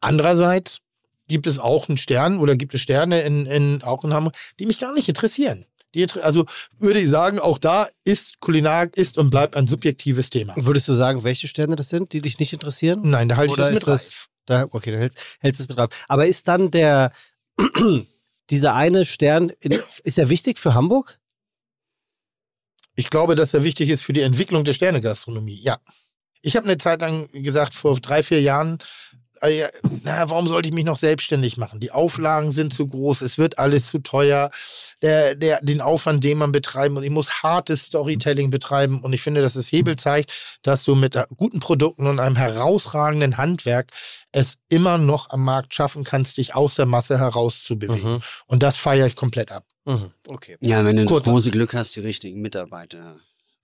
Andererseits gibt es auch einen Stern oder gibt es Sterne in, in auch in Hamburg, die mich gar nicht interessieren. Die, also würde ich sagen, auch da ist Kulinarik ist und bleibt ein subjektives Thema. Würdest du sagen, welche Sterne das sind, die dich nicht interessieren? Nein, da halte ich das mit das-. Da, okay, dann hältst, hältst du es mit drauf. Aber ist dann der, dieser eine Stern, in, ist er wichtig für Hamburg? Ich glaube, dass er wichtig ist für die Entwicklung der Sternegastronomie. Ja. Ich habe eine Zeit lang gesagt, vor drei, vier Jahren, äh, ja, na, warum sollte ich mich noch selbstständig machen? Die Auflagen sind zu groß, es wird alles zu teuer. Der, der, den Aufwand, den man betreiben muss, ich muss hartes Storytelling betreiben. Und ich finde, dass das Hebel zeigt, dass du mit guten Produkten und einem herausragenden Handwerk es immer noch am Markt schaffen kannst, dich aus der Masse herauszubewegen. Mhm. Und das feiere ich komplett ab. Mhm. Okay. Ja, wenn du Kurz- das große Glück hast, die richtigen Mitarbeiter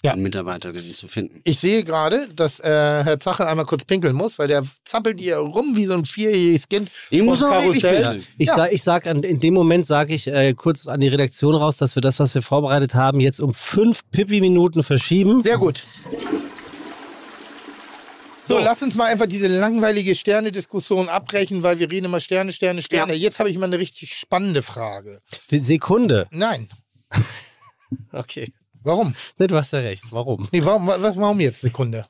Ja. und Mitarbeiterinnen zu finden. Ich sehe gerade, dass äh, Herr Zachel einmal kurz pinkeln muss, weil der zappelt hier rum wie so ein vierjähriges Kind Ich muss Karussell. pinkeln. Ich Ja. sag, ich sag an, in dem Moment sage ich äh, kurz an die Redaktion raus, dass wir das, was wir vorbereitet haben, jetzt um fünf Pipi-Minuten verschieben. Sehr gut. So, lass uns mal einfach diese langweilige Sterne-Diskussion abbrechen, weil wir reden immer Sterne, Sterne, Sterne. Jetzt habe ich mal eine richtig spannende Frage. Die Sekunde. Nein. Okay. Warum? Ne, du hast ja recht. Warum? Nee, warum, was, warum jetzt? Sekunde.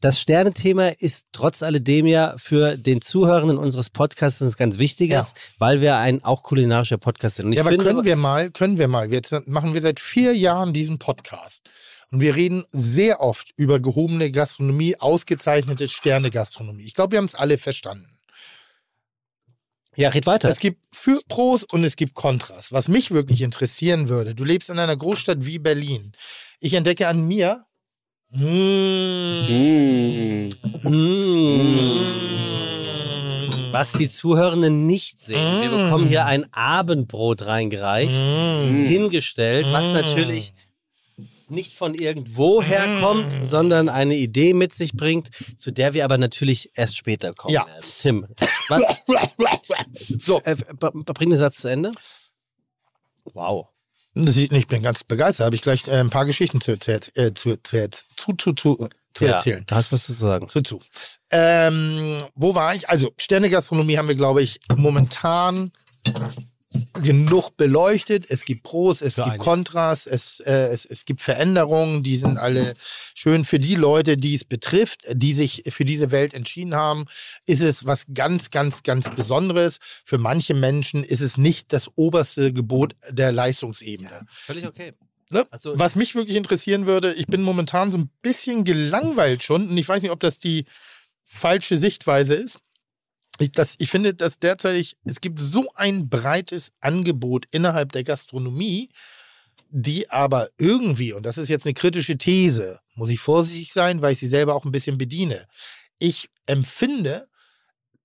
Das Sternenthema ist trotz alledem ja für den Zuhörenden unseres Podcasts ein ganz wichtiges, weil wir ein auch kulinarischer Podcast sind. Ja, aber finde, können wir mal, können wir mal. Jetzt machen wir seit vier Jahren diesen Podcast. Und wir reden sehr oft über gehobene Gastronomie, ausgezeichnete Sterne-Gastronomie. Ich glaube, wir haben es alle verstanden. Ja, red weiter. Es gibt für Pros und es gibt Kontras. Was mich wirklich interessieren würde, du lebst in einer Großstadt wie Berlin. Ich entdecke an mir, mm, Mmh. Mm. Was die Zuhörenden nicht sehen. Wir Mm. bekommen hier ein Abendbrot reingereicht, mm, hingestellt, was Mm. natürlich nicht von irgendwo herkommt, Mm. sondern eine Idee mit sich bringt, zu der wir aber natürlich erst später kommen Ja. werden. Tim, was, so, äh, b- bring den Satz zu Ende. Wow. ich bin ganz begeistert. Habe ich gleich äh, ein paar Geschichten zu, zu, äh, zu, zu, zu, zu, zu, Ja, erzählen. du hast was zu sagen. Zu, zu. Ähm, wo war ich? Also, Sternegastronomie haben wir, glaube ich, momentan genug beleuchtet. Es gibt Pros, es Für gibt. Kontras, es, äh, es, es gibt Veränderungen, die sind alle schön für die Leute, die es betrifft, die sich für diese Welt entschieden haben. Ist es was ganz, ganz, ganz Besonderes. Für manche Menschen ist es nicht das oberste Gebot der Leistungsebene. Völlig okay. Ne? Also- Was mich wirklich interessieren würde, ich bin momentan so ein bisschen gelangweilt schon und ich weiß nicht, ob das die falsche Sichtweise ist. Ich, das, ich finde, dass derzeit es gibt so ein breites Angebot innerhalb der Gastronomie, die aber irgendwie, und das ist jetzt eine kritische These, muss ich vorsichtig sein, weil ich sie selber auch ein bisschen bediene. Ich empfinde,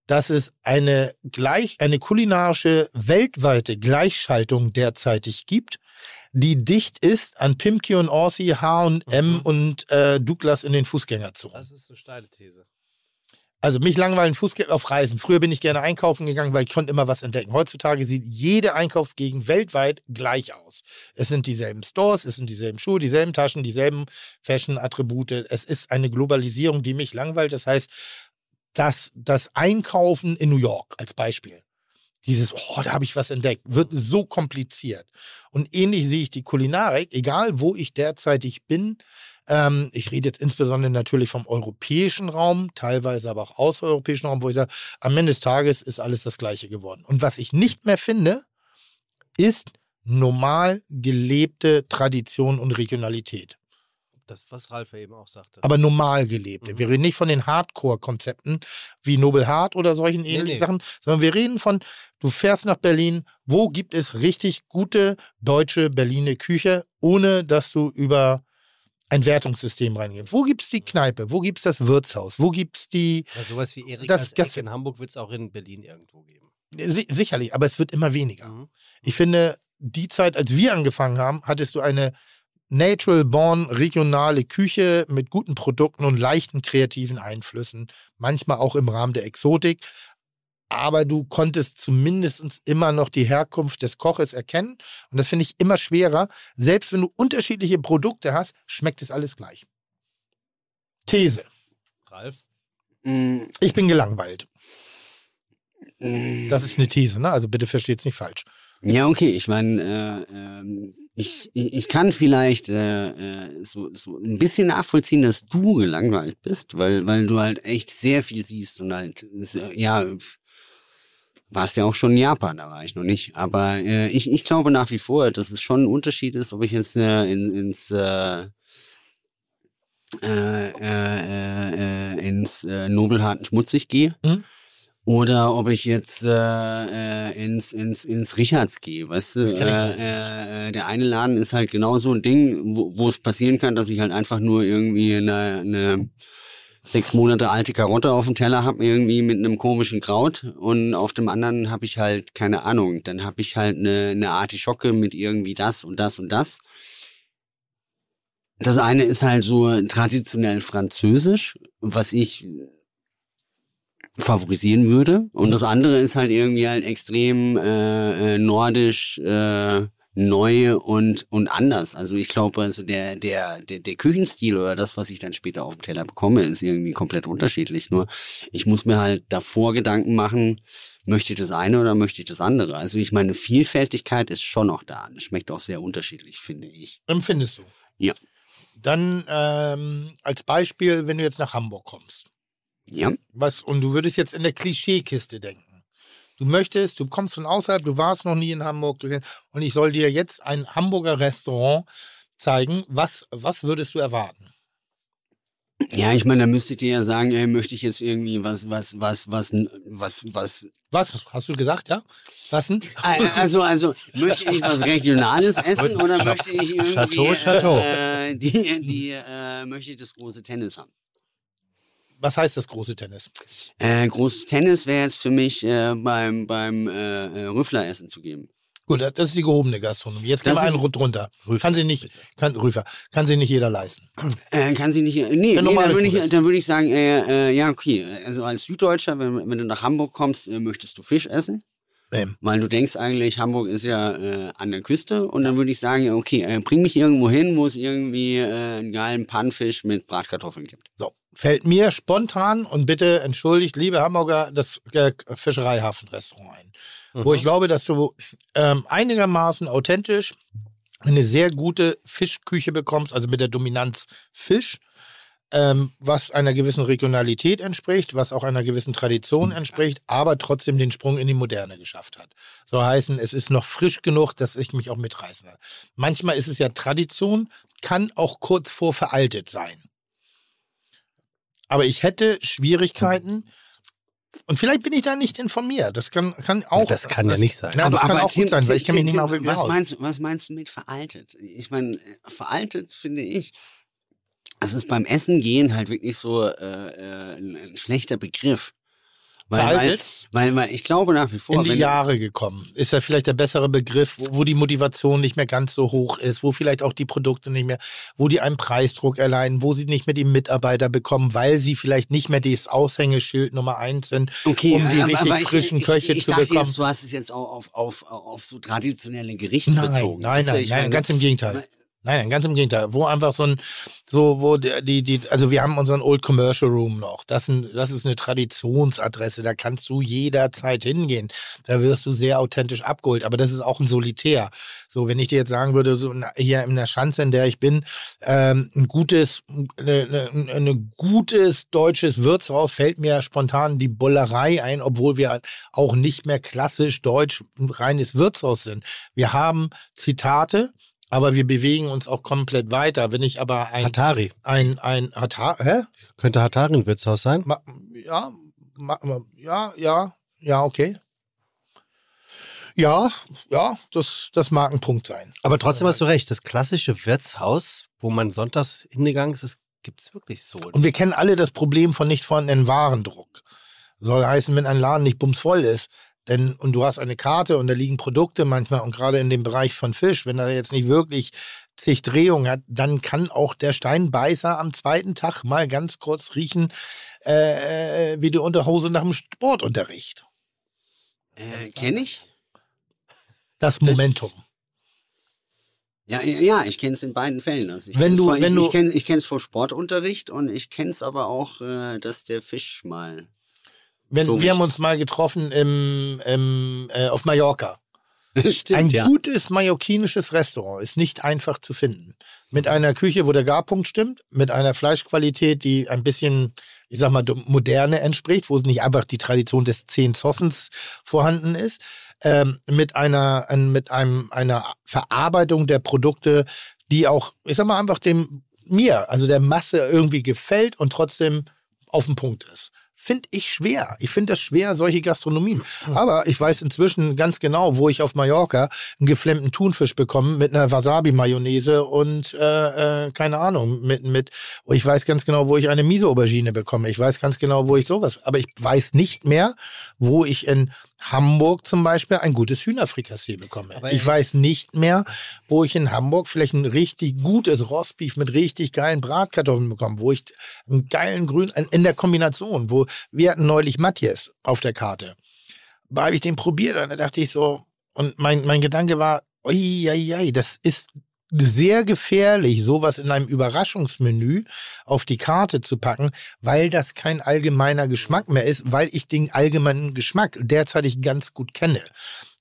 dass es eine gleich, eine kulinarische weltweite Gleichschaltung derzeitig gibt, die dicht ist an Pimki und Orsi, H&M Mhm. und äh, Douglas in den Fußgängerzonen. Das ist eine steile These. Also mich langweilen Fußgänger auf Reisen. Früher bin ich gerne einkaufen gegangen, weil ich konnte immer was entdecken. Heutzutage sieht jede Einkaufsgegend weltweit gleich aus. Es sind dieselben Stores, es sind dieselben Schuhe, dieselben Taschen, dieselben Fashion-Attribute. Es ist eine Globalisierung, die mich langweilt. Das heißt, das, das Einkaufen in New York als Beispiel. Dieses, oh, da habe ich was entdeckt, wird so kompliziert. Und ähnlich sehe ich die Kulinarik, egal wo ich derzeitig bin, ähm, ich rede jetzt insbesondere natürlich vom europäischen Raum, teilweise aber auch außereuropäischen Raum, wo ich sage, am Ende des Tages ist alles das Gleiche geworden. Und was ich nicht mehr finde, ist normal gelebte Tradition und Regionalität. Das, was Ralf eben auch sagte. Aber normal gelebte. Mhm. Wir reden nicht von den Hardcore-Konzepten wie Nobel Hart oder solchen ähnlichen nee. Sachen, sondern wir reden von, du fährst nach Berlin, wo gibt es richtig gute deutsche Berliner Küche, ohne dass du über ein Wertungssystem reingehst. Wo gibt es die Kneipe? Wo gibt es das Wirtshaus? Wo gibt es die, Ja, sowas wie Erikas Das- das- in Hamburg wird es auch in Berlin irgendwo geben. Si- sicherlich, aber es wird immer weniger. Mhm. Ich finde, die Zeit, als wir angefangen haben, hattest du eine natural born regionale Küche mit guten Produkten und leichten kreativen Einflüssen, manchmal auch im Rahmen der Exotik. Aber du konntest zumindest immer noch die Herkunft des Koches erkennen. Und das finde ich immer schwerer. Selbst wenn du unterschiedliche Produkte hast, schmeckt es alles gleich. These. Ralf? Mm, Ich bin gelangweilt. mm. Das ist eine These, ne? Also bitte versteht es nicht falsch. Ja, okay. Ich meine, äh, ähm, ich, ich kann vielleicht äh, äh, so, so ein bisschen nachvollziehen, dass du gelangweilt bist, weil, weil du halt echt sehr viel siehst und halt, ja, warst ja auch schon in Japan, da war ich noch nicht. Aber äh, ich, ich glaube nach wie vor, dass es schon ein Unterschied ist, ob ich jetzt äh, in, ins äh, äh, äh, äh, ins äh, Nobelharten schmutzig gehe. Mhm. Oder ob ich jetzt äh, äh, ins, ins, ins Richards gehe, weißt du? Äh, äh, der eine Laden ist halt genau so ein Ding, wo, wo es passieren kann, dass ich halt einfach nur irgendwie eine, eine sechs Monate alte Karotte auf dem Teller habe, irgendwie mit einem komischen Kraut. Und auf dem anderen habe ich halt, keine Ahnung, dann habe ich halt eine, eine Artischocke mit irgendwie das und das und das. Das eine ist halt so traditionell französisch, was ich favorisieren würde. Und das andere ist halt irgendwie halt extrem äh, äh, nordisch, äh, neu und und anders. Also ich glaube, also der der der der Küchenstil oder das, was ich dann später auf dem Teller bekomme, ist irgendwie komplett unterschiedlich. Nur ich muss mir halt davor Gedanken machen, möchte ich das eine oder möchte ich das andere. Also ich meine, Vielfältigkeit ist schon noch da. Das schmeckt auch sehr unterschiedlich, finde ich. Empfindest du? Ja. Dann ähm, als Beispiel, wenn du jetzt nach Hamburg kommst. Ja. Was, und du würdest jetzt in der Klischeekiste denken. Du möchtest, du kommst von außerhalb, du warst noch nie in Hamburg und ich soll dir jetzt ein Hamburger Restaurant zeigen. Was, was würdest du erwarten? Ja, ich meine, da müsstet ihr ja sagen, ey, möchte ich jetzt irgendwie was, was, was, was, was, was. Was? Hast du gesagt, ja? Was denn? Also, also, möchte ich was Regionales essen oder möchte ich irgendwie, Chateau, Chateau. Äh, die, die, äh, möchte ich das große Tennis haben? Was heißt das große Tennis? Äh, großes Tennis wäre jetzt für mich äh, beim, beim äh, äh, Rüffler-Essen zu geben. Gut, das ist die gehobene Gastronomie. Jetzt gehen wir einen runter. Rüfer, Kann sie nicht, kann, Rüfer, kann sie nicht jeder leisten. Äh, kann sie nicht. Nee, nee normale dann würde ich, dann würde ich sagen, äh, äh, ja, okay. Also als Süddeutscher, wenn, wenn du nach Hamburg kommst, äh, möchtest du Fisch essen. Ähm, Weil du denkst eigentlich, Hamburg ist ja äh, an der Küste und dann würde ich sagen, okay, äh, bring mich irgendwo hin, wo es irgendwie äh, einen geilen Pannfisch mit Bratkartoffeln gibt. so, fällt mir spontan und bitte entschuldigt, liebe Hamburger, das äh, Fischereihafenrestaurant ein. Wo ich glaube, dass du ähm, einigermaßen authentisch eine sehr gute Fischküche bekommst, also mit der Dominanz Fisch, ähm, was einer gewissen Regionalität entspricht, was auch einer gewissen Tradition entspricht, aber trotzdem den Sprung in die Moderne geschafft hat. So heißen, es ist noch frisch genug, dass ich mich auch mitreißen will. Manchmal ist es ja Tradition, kann auch kurz vor veraltet sein. Aber ich hätte Schwierigkeiten, und vielleicht bin ich da nicht informiert. Das kann, kann auch. Das kann ja nicht sein. Das kann auch Tim, gut sein, Tim, Tim, wirklich was meinst, du- was meinst du mit veraltet? Ich meine, veraltet finde ich, das ist beim Essen gehen halt wirklich so äh, äh, ein, ein schlechter Begriff. Weil, weil, weil, weil ich glaube nach wie vor, in die Jahre gekommen. Ist ja vielleicht der bessere Begriff, wo, wo die Motivation nicht mehr ganz so hoch ist, wo vielleicht auch die Produkte nicht mehr, wo die einen Preisdruck erleiden, wo sie nicht mehr die Mitarbeiter bekommen, weil sie vielleicht nicht mehr das Aushängeschild Nummer eins sind, Okay, um die aber- richtig aber ich, frischen ich, Köche ich, ich zu dachte bekommen. Jetzt, du hast es jetzt auch auf, auf, auf so traditionelle Gerichte Nein, bezogen. nein, nein, nein, meine, ganz im Gegenteil. Nein, ganz im Gegenteil. Wo einfach so ein, so, wo die, die, also wir haben unseren Old Commercial Room noch. Das, ein, das ist eine Traditionsadresse. Da kannst du jederzeit hingehen. Da wirst du sehr authentisch abgeholt. Aber das ist auch ein Solitär. So, wenn ich dir jetzt sagen würde, so hier in der Schanze, in der ich bin, ähm, ein gutes, eine, eine, eine gutes deutsches Wirtshaus fällt mir spontan die Bullerei ein, obwohl wir auch nicht mehr klassisch deutsch ein reines Wirtshaus sind. Wir haben Zitate, aber wir bewegen uns auch komplett weiter. Wenn ich aber ein, Hatari. ein, ein, Hata, hä? Könnte Hatari ein Wirtshaus sein? Ma, ja, ma, ja, ja, ja, okay. Ja, ja, das, das mag ein Punkt sein. Aber trotzdem hast du recht. Das klassische Wirtshaus, wo man sonntags hingegangen ist, gibt es wirklich so. Und wir kennen alle das Problem von nicht vorhandenen Warendruck. Soll heißen, wenn ein Laden nicht bumsvoll ist, denn, und du hast eine Karte und da liegen Produkte manchmal und gerade in dem Bereich von Fisch, wenn er jetzt nicht wirklich zig Drehungen hat, dann kann auch der Steinbeißer am zweiten Tag mal ganz kurz riechen, äh, äh, wie die Unterhose nach dem Sportunterricht. Äh, Kenne ich? Das Momentum. Ja, ja, ja, ich kenne es in beiden Fällen. Also ich Wenn kenn's du- vor, wenn ich, du- ich kenne kenn's vor Sportunterricht und ich kenne es aber auch, äh, dass der Fisch mal. Wenn, So wir haben uns mal getroffen im, im, äh, auf Mallorca. Stimmt, Ein ja. gutes mallorquinisches Restaurant ist nicht einfach zu finden. Mit einer Küche, wo der Garpunkt stimmt, mit einer Fleischqualität, die ein bisschen, ich sag mal, moderne entspricht, wo es nicht einfach die Tradition des zehn Zossens vorhanden ist, ähm, mit einer, ein, mit einem, einer Verarbeitung der Produkte, die auch, ich sag mal, einfach dem, mir, also der Masse irgendwie gefällt und trotzdem auf den Punkt ist. Finde ich schwer. Ich finde das schwer, solche Gastronomien. Aber ich weiß inzwischen ganz genau, wo ich auf Mallorca einen geflammten Thunfisch bekomme mit einer Wasabi-Mayonnaise und äh, äh, keine Ahnung, mit, mit, ich weiß ganz genau, wo ich eine Miso-Aubergine bekomme. Ich weiß ganz genau, wo ich sowas, aber ich weiß nicht mehr, wo ich in Hamburg zum Beispiel ein gutes Hühnerfrikassee bekomme. Aber ich weiß nicht mehr, wo ich in Hamburg vielleicht ein richtig gutes Rostbeef mit richtig geilen Bratkartoffeln bekomme, wo ich einen geilen Grün in der Kombination, wo wir hatten neulich Matthias auf der Karte. Da habe ich den probiert und da dachte ich so, und mein, mein Gedanke war, oi, oi, oi, das ist sehr gefährlich, sowas in einem Überraschungsmenü auf die Karte zu packen, weil das kein allgemeiner Geschmack mehr ist, weil ich den allgemeinen Geschmack derzeitig ganz gut kenne.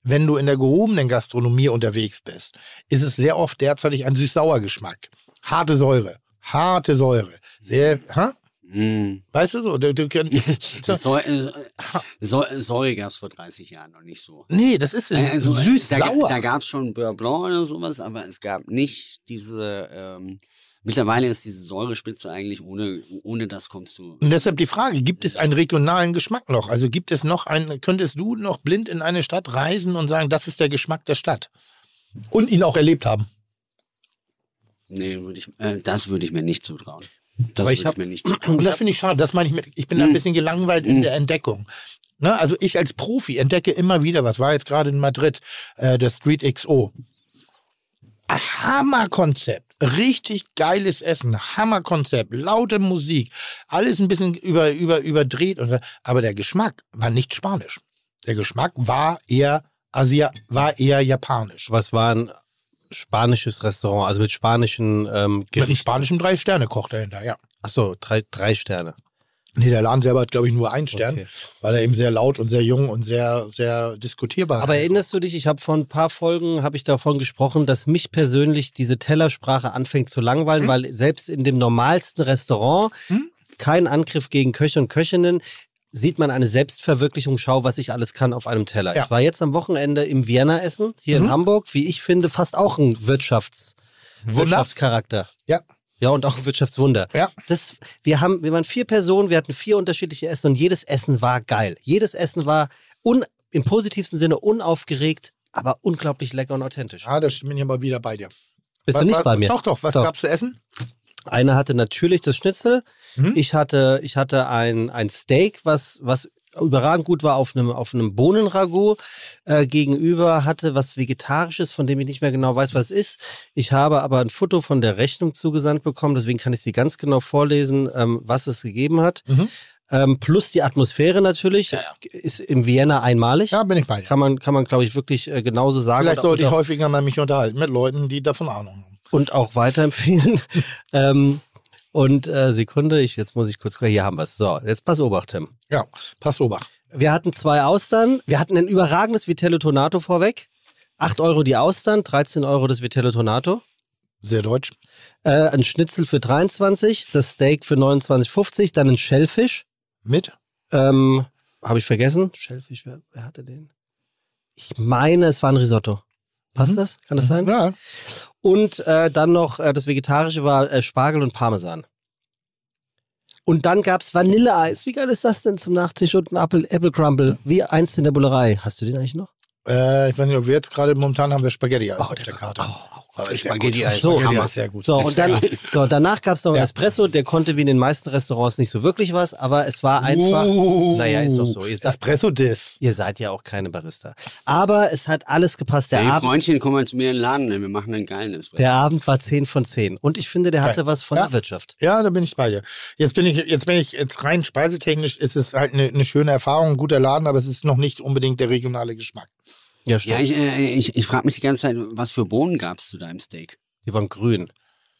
Wenn du in der gehobenen Gastronomie unterwegs bist, ist es sehr oft derzeitig ein süß-sauer Geschmack. Harte Säure. Harte Säure. Sehr, ha? Mm. Weißt du so? Du, du, Das Säu äh, Säu Säure gab es vor 30 Jahren noch nicht so. nee, das ist Also, Da, süß-sauer. da gab es schon Beurre Blanc oder sowas, aber es gab nicht diese. Ähm, mittlerweile ist diese Säurespitze eigentlich ohne, ohne das kommst du. Und deshalb die Frage, gibt es einen regionalen Geschmack noch? Also gibt es noch einen, könntest du noch blind in eine Stadt reisen und sagen, das ist der Geschmack der Stadt? Und ihn auch erlebt haben. Nee, würde ich, äh, das würde ich mir nicht zutrauen. Das Aber ich hab- mir nicht. Und das finde ich schade. Das meine ich mit, ich bin da ein bisschen gelangweilt in der Entdeckung. Ne? Also ich als Profi entdecke immer wieder, was war jetzt gerade in Madrid, äh, der Street XO. Hammerkonzept. Richtig geiles Essen. Hammerkonzept. Laute Musik. Alles ein bisschen über, über, überdreht. Und, aber der Geschmack war nicht spanisch. Der Geschmack war eher Asia, war eher japanisch. Was war ein spanisches Restaurant, also mit spanischen ähm, Mit einem Gerichten? spanischen Drei-Sterne-Koch dahinter, ja. Achso, drei, drei Sterne. Nee, der Laden selber hat, glaube ich, nur einen Stern, Okay. weil er eben sehr laut und sehr jung und sehr, sehr diskutierbar Aber ist. erinnerst du dich, ich habe vor ein paar Folgen, habe ich davon gesprochen, dass mich persönlich diese Tellersprache anfängt zu langweilen, weil selbst in dem normalsten Restaurant, Hm? kein Angriff gegen Köche und Köchinnen, sieht man eine Selbstverwirklichung, schau, was ich alles kann auf einem Teller. Ja. Ich war jetzt am Wochenende im Vienna essen, hier in Mhm. Hamburg, wie ich finde, fast auch ein Wirtschafts Wirtschaftscharakter. Ja. Ja, und auch ein Wirtschaftswunder. Ja. Das, wir, haben, wir waren vier Personen, wir hatten vier unterschiedliche Essen und jedes Essen war geil. Jedes Essen war un, im positivsten Sinne unaufgeregt, aber unglaublich lecker und authentisch. Ah, da bin ich aber wieder bei dir. Bist Was- du nicht was- bei mir? Doch, doch. Was Doch. gab's zu essen? Einer hatte natürlich das Schnitzel. Mhm. Ich hatte, ich hatte ein, ein Steak, was, was überragend gut war auf einem, auf einem Bohnenragout. Äh, gegenüber hatte was Vegetarisches, von dem ich nicht mehr genau weiß, was es ist. Ich habe aber ein Foto von der Rechnung zugesandt bekommen, deswegen kann ich sie ganz genau vorlesen, ähm, was es gegeben hat. Mhm. Ähm, plus die Atmosphäre natürlich. Ja, ja. Ist in Vienna einmalig. Ja, bin ich bei dir. Kann man, kann man glaube ich, wirklich äh, genauso sagen. Vielleicht sollte ich häufiger mal mich unterhalten mit Leuten, die davon Ahnung haben. und auch weiterempfehlen. ähm, und äh, Sekunde, ich, jetzt muss ich kurz, hier haben wir es. So, jetzt pass Obacht, Tim. Ja, pass Obacht. Wir hatten zwei Austern, wir hatten ein überragendes Vitello Tonato vorweg. 8 Euro die Austern, 13 Euro das Vitello Tonato. Sehr deutsch. Äh, ein Schnitzel für 23, das Steak für 29,50, dann ein Shellfish. Mit? Ähm, Habe ich vergessen? Shellfish, wer, wer hatte den? Ich meine, es war ein Risotto. Passt Mhm. das? Kann das sein? Ja. Und äh, dann noch äh, das Vegetarische war äh, Spargel und Parmesan. Und dann gab's Vanilleeis. Wie geil ist das denn zum Nachtisch und ein Apple, Apple Crumble? Wie einst in der Bullerei. Hast du den eigentlich noch? Äh, ich weiß nicht, ob wir jetzt gerade momentan haben wir Spaghetti Oh, auf der war- Karte. oh, Aber Spaghetti-Eis. So, Spaghetti sehr gut. So, und dann, so, danach gab's noch Ja. einen Espresso, der konnte wie in den meisten Restaurants nicht so wirklich was, aber es war einfach. Uh, naja, ist doch so. Ihr seid, Espresso-Diss. ihr seid ja auch keine Barista. Aber es hat alles gepasst. Der Hey, Abend. Freundchen, komm mal zu mir in den Laden, wir machen einen geilen Espresso. Der Abend war 10 von 10. Und ich finde, der hatte Geil. was von Ja. der Wirtschaft. Ja, da bin ich bei dir. Jetzt bin ich, jetzt bin ich, jetzt rein speisetechnisch ist es halt eine, eine schöne Erfahrung, ein guter Laden, aber es ist noch nicht unbedingt der regionale Geschmack. Ja, ja, stimmt. ich, äh, ich, ich frage mich die ganze Zeit, was für Bohnen gab's zu deinem Steak? Die waren grün.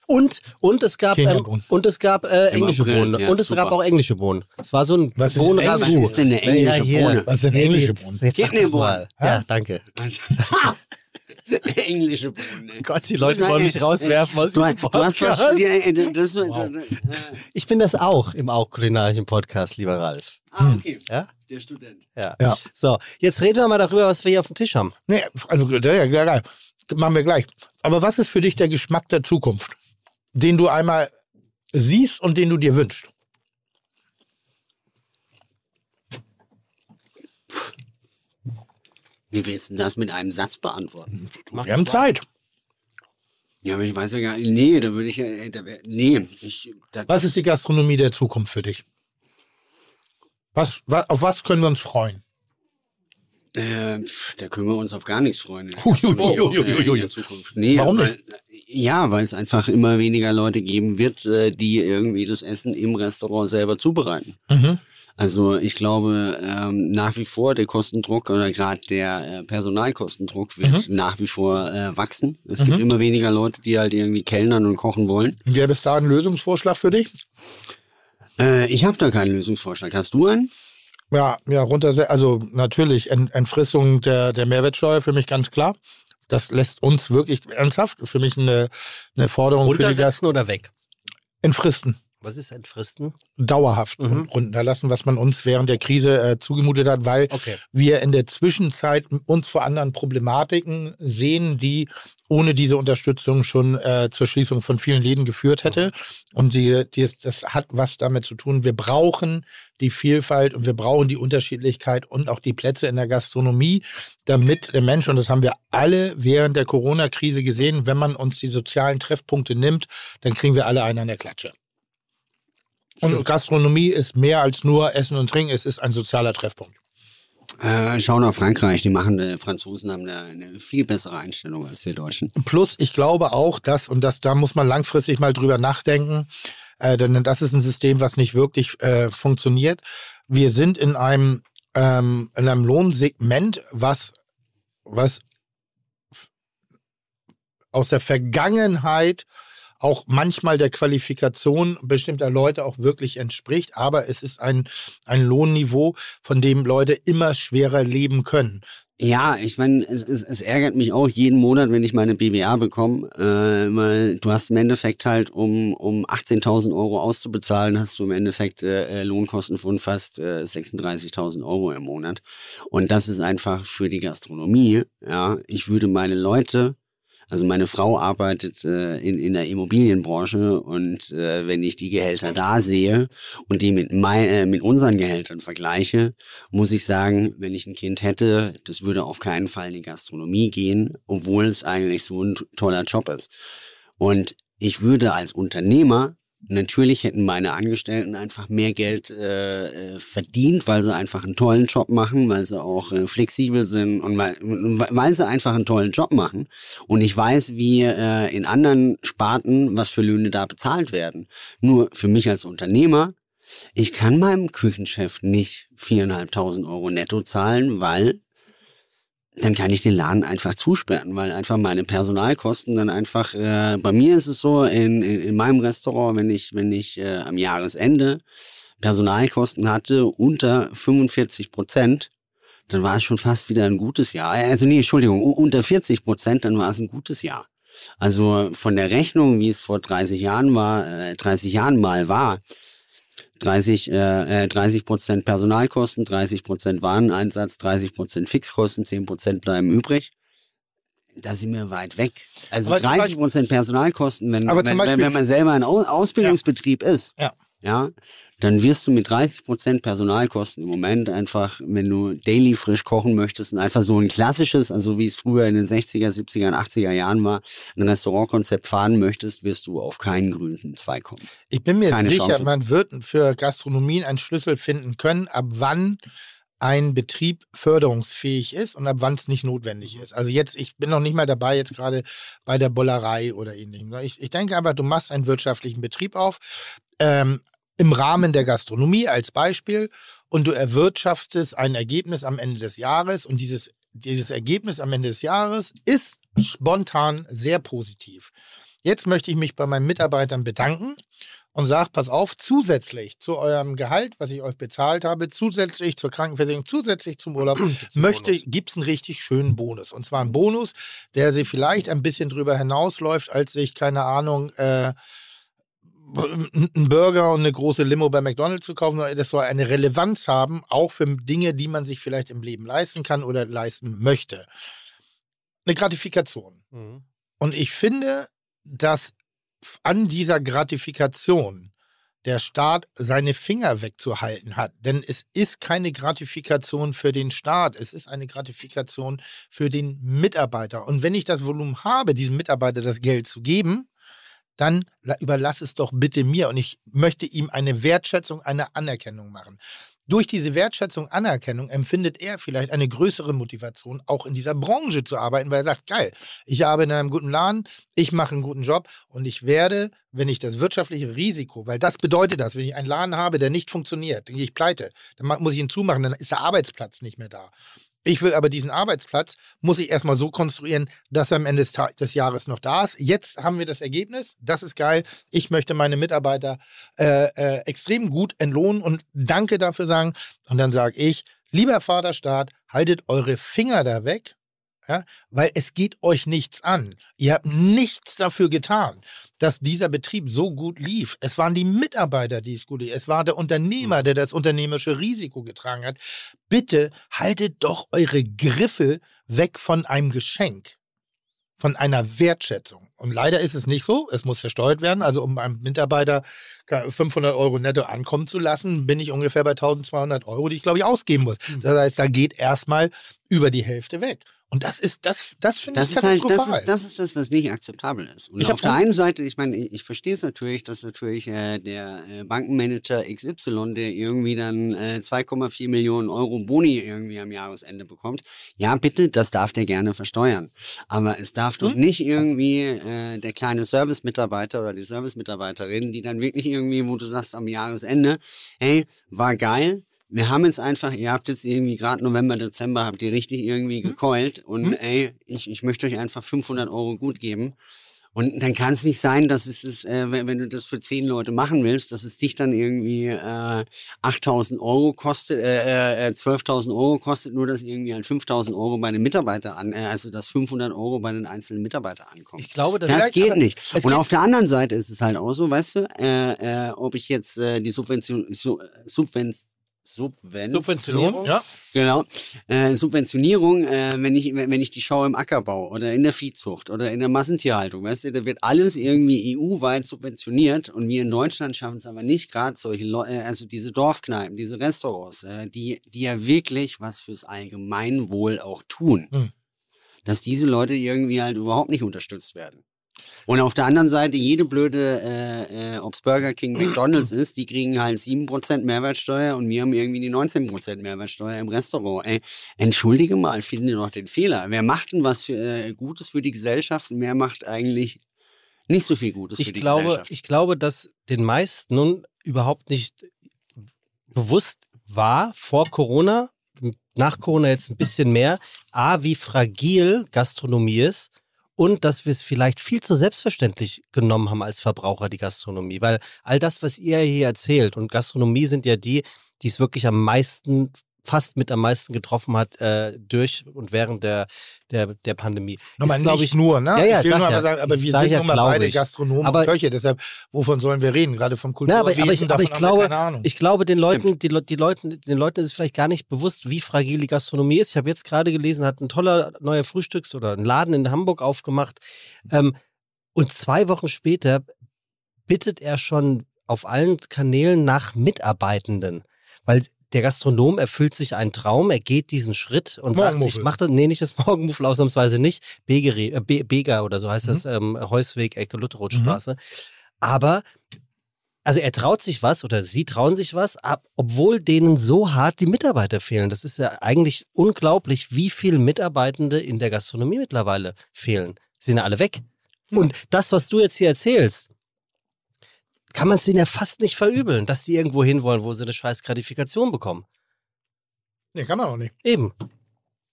Und, und es gab, ähm, und es gab äh, englische Bohnen. ja, und es super. gab auch englische Bohnen. Es war so ein Was ist Bohnenragout. Was ist denn eine englische Ja. Bohne? Was sind englische Bohnen? Doch Kidneybohnen. mal. Ja, danke. Englische Bohnen. ey. Gott, die Leute wollen mich rauswerfen aus hast Podcast. was, ja, das, Wow. Ich bin das auch im auch kulinarischen Podcast, lieber Ralf. ah, okay. Ja? Der Student. Ja. Ja. So, jetzt reden wir mal darüber, was wir hier auf dem Tisch haben. Nee, also, ja, ja, ja. Machen wir gleich. Aber was ist für dich der Geschmack der Zukunft, den du einmal siehst und den du dir wünschst? Wie willst du das mit einem Satz beantworten? Wir haben. Zeit. Ja, aber ich weiß ja gar nicht. Nee, da würde ich ja. äh, nee, ich. Da, Was ist die Gastronomie der Zukunft für dich? Was, wa- auf was können wir uns freuen? Äh, da können wir uns auf gar nichts freuen. äh. Nee, Warum weil, Ja, weil es einfach immer weniger Leute geben wird, äh, die irgendwie das Essen im Restaurant selber zubereiten. Mhm. Also ich glaube ähm, nach wie vor der Kostendruck oder gerade der äh, Personalkostendruck wird Mhm. nach wie vor äh, wachsen. Es gibt immer weniger Leute, die halt irgendwie kellnern und kochen wollen. Gäbe es da einen Lösungsvorschlag für dich? Äh, ich habe da keinen Lösungsvorschlag. Hast du einen? Ja, ja, runter, also natürlich Ent Entfrissung der, der Mehrwertsteuer für mich ganz klar. Das lässt uns wirklich ernsthaft für mich eine, eine Forderung für die Gast Runtersetzen oder weg? entfristen. Was ist entfristen? Dauerhaft Mhm. runterlassen, was man uns während der Krise äh, zugemutet hat, weil Okay. wir in der Zwischenzeit uns vor anderen Problematiken sehen, die ohne diese Unterstützung schon äh, zur Schließung von vielen Läden geführt hätte. Und die, die, das hat was damit zu tun. Wir brauchen die Vielfalt und wir brauchen die Unterschiedlichkeit und auch die Plätze in der Gastronomie, damit der Mensch, und das haben wir alle während der Corona-Krise gesehen, wenn man uns die sozialen Treffpunkte nimmt, dann kriegen wir alle einen an der Klatsche. Und Gastronomie ist mehr als nur Essen und Trinken, es ist ein sozialer Treffpunkt. Äh, schau nach Frankreich. Die machen, die Franzosen haben da eine viel bessere Einstellung als wir Deutschen. Plus, ich glaube auch, dass, und das, da muss man langfristig mal drüber nachdenken, äh, denn das ist ein System, was nicht wirklich äh, funktioniert. Wir sind in einem, ähm, in einem Lohnsegment, was, was aus der Vergangenheit auch manchmal der Qualifikation bestimmter Leute auch wirklich entspricht, aber es ist ein, ein Lohnniveau, von dem Leute immer schwerer leben können. Ja, ich meine, es, es, es ärgert mich auch jeden Monat, wenn ich meine BWA bekomme, äh, weil du hast im Endeffekt halt, um, um 18.000 Euro auszubezahlen, hast du im Endeffekt äh, Lohnkosten von fast äh, 36.000 Euro im Monat. Und das ist einfach für die Gastronomie, ja, ich würde meine Leute also meine Frau arbeitet äh, in, in der Immobilienbranche und äh, wenn ich die Gehälter da sehe und die mit, mein, äh, mit unseren Gehältern vergleiche, muss ich sagen, wenn ich ein Kind hätte, das würde auf keinen Fall in die Gastronomie gehen, obwohl es eigentlich so ein toller Job ist. Und ich würde als Unternehmer Natürlich hätten meine Angestellten einfach mehr Geld äh, äh, verdient, weil sie einfach einen tollen Job machen, weil sie auch äh, flexibel sind und weil, weil sie einfach einen tollen Job machen. Und ich weiß, wie äh, in anderen Sparten, was für Löhne da bezahlt werden. Nur für mich als Unternehmer, ich kann meinem Küchenchef nicht viereinhalbtausend Euro netto zahlen, weil dann kann ich den Laden einfach zusperren, weil einfach meine Personalkosten dann einfach, äh, bei mir ist es so, in, in, in meinem Restaurant, wenn ich, wenn ich äh, am Jahresende Personalkosten hatte unter 45 Prozent, dann war es schon fast wieder ein gutes Jahr. Also nee, Entschuldigung, unter 40 Prozent, dann war es ein gutes Jahr. Also von der Rechnung, wie es vor 30 Jahren war, äh, 30 Jahren mal war, 30, äh, 30 Prozent Personalkosten, 30 Prozent Wareneinsatz, 30 Prozent Fixkosten, 10 Prozent bleiben übrig. Da sind wir weit weg. Also Aber zum 30 Prozent Personalkosten, wenn, wenn, wenn, wenn man selber ein Au- Ausbildungsbetrieb ist, Ja. ja, dann wirst du mit 30 Prozent Personalkosten im Moment einfach, wenn du daily frisch kochen möchtest und einfach so ein klassisches, also wie es früher in den 60er, 70er und 80er Jahren war, ein Restaurantkonzept fahren möchtest, wirst du auf keinen grünen Zweig kommen. Ich bin mir Keine sicher, Chance. man wird für Gastronomien einen Schlüssel finden können, ab wann ein Betrieb förderungsfähig ist und ab wann es nicht notwendig ist. Also jetzt, ich bin noch nicht mal dabei, jetzt gerade bei der Bollerei oder ähnlichem. Ich, ich denke einfach, du machst einen wirtschaftlichen Betrieb auf, ähm, im Rahmen der Gastronomie als Beispiel und du erwirtschaftest ein Ergebnis am Ende des Jahres und dieses, dieses Ergebnis am Ende des Jahres ist spontan sehr positiv. Jetzt möchte ich mich bei meinen Mitarbeitern bedanken und sage, pass auf, zusätzlich zu eurem Gehalt, was ich euch bezahlt habe, zusätzlich zur Krankenversicherung, zusätzlich zum Urlaub, möchte, gibt's einen richtig schönen Bonus. Und zwar einen Bonus, der sie vielleicht ein bisschen drüber hinausläuft, als sich, keine Ahnung, äh, einen Burger und eine große Limo bei McDonald's zu kaufen, sondern das soll eine Relevanz haben, auch für Dinge, die man sich vielleicht im Leben leisten kann oder leisten möchte. Eine Gratifikation. Mhm. Und ich finde, dass an dieser Gratifikation der Staat seine Finger wegzuhalten hat. Denn es ist keine Gratifikation für den Staat, es ist eine Gratifikation für den Mitarbeiter. Und wenn ich das Volumen habe, diesem Mitarbeiter das Geld zu geben, dann la- überlass es doch bitte mir. Und ich möchte ihm eine Wertschätzung, eine Anerkennung machen. Durch diese Wertschätzung, Anerkennung empfindet er vielleicht eine größere Motivation, auch in dieser Branche zu arbeiten, weil er sagt, geil, ich arbeite in einem guten Laden, ich mache einen guten Job und ich werde, wenn ich das wirtschaftliche Risiko, weil das bedeutet das, wenn ich einen Laden habe, der nicht funktioniert, dann gehe ich pleite, dann muss ich ihn zumachen, dann ist der Arbeitsplatz nicht mehr da. Ich will aber diesen Arbeitsplatz, muss ich erstmal so konstruieren, dass er am Ende des, des Jahres noch da ist. Jetzt haben wir das Ergebnis, das ist geil. Ich möchte meine Mitarbeiter äh, äh, extrem gut entlohnen und danke dafür sagen. Und dann sage ich, lieber Vaterstaat, haltet eure Finger da weg, ja, weil es geht euch nichts an. Ihr habt nichts dafür getan, dass dieser Betrieb so gut lief. Es waren die Mitarbeiter, die es gut lief. Es war der Unternehmer, der das unternehmerische Risiko getragen hat. Bitte haltet doch eure Griffe weg von einem Geschenk, von einer Wertschätzung. Und leider ist es nicht so. Es muss versteuert werden. Also um einem Mitarbeiter 500 Euro netto ankommen zu lassen, bin ich ungefähr bei 1200 Euro, die ich glaube ich ausgeben muss. Hm. Das heißt, da geht erstmal über die Hälfte weg. Und das ist, das, das finde Das ich ist halt, das katastrophal. ist, das ist das, was nicht akzeptabel ist. Und Ich auf der einen Seite, ich meine, ich, ich verstehe es natürlich, dass natürlich äh, der äh, Bankenmanager XY, der irgendwie dann äh, 2,4 Millionen Euro Boni irgendwie am Jahresende bekommt, ja bitte, das darf der gerne versteuern. Aber es darf doch Hm? nicht irgendwie äh, der kleine Servicemitarbeiter oder die Servicemitarbeiterin, die dann wirklich irgendwie, wo du sagst am Jahresende, hey, war geil, wir haben jetzt einfach, ihr habt jetzt irgendwie gerade November, Dezember, habt ihr richtig irgendwie gekeult und Hm? ey, ich, ich möchte euch einfach 500 Euro gut geben. Und dann kann es nicht sein, dass es, ist, äh, wenn, wenn du das für zehn Leute machen willst, dass es dich dann irgendwie äh, 8.000 Euro kostet, äh, äh, 12.000 Euro kostet, nur dass irgendwie halt 5.000 Euro bei den Mitarbeitern an, äh, also dass 500 Euro bei den einzelnen Mitarbeitern ankommen. Ich glaube, das Das geht nicht. Und geht- auf der anderen Seite ist es halt auch so, weißt du, äh, äh, ob ich jetzt äh, die Subvention, Su- Subven Subvention, Subventionierung? ja. Genau. Äh, Subventionierung, äh, wenn ich wenn ich die schaue im Ackerbau oder in der Viehzucht oder in der Massentierhaltung, weißt du, da wird alles irgendwie EU-weit subventioniert und wir in Deutschland schaffen es aber nicht gerade solche Leu äh, also diese Dorfkneipen, diese Restaurants, äh, die die ja wirklich was fürs Allgemeinwohl auch tun. Hm. Dass diese Leute irgendwie halt überhaupt nicht unterstützt werden. Und auf der anderen Seite, jede blöde, äh, äh, ob's Burger King, McDonalds ist, die kriegen halt 7% Mehrwertsteuer und wir haben irgendwie die 19% Mehrwertsteuer im Restaurant. Ey, entschuldige mal, finde doch den Fehler. Wer macht denn was für, äh, Gutes für die Gesellschaft und wer macht eigentlich nicht so viel Gutes für ich die glaube, Gesellschaft? ich glaube, dass den meisten nun überhaupt nicht bewusst war vor Corona, nach Corona jetzt ein bisschen mehr, a, wie fragil Gastronomie ist und dass wir es vielleicht viel zu selbstverständlich genommen haben als Verbraucher, die Gastronomie. Weil all das, was ihr hier erzählt, und Gastronomie sind ja die, die es wirklich am meisten fast mit am meisten getroffen hat äh, durch und während der, der, der Pandemie. Nochmal Ist, nicht ich, nur, ne? Ja, ja, ich will sag nur ja. mal sagen, aber Ich wir sag sind ja, nun mal beide ich. Gastronomen Aber- und Köche, deshalb, wovon sollen wir reden? Gerade vom Ja, aber, Kulturwesen, aber ich, aber ich haben glaube, wir keine Ahnung. ich glaube, den Leuten, die, die Leuten, den Leuten ist es vielleicht gar nicht bewusst, wie fragil die Gastronomie ist. Ich habe jetzt gerade gelesen, hat ein toller neuer Frühstücks- oder ein Laden in Hamburg aufgemacht. Ähm, und zwei Wochen später bittet er schon auf allen Kanälen nach Mitarbeitenden. Weil der Gastronom erfüllt sich einen Traum, er geht diesen Schritt und sagt, ich mache das, nee, nicht das Morgenmuffel, ausnahmsweise nicht, Begeri, äh, Be Beger oder so heißt das, ähm, Heusweg, Ecke Lutherotstraße. Aber also er traut sich was oder sie trauen sich was, ab, obwohl denen so hart die Mitarbeiter fehlen. Das ist ja eigentlich unglaublich, wie viele Mitarbeitende in der Gastronomie mittlerweile fehlen. Sie sind ja alle weg. Und das, was du jetzt hier erzählst, kann man es denen ja fast nicht verübeln, dass die irgendwo hinwollen, wo sie eine scheiß Gratifikation bekommen. Nee, kann man auch nicht. Eben.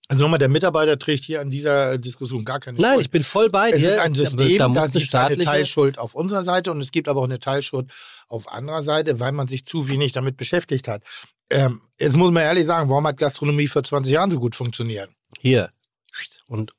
Also nochmal, der Mitarbeiter trägt hier an dieser Diskussion gar keine Nein, Schuld. ich bin voll bei es dir. ist ein System, da da, gibt es eine. Teilschuld auf unserer Seite und es gibt aber auch eine Teilschuld auf anderer Seite, weil man sich zu wenig damit beschäftigt hat. Ähm, jetzt muss man ehrlich sagen, warum hat Gastronomie vor 20 Jahren so gut funktioniert? Hier. Und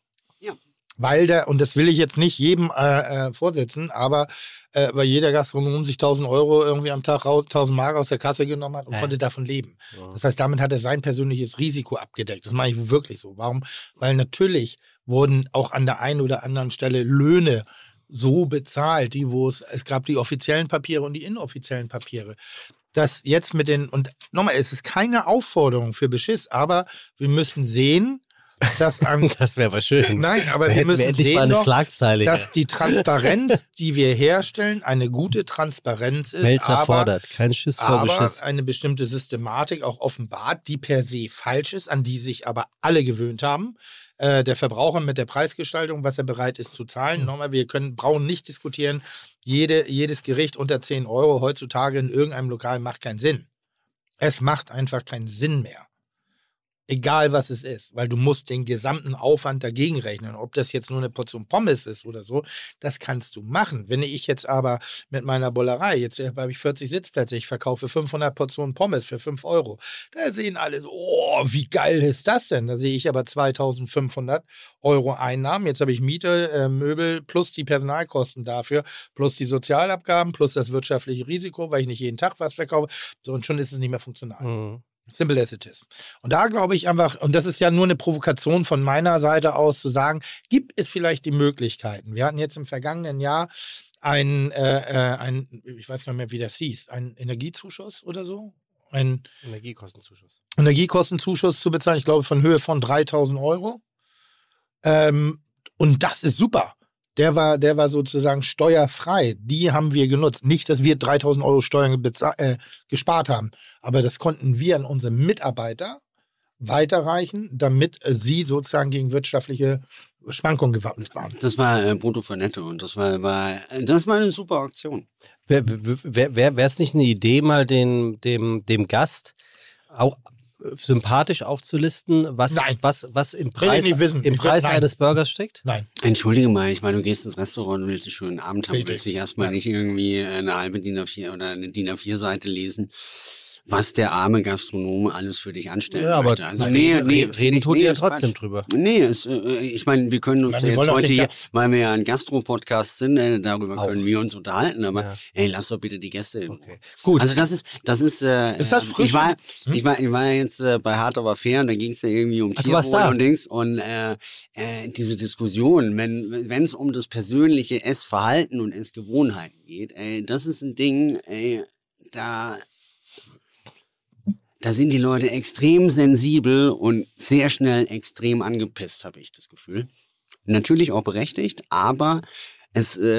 Weil der, und das will ich jetzt nicht jedem äh, äh, vorsetzen, aber äh, weil jeder Gastronom sich 1000 Euro irgendwie am Tag raus, 1000 Mark aus der Kasse genommen hat und Ja. konnte davon leben. Das heißt, damit hat er sein persönliches Risiko abgedeckt. Das meine ich wirklich so. Warum? Weil natürlich wurden auch an der einen oder anderen Stelle Löhne so bezahlt, die wo es, es gab die offiziellen Papiere und die inoffiziellen Papiere. Das jetzt mit den, und nochmal, es ist keine Aufforderung für Beschiss, aber wir müssen sehen, dass an, Das wäre aber schön. nein, aber Da wir wir müssen mal sehen Schlagzeile. dass die Transparenz, die wir herstellen, eine gute Transparenz ist, Melzer aber, fordert. Kein Schiss vor aber Beschiss. eine bestimmte Systematik auch offenbart, die per se falsch ist, an die sich aber alle gewöhnt haben. Äh, der Verbraucher mit der Preisgestaltung, was er bereit ist zu zahlen. Nochmal, wir können, brauchen nicht diskutieren, jede, jedes Gericht unter 10 Euro heutzutage in irgendeinem Lokal macht keinen Sinn. Es macht einfach keinen Sinn mehr. Egal was es ist, weil du musst den gesamten Aufwand dagegen rechnen. Ob das jetzt nur eine Portion Pommes ist oder so, das kannst du machen. Wenn ich jetzt aber mit meiner Bollerei, jetzt habe ich 40 Sitzplätze, ich verkaufe 500 Portionen Pommes für 5 Euro, da sehen alle so, oh, wie geil ist das denn? Da sehe ich aber 2500 Euro Einnahmen. Jetzt habe ich Miete, äh, Möbel plus die Personalkosten dafür, plus die Sozialabgaben, plus das wirtschaftliche Risiko, weil ich nicht jeden Tag was verkaufe. So, und schon ist es nicht mehr funktional. Mhm. Simple as it is. Und da glaube ich einfach, und das ist ja nur eine Provokation von meiner Seite aus, zu sagen, gibt es vielleicht die Möglichkeiten? Wir hatten jetzt im vergangenen Jahr ein, äh, äh, ein ich weiß gar nicht mehr, wie das hieß, ein Energiezuschuss oder so? Ein Energiekostenzuschuss. Energiekostenzuschuss zu bezahlen, ich glaube, von Höhe von 3000 Euro. Ähm, und das ist super. Der war, der war sozusagen steuerfrei. Die haben wir genutzt. Nicht, dass wir 3000 Euro Steuern äh, gespart haben, aber das konnten wir an unsere Mitarbeiter weiterreichen, damit sie sozusagen gegen wirtschaftliche Schwankungen gewappnet waren. Das war äh, Brutto für Netto und das war, war, das war eine super Aktion. Wäre wär, wär, wär es nicht eine Idee, mal den, dem, dem Gast auch sympathisch aufzulisten, was, Nein. was, was im Preis, im Preis nein. eines Burgers steckt? Nein. Entschuldige mal, ich meine, du gehst ins Restaurant und willst einen schönen Abend haben, Richtig. willst dich erstmal Ja. nicht irgendwie eine halbe DIN A4 oder eine DIN A4-Seite lesen, was der arme Gastronom alles für dich anstellen Ja, aber möchte. Also, reden- nee, reden- nee, reden tut nee, ihr ist trotzdem Quatsch. drüber. Nee, es, äh, ich meine, wir können uns Nein, ja jetzt heute hier, weil wir ja ein Gastro-Podcast sind, äh, darüber Auch. können wir uns unterhalten, aber Ja. ey, lass doch bitte die Gäste in Ruhe. Okay. Gut. Also das ist, das ist, äh, Ist das äh, frisch? ich war, Hm? ich war, ich war jetzt äh, bei Hart aber fair und da ging es ja irgendwie um Ach, Tierwohl und Dings und äh, äh, diese Diskussion, wenn wenn es um das persönliche Essverhalten und Essgewohnheiten geht, ey, das ist ein Ding, ey, da da sind die Leute extrem sensibel und sehr schnell extrem angepisst, habe ich das Gefühl. Natürlich auch berechtigt, aber es äh,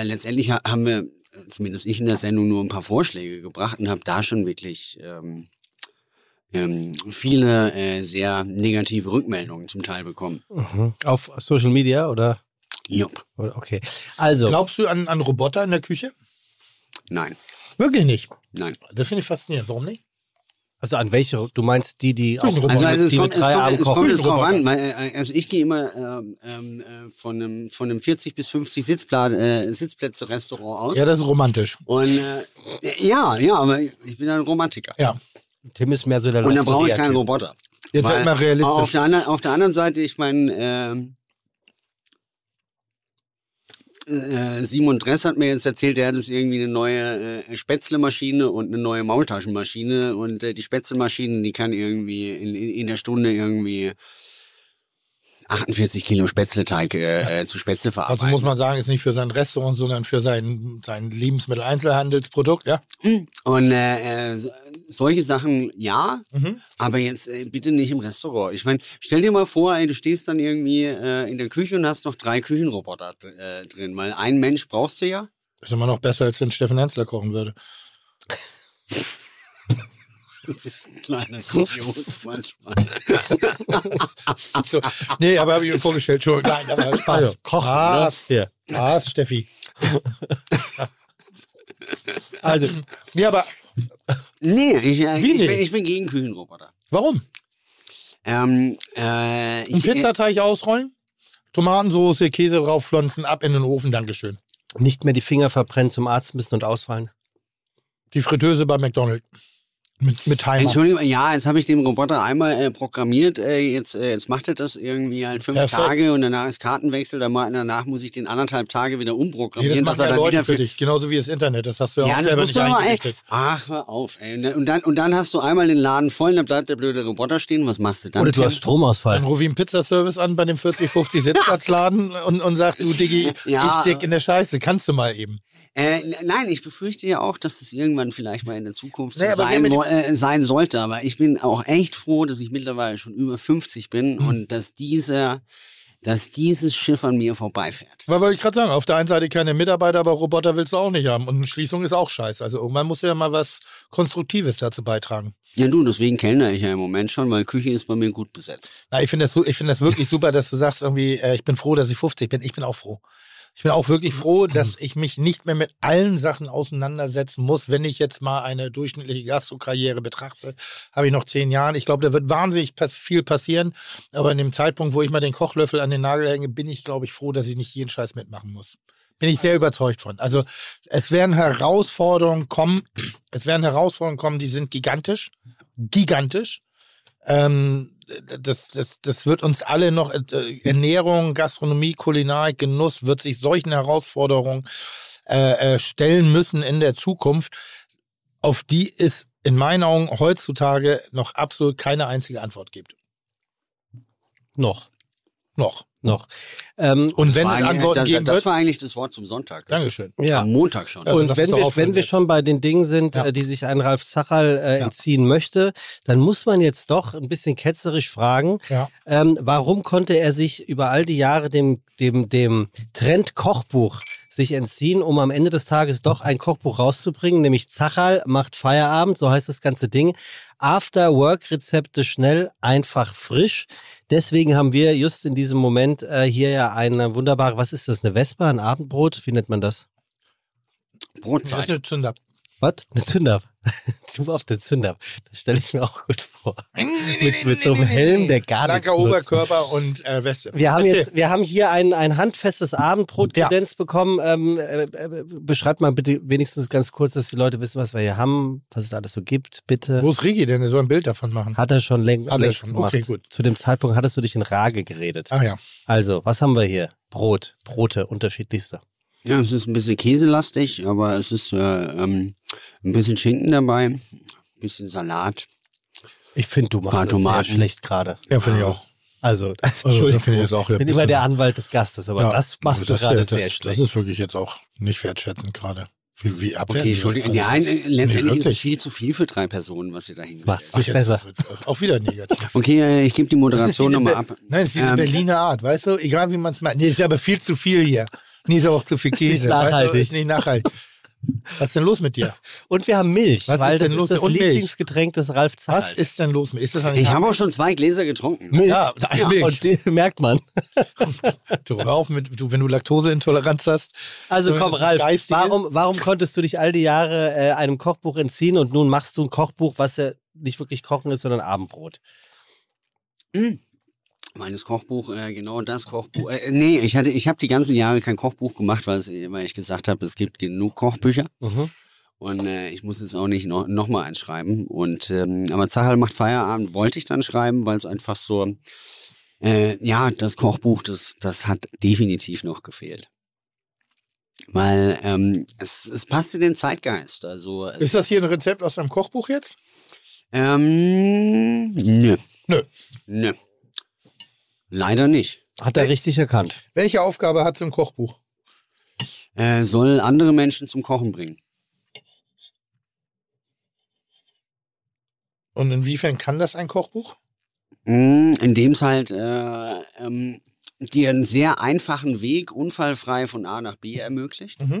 äh, letztendlich ha- haben wir, zumindest ich in der Sendung, nur ein paar Vorschläge gebracht und habe da schon wirklich ähm, ähm, viele äh, sehr negative Rückmeldungen zum Teil bekommen. Mhm. Auf Social Media oder? Jupp. Okay. Also, Glaubst du an, an Roboter in der Küche? Nein, Wirklich nicht. nein. Das finde ich faszinierend. Warum nicht? Also an welche, du meinst die, die auch. Also, also es die kommt, mit drei kommt, Armen es kommt kochen? drauf an. Äh, also ich gehe immer ähm, ähm, äh, von einem von einem 40 bis 50 Sitzpla äh, Sitzplätze Restaurant aus. Ja, das ist romantisch. Und äh, ja, ja, aber ich bin ein Romantiker. Ja. Tim ist mehr so der Und da brauche ich keinen Roboter. Jetzt wird mal realistisch. Auf der, anderen, auf der anderen Seite, ich meine, ähm, äh, Simon Dress hat mir jetzt erzählt, er hat jetzt irgendwie eine neue äh, Spätzlemaschine und eine neue Maultaschenmaschine und äh, die Spätzlemaschine, die kann irgendwie in, in, in der Stunde irgendwie 48 Kilo Spätzleteig äh, äh, zu Spätzle verarbeiten. Also muss man sagen, ist nicht für sein Restaurant, sondern für sein, sein Lebensmitteleinzelhandelsprodukt, ja? Und äh, äh, solche Sachen ja, Mhm. aber jetzt äh, bitte nicht im Restaurant. Ich meine, stell dir mal vor, ey, du stehst dann irgendwie äh, in der Küche und hast noch drei Küchenroboter äh, drin, weil ein Mensch brauchst du ja. Ist immer noch besser, als wenn Steffen Hensler kochen würde. Du bist ein kleiner Idiot manchmal. So, nee, aber habe ich mir vorgestellt, schon. Nein, aber Spaß. Also, kochen, Spaß. ne? Spaß, Steffi. Also, Ja, aber nee, ich, äh, ich, bin, nicht? ich bin gegen Küchenroboter. warum? Ähm, äh, ich, Ein Pizzateig ausrollen, Tomatensoße, Käse draufpflanzen, ab in den Ofen, Dankeschön. nicht mehr die Finger verbrennen, zum Arzt müssen und ausfallen. Die Fritteuse bei McDonald's. Mit, mit Timer. Entschuldigung, ja, jetzt habe ich den Roboter einmal äh, programmiert. Äh, jetzt, äh, jetzt macht er das irgendwie halt fünf Perfekt. Tage und danach ist Kartenwechsel. Danach danach muss ich den anderthalb Tage wieder Nee, umprogrammieren. das dass er machen ja dann Leute wieder für dich, genauso wie das Internet. Das hast du ja, Ja, auch das selber nicht eingerichtet. Ach, hör auf, ey. Und dann, und dann hast du einmal den Laden voll, dann bleibt der blöde Roboter stehen. Was machst du dann? Oder du Tim? hast Stromausfall. Dann rufe ich einen Pizzaservice an bei dem 40, 50 Sitzplatzladen und, und sag, du Diggi, Ja. ich steck in der Scheiße, kannst du mal eben. Äh, nein, ich befürchte ja auch, dass es irgendwann vielleicht mal in der Zukunft wer sein äh, sein sollte. Aber ich bin auch echt froh, dass ich mittlerweile schon über 50 bin Mhm. und dass dieser, dass dieses Schiff an mir vorbeifährt. Weil wollte ich gerade sagen, auf der einen Seite keine Mitarbeiter, aber Roboter willst du auch nicht haben. Und eine Schließung ist auch scheiße. Also irgendwann muss ja mal was Konstruktives dazu beitragen. Ja, du, deswegen kellner ich ja im Moment schon, weil Küche ist bei mir gut besetzt. Na, ich finde das, ich finde das wirklich super, dass du sagst irgendwie, äh, ich bin froh, dass ich 50 bin. Ich bin auch froh. Ich bin auch wirklich froh, dass ich mich nicht mehr mit allen Sachen auseinandersetzen muss. Wenn ich jetzt mal eine durchschnittliche Gastrokarriere betrachte, habe ich noch zehn Jahre. Ich glaube, da wird wahnsinnig viel passieren. Aber in dem Zeitpunkt, wo ich mal den Kochlöffel an den Nagel hänge, bin ich, glaube ich, froh, dass ich nicht jeden Scheiß mitmachen muss. Bin ich sehr überzeugt von. Also es werden Herausforderungen kommen. Es werden Herausforderungen kommen, die sind gigantisch. Gigantisch. Ähm, das, das, das wird uns alle noch, äh, Ernährung, Gastronomie, Kulinarik, Genuss, wird sich solchen Herausforderungen äh, äh, stellen müssen in der Zukunft, auf die es in meinen Augen heutzutage noch absolut keine einzige Antwort gibt. Noch. Noch. Noch. Ähm, Und wenn es Antworten das, geben das wird, war eigentlich das Wort zum Sonntag. Dankeschön. ja. Am Montag schon. Ja. Und wenn wir, wenn wir schon bei den Dingen sind, Ja. äh, die sich ein Ralf Zachal äh, Ja. entziehen möchte, dann muss man jetzt doch ein bisschen ketzerisch fragen, Ja. ähm, warum konnte er sich über all die Jahre dem, dem, dem Trend Kochbuch sich entziehen, um am Ende des Tages doch ein Kochbuch rauszubringen, nämlich Zachal macht Feierabend, so heißt das ganze Ding. After-Work-Rezepte schnell, einfach, frisch. Deswegen haben wir just in diesem Moment äh, hier ja eine wunderbare, was ist das, eine Vespa, ein Abendbrot, wie nennt man das? Das Brotzeit. ist eine Zünder. Was? Eine Zünder. Du auf der Zünder. Das stelle ich mir auch gut vor. Mit, mit so einem Helm, der gar nichts Blanker nutzt. Oberkörper und äh, Weste. Wir haben jetzt, wir haben hier ein, ein handfestes Abendbrot Ja. bekommen. Ähm, äh, äh, beschreibt mal bitte wenigstens ganz kurz, dass die Leute wissen, was wir hier haben, was es alles so gibt, bitte. Wo ist Rigi denn? Er soll ein Bild davon machen. Hat er schon läng Hat er längst schon. gemacht. Okay, gut. Zu dem Zeitpunkt hattest du dich in Rage geredet. Ach ja. Also, was haben wir hier? Brot, Brote, unterschiedlichste. Ja, es ist ein bisschen käselastig, aber es ist äh, ähm, ein bisschen Schinken dabei, ein bisschen Salat. Ich finde, du machst das sehr schlecht gerade. Ja, finde ich auch. Also, Also, ich jetzt auch ich bin immer der Anwalt des Gastes, aber Ja, das machst du das, gerade das, sehr das, schlecht. Das ist wirklich jetzt auch nicht wertschätzend gerade. Wie, wie abwertend Okay, das Entschuldigung. gerade äh, letztendlich ist es viel zu viel für drei Personen, was ihr da Was? hingestellt Mach Jetzt besser. wird Auch wieder negativ. Okay, äh, ich gebe die Moderation nochmal ab. Nein, das ist diese Ähm, Berliner Art, weißt du? Egal wie man es macht. Nee, ist aber viel zu viel hier. Nee, ist auch zu viel Ist nicht Käse. weißt du? nachhaltig. Ist nicht nachhaltig. Was ist denn los mit dir? Und wir haben Milch, Was weil ist das denn los? ist das Und. Lieblingsgetränk des Ralf Zahls. Was ist denn los mit Ist das Ich habe auch schon zwei Gläser getrunken. Milch? Ja, Ja, Milch. und die merkt man. Du, hör auf mit, du, wenn du Laktoseintoleranz hast. Also So, komm, ist Ralf, Geistige. warum, warum konntest du dich all die Jahre äh, einem Kochbuch entziehen und nun machst du ein Kochbuch, was ja nicht wirklich Kochen ist, sondern Abendbrot? Meines Kochbuch, äh, genau das Kochbuch. Äh, nee, ich hatte, ich habe die ganzen Jahre kein Kochbuch gemacht, weil, weil ich gesagt habe, es gibt genug Kochbücher. Mhm. Und äh, ich muss jetzt auch nicht noch, noch mal eins schreiben. Und ähm, aber Zahal macht Feierabend wollte ich dann schreiben, weil es einfach so, äh, ja, das Kochbuch, das, das hat definitiv noch gefehlt. Weil ähm, es, es passt in den Zeitgeist. Also Ist das hier ein Rezept aus deinem Kochbuch jetzt? Ähm, nö. Nö. Nö. Leider nicht. Hat er richtig erkannt. Welche Aufgabe hat so ein Kochbuch? Äh, soll andere Menschen zum Kochen bringen. Und inwiefern kann das ein Kochbuch? Mm, Indem es halt äh, ähm, dir einen sehr einfachen Weg unfallfrei von A nach B ermöglicht. Mhm.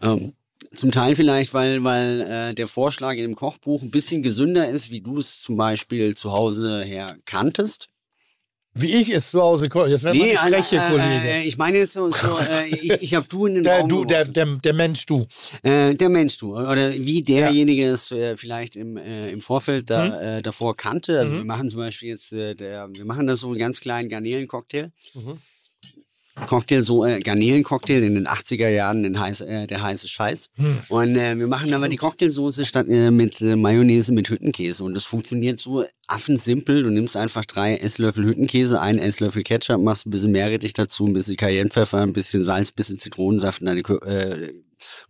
Ähm, zum Teil vielleicht, weil, weil äh, der Vorschlag in dem Kochbuch ein bisschen gesünder ist, wie du es zum Beispiel zu Hause her kanntest. Wie ich es zu Hause koche. Jetzt wäre nee, mal eine freche äh, Kollege. äh, ich meine jetzt so, so äh, ich, ich habe du in den der, Raum du, der, der, der Mensch, du. Äh, der Mensch, du. Oder wie derjenige es äh, vielleicht im, äh, im Vorfeld da, äh, davor kannte. Also Mhm. wir machen zum Beispiel jetzt, der, wir machen das so einen ganz kleinen Garnelencocktail. Mhm. Cocktail, so äh, Garnelencocktail in den 80er Jahren, den heiß, äh, der heiße Scheiß. Hm. Und äh, wir machen aber die Cocktailsoße statt äh, mit äh, Mayonnaise mit Hüttenkäse. Und das funktioniert so affensimpel. Du nimmst einfach drei Esslöffel Hüttenkäse, einen Esslöffel Ketchup, machst ein bisschen Meerrettich dazu, ein bisschen Cayennepfeffer, ein bisschen Salz, ein bisschen Zitronensaft und deine äh,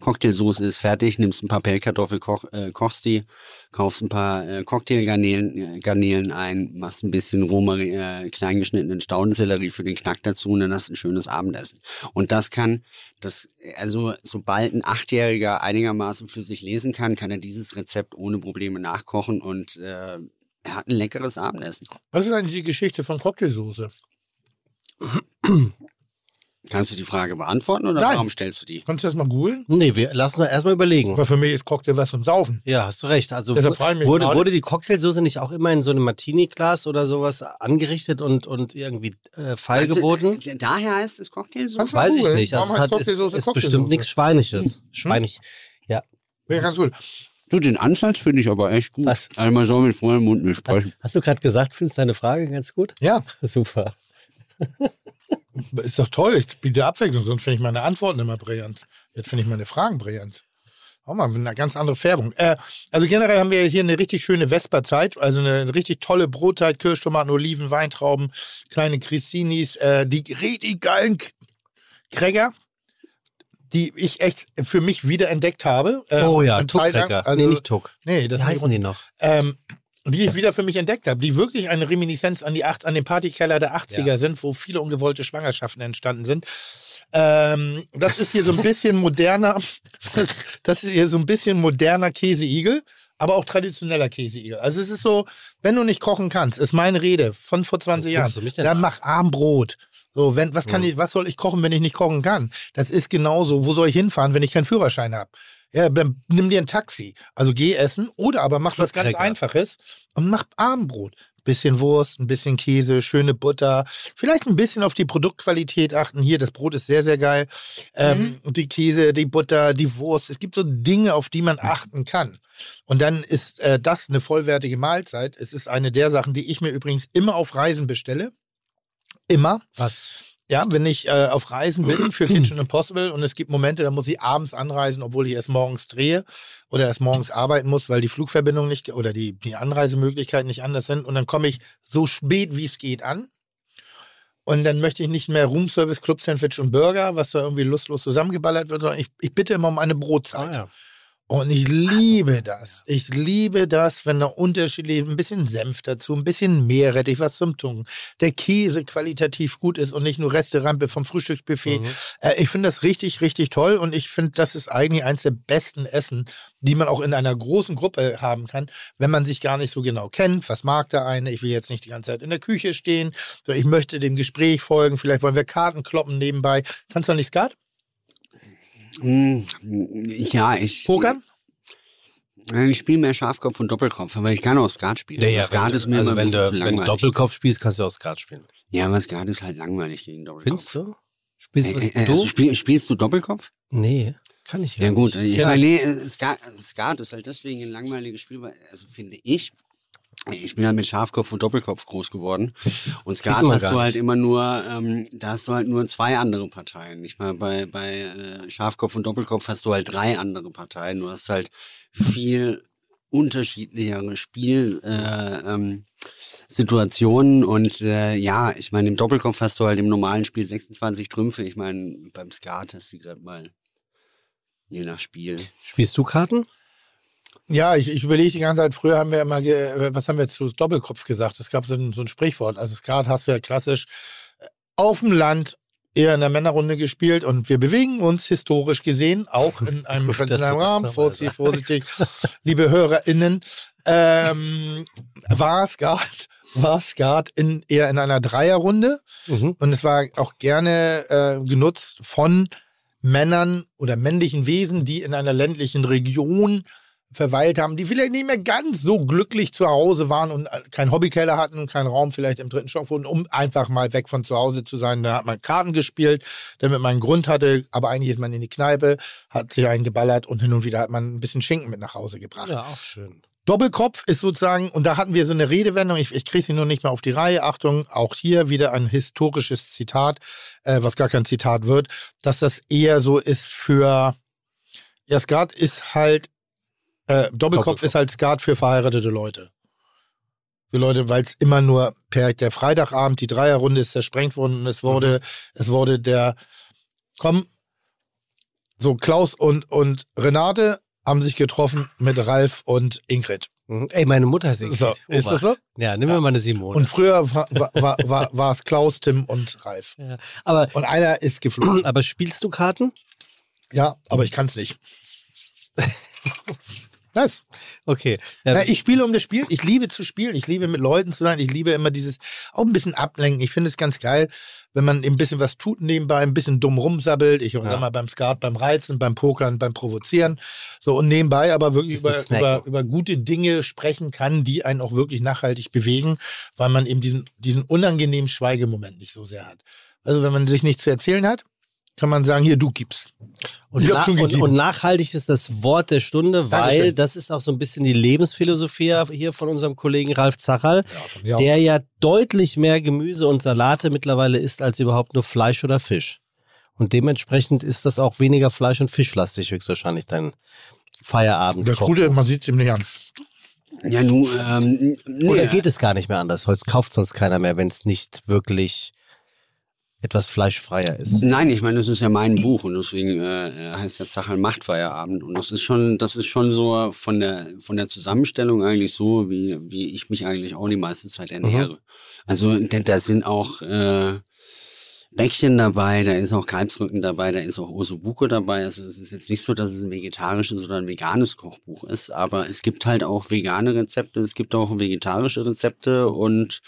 Cocktailsoße ist fertig, nimmst ein paar Pellkartoffel, koch, äh, kochst die, kaufst ein paar äh, Cocktailgarnelen äh, Garnelen ein, machst ein bisschen Rosmarin, äh, kleingeschnittenen Staudensellerie für den Knack dazu und dann hast du ein schönes Abendessen. Und das kann, das, also sobald ein Achtjähriger einigermaßen für sich lesen kann, kann er dieses Rezept ohne Probleme nachkochen und äh, er hat ein leckeres Abendessen. Was ist eigentlich die Geschichte von Cocktailsoße? Kannst du die Frage beantworten oder Nein. warum stellst du die? Kannst du das mal googeln? Nee, wir lassen uns erstmal überlegen. Weil für mich ist Cocktail was zum Saufen. Ja, hast du recht. Also Deshalb frage ich mich wurde, gerade- wurde die Cocktailsoße nicht auch immer in so einem Martini-Glas oder sowas angerichtet und, und irgendwie äh, feilgeboten? Also, daher heißt es Cocktailsoße? Kannst du mal Weiß ich googeln? nicht. Also Warum es heißt hat, ist, Cocktailsoße ist Cocktailsoße? bestimmt nichts Schweinisches. Schweinig. Ja. Ja, ganz gut. Du, den Ansatz finde ich aber echt gut. Was? Also man soll mit vollem Mund nicht sprechen. Hast du gerade gesagt, findest du deine Frage ganz gut? Ja, Super. Ist doch toll. Ich biete Abwechslung, sonst finde ich meine Antworten immer brillant. Jetzt finde ich meine Fragen brillant. Auch mal eine ganz andere Färbung. Äh, also generell haben wir hier eine richtig schöne Vesperzeit, also eine richtig tolle Brotzeit, Kirschtomaten, Oliven, Weintrauben, kleine Crissinis, äh, die richtig geilen K- Cracker, die ich echt für mich wieder entdeckt habe. Äh, oh ja. Tuck-Cracker. Also, nee, nicht Tuck. Nee, das Wie ist heißen die noch? ähm, die ich wieder für mich entdeckt habe, die wirklich eine Reminiszenz an die acht, an den Partykeller der 80er Ja. sind, wo viele ungewollte Schwangerschaften entstanden sind. Ähm, das ist hier so ein bisschen moderner, das, das ist hier so ein bisschen moderner Käseigel, aber auch traditioneller Käseigel. Also es ist so, wenn du nicht kochen kannst, ist meine Rede von vor 20 Was Jahren, dann an? mach Armbrot. So, wenn, was kann Ja. ich, was soll ich kochen, wenn ich nicht kochen kann? Das ist genauso. Wo soll ich hinfahren, wenn ich keinen Führerschein habe? Ja, dann nimm dir ein Taxi. Also geh essen oder aber mach was ganz. Einfaches und mach Abendbrot. Bisschen Wurst, ein bisschen Käse, schöne Butter, vielleicht ein bisschen auf die Produktqualität achten. Hier, das Brot ist sehr, sehr geil. Ähm, Die Käse, die Butter, die Wurst. Es gibt so Dinge, auf die man achten kann. Und dann ist äh, das eine vollwertige Mahlzeit. Es ist eine der Sachen, die ich mir übrigens immer auf Reisen bestelle. Immer. Was? Ja, wenn ich äh, auf Reisen bin für Kitchen Impossible und es gibt Momente, da muss ich abends anreisen, obwohl ich erst morgens drehe oder erst morgens arbeiten muss, weil die Flugverbindung nicht oder die, die Anreisemöglichkeiten nicht anders sind. Und dann komme ich so spät wie es geht an. Und dann möchte ich nicht mehr Roomservice, Club Sandwich und Burger, was da irgendwie lustlos zusammengeballert wird, sondern ich, ich bitte immer um eine Brotzeit. Ah, ja. Und ich liebe das. Ich liebe das, wenn da unterschiedlich ein bisschen Senf dazu, ein bisschen Meerrettich, was zum Tunken. Der Käse qualitativ gut ist und nicht nur Resterampe vom Frühstücksbuffet. Mhm. Äh, ich finde das richtig, richtig toll und ich finde, das ist eigentlich eins der besten Essen, die man auch in einer großen Gruppe haben kann, wenn man sich gar nicht so genau kennt. Was mag der eine? Ich will jetzt nicht die ganze Zeit in der Küche stehen. So, ich möchte dem Gespräch folgen. Vielleicht wollen wir Karten kloppen nebenbei. Kannst du nicht Skat? Hm, Ja, ich. Pokern? Äh, Ich spiele mehr Schafkopf und Doppelkopf, aber ich kann auch Skat spielen. Ja, ja, Skat wenn, ist mir also immer wenn du, wenn du. Doppelkopf spielst, kannst du auch Skat spielen. Ja, aber Skat ist halt langweilig gegen Doppelkopf. Findest du? Spielst Äh, äh, du? also spiel, spielst du Doppelkopf? nee, kann ich Ja gar gut, nicht. ich ich. nee, äh, Skat, Skat ist halt deswegen ein langweiliges Spiel, weil, also finde ich, ich bin halt mit Schafkopf und Doppelkopf groß geworden. Und Skat hast du halt immer nur, ähm, da hast du halt nur zwei andere Parteien. Ich meine, bei, bei äh, Schafkopf und Doppelkopf hast du halt drei andere Parteien. Du hast halt viel unterschiedlichere Spiel, äh, ähm, und äh, ja, ich meine, im Doppelkopf hast du halt im normalen Spiel 26 Trümpfe. Ich meine, beim Skat hast du gerade mal je nach Spiel. Spielst du Karten? Ja, ich, ich überlege die ganze Zeit, früher haben wir immer, was haben wir zu Doppelkopf gesagt? Es gab so ein, so ein Sprichwort. Also Skat hast du ja klassisch äh, auf dem Land eher in der Männerrunde gespielt und wir bewegen uns historisch gesehen auch in einem das Rahmen. Vorsichtig, vorsichtig, liebe HörerInnen. Ähm, war Skat, war Skat in, eher in einer Dreierrunde Mhm. und es war auch gerne äh, genutzt von Männern oder männlichen Wesen, die in einer ländlichen Region verweilt haben, die vielleicht nicht mehr ganz so glücklich zu Hause waren und keinen Hobbykeller hatten und keinen Raum vielleicht im dritten Stock wurden, um einfach mal weg von zu Hause zu sein. Da hat man Karten gespielt, damit man einen Grund hatte, aber eigentlich ist man in die Kneipe, hat sich einen geballert und hin und wieder hat man ein bisschen Schinken mit nach Hause gebracht. Ja, auch schön. Doppelkopf ist sozusagen, und da hatten wir so eine Redewendung, ich, ich kriege sie nur nicht mehr auf die Reihe. Achtung, auch hier wieder ein historisches Zitat, äh, was gar kein Zitat wird, dass das eher so ist für, ja, Skat ist halt, äh, Doppelkopf, Doppelkopf. ist halt Skat für verheiratete Leute. Für Leute, weil es immer nur per der Freitagabend, die Dreierrunde ist zersprengt worden und es wurde, es wurde der, komm, So, Klaus und, und Renate haben sich getroffen mit Ralf und Ingrid. Mhm. Ey, meine Mutter ist Ingrid. So, ist das so? Ja, nimm mir mal eine Simone. Und früher war, war, war, war, war es Klaus, Tim und Ralf. ja. aber, Und einer ist geflogen. aber spielst du Karten? Ja, aber ich kann es nicht. Das. Okay. Ja, Na, ich spiele um das Spiel. Ich liebe zu spielen. Ich liebe mit Leuten zu sein. Ich liebe immer dieses, auch ein bisschen ablenken. Ich finde es ganz geil, wenn man ein bisschen was tut nebenbei, ein bisschen dumm rumsabbelt. Ich Ja. sag mal beim Skat, beim Reizen, beim Pokern, beim Provozieren. So und nebenbei aber wirklich über, über, über gute Dinge sprechen kann, die einen auch wirklich nachhaltig bewegen, weil man eben diesen, diesen unangenehmen Schweigemoment nicht so sehr hat. Also wenn man sich nichts zu erzählen hat, kann man sagen, hier, du gibst. Und, na- und, und nachhaltig ist das Wort der Stunde, weil Dankeschön. das ist auch so ein bisschen die Lebensphilosophie hier von unserem Kollegen Ralf Zacherl, Ja, der ja deutlich mehr Gemüse und Salate mittlerweile isst als überhaupt nur Fleisch oder Fisch. Und dementsprechend ist das auch weniger Fleisch- und Fischlastig höchstwahrscheinlich dein Feierabend. Das Gute, man sieht es ihm nicht an. Ja, nu, ähm, nee, Oder geht es gar nicht mehr anders? Heute kauft sonst keiner mehr, wenn es nicht wirklich etwas fleischfreier ist. Nein, ich meine, das ist ja mein Buch und deswegen äh, heißt der Zacherl Machtfeierabend und das ist schon, das ist schon so von der von der Zusammenstellung eigentlich so, wie wie ich mich eigentlich auch die meiste Zeit ernähre. Also da, da sind auch äh, Bäckchen dabei, da ist auch Kalbsrücken dabei, da ist auch Osobuco dabei. Also es ist jetzt nicht so, dass es ein vegetarisches oder ein veganes Kochbuch ist, aber es gibt halt auch vegane Rezepte, es gibt auch vegetarische Rezepte und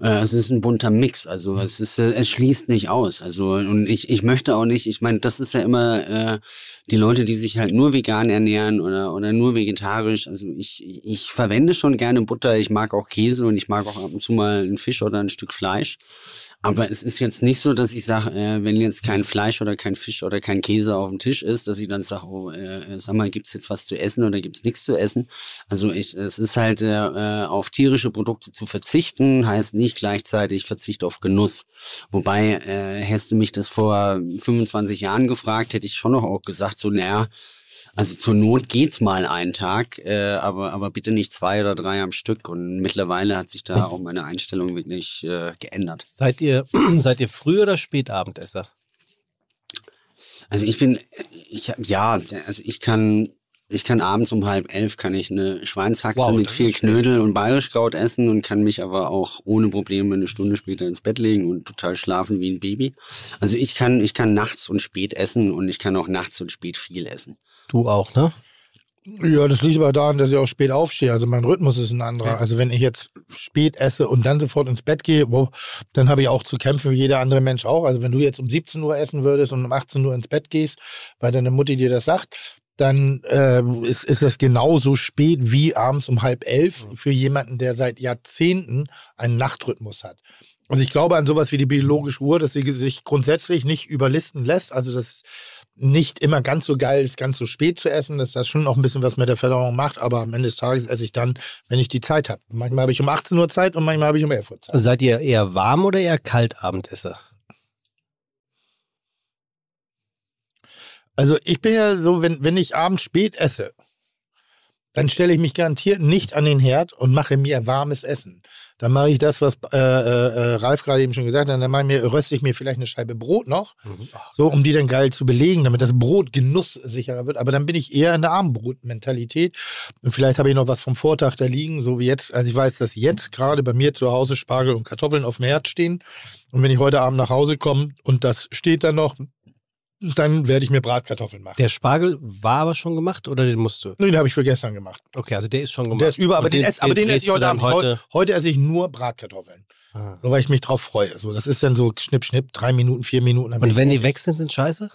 äh, es ist ein bunter Mix. Also es ist, äh, es schließt nicht aus. Also und ich, ich möchte auch nicht, ich meine, das ist ja immer äh, die Leute, die sich halt nur vegan ernähren oder oder nur vegetarisch. Also ich, ich verwende schon gerne Butter, ich mag auch Käse und ich mag auch ab und zu mal einen Fisch oder ein Stück Fleisch. Aber es ist jetzt nicht so, dass ich sage, äh, wenn jetzt kein Fleisch oder kein Fisch oder kein Käse auf dem Tisch ist, dass ich dann sage, oh, äh, sag mal, gibt's jetzt was zu essen oder gibt's nichts zu essen? Also ich, es ist halt äh, auf tierische Produkte zu verzichten, heißt nicht gleichzeitig Verzicht auf Genuss. Wobei, äh, hättest du mich das vor 25 Jahren gefragt, hätte ich schon noch auch gesagt, so, naja, also zur Not geht's mal einen Tag, äh, aber, aber bitte nicht zwei oder drei am Stück. Und mittlerweile hat sich da auch meine Einstellung wirklich äh, geändert. Seid ihr, seid ihr Früh- oder Spätabendesser? Also ich bin, ich ja, also ich kann, ich kann abends um halb elf kann ich eine Schweinshaxe Wow, mit viel. Knödel und Bayerischkraut essen und kann mich aber auch ohne Probleme eine Stunde später ins Bett legen und total schlafen wie ein Baby. Also ich kann, ich kann nachts und spät essen und ich kann auch nachts und spät viel essen. Du auch, ne? Ja, das liegt aber daran, dass ich auch spät aufstehe. Also mein Rhythmus ist ein anderer. Also wenn ich jetzt spät esse und dann sofort ins Bett gehe, wo, dann habe ich auch zu kämpfen, wie jeder andere Mensch auch. Also wenn du jetzt um 17 Uhr essen würdest und um 18 Uhr ins Bett gehst, weil deine Mutti dir das sagt, dann äh, ist, ist das genauso spät wie abends um halb elf für jemanden, der seit Jahrzehnten einen Nachtrhythmus hat. Also ich glaube an sowas wie die biologische Uhr, dass sie sich grundsätzlich nicht überlisten lässt. Also das ist nicht immer ganz so geil ist, ganz so spät zu essen, dass das schon auch ein bisschen was mit der Verdauung macht, aber am Ende des Tages esse ich dann, wenn ich die Zeit habe. Manchmal habe ich um 18 Uhr Zeit und manchmal habe ich um 11 Uhr Zeit. Also seid ihr eher warm oder eher Kaltabendesser? Also ich bin ja so, wenn, wenn ich abends spät esse, dann stelle ich mich garantiert nicht an den Herd und mache mir warmes Essen. Dann mache ich das, was äh, äh, Ralf gerade eben schon gesagt hat, dann mache ich mir, röste ich mir vielleicht eine Scheibe Brot noch, so um die dann geil zu belegen, damit das Brot genusssicherer wird. Aber dann bin ich eher in der Abendbrotmentalität. Und vielleicht habe ich noch was vom Vortag da liegen, so wie jetzt. Also ich weiß, dass jetzt gerade bei mir zu Hause Spargel und Kartoffeln auf dem Herd stehen. Und wenn ich heute Abend nach Hause komme und das steht dann noch, dann werde ich mir Bratkartoffeln machen. Der Spargel war aber schon gemacht oder den musst du? Nee, den habe ich für gestern gemacht. Okay, also der ist schon gemacht. Der ist über, aber Und den, esse, aber den esse ich heute Abend. Heute, heute. esse ich nur Bratkartoffeln. Ah. So, weil ich mich drauf freue. So, das ist dann so schnipp, schnipp, drei Minuten, vier Minuten. Und wenn die weg sind, sind scheiße?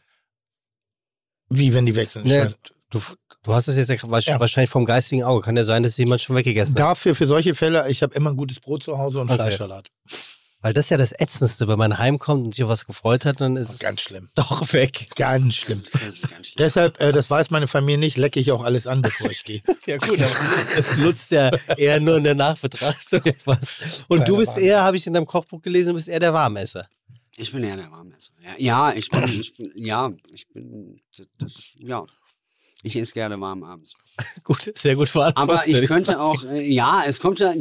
Wie, wenn die weg sind? Nee, du, du hast es jetzt Ja. wahrscheinlich vom geistigen Auge. Kann ja sein, dass jemand schon weggegessen hat. Dafür, für solche Fälle, ich habe immer ein gutes Brot zu Hause und Okay. Fleischsalat. Weil das ist ja das Ätzendste, wenn man heimkommt und sich auf was gefreut hat, dann ist es Ganz schlimm. doch weg. Ganz schlimm. Das ist ganz schlimm. Deshalb, äh, das weiß meine Familie nicht, lecke ich auch alles an, bevor ich gehe. Ja gut, aber es nutzt ja eher nur in der Nachbetrachtung was. Und du Kleiner bist Wahnsinn. eher, habe ich in deinem Kochbuch gelesen, du bist eher der Warmesser. Ich bin eher der Warmesser. Ja, ja ich bin, ich bin, ja, ich bin, das, ja. Ich esse gerne warm abends. Gut, sehr gut verantwortet. Aber ich könnte auch, äh, ja, es kommt ja,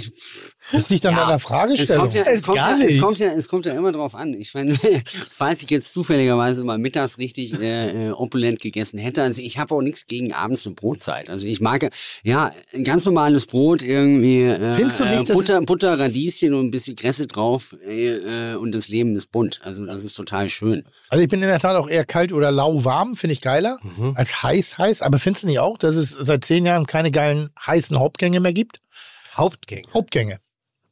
Das liegt an Ja, deiner es Fragestellung. kommt, ja, es, kommt Gar ja, es, kommt ja, es kommt ja immer drauf an. Ich meine, falls ich jetzt zufälligerweise mal mittags richtig äh, äh, opulent gegessen hätte, also ich habe auch nichts gegen abends eine Brotzeit. Also ich mag ja ein ganz normales Brot irgendwie, äh, Findest du nicht, äh, Butter, Butter, Radieschen und ein bisschen Kresse drauf äh, äh, und das Leben ist bunt. Also das ist total schön. Also ich bin in der Tat auch eher kalt oder lauwarm, finde ich geiler Mhm. als heiß heiß. Aber findest du nicht auch, dass es seit zehn Jahren keine geilen heißen Hauptgänge mehr gibt? Hauptgänge. Hauptgänge.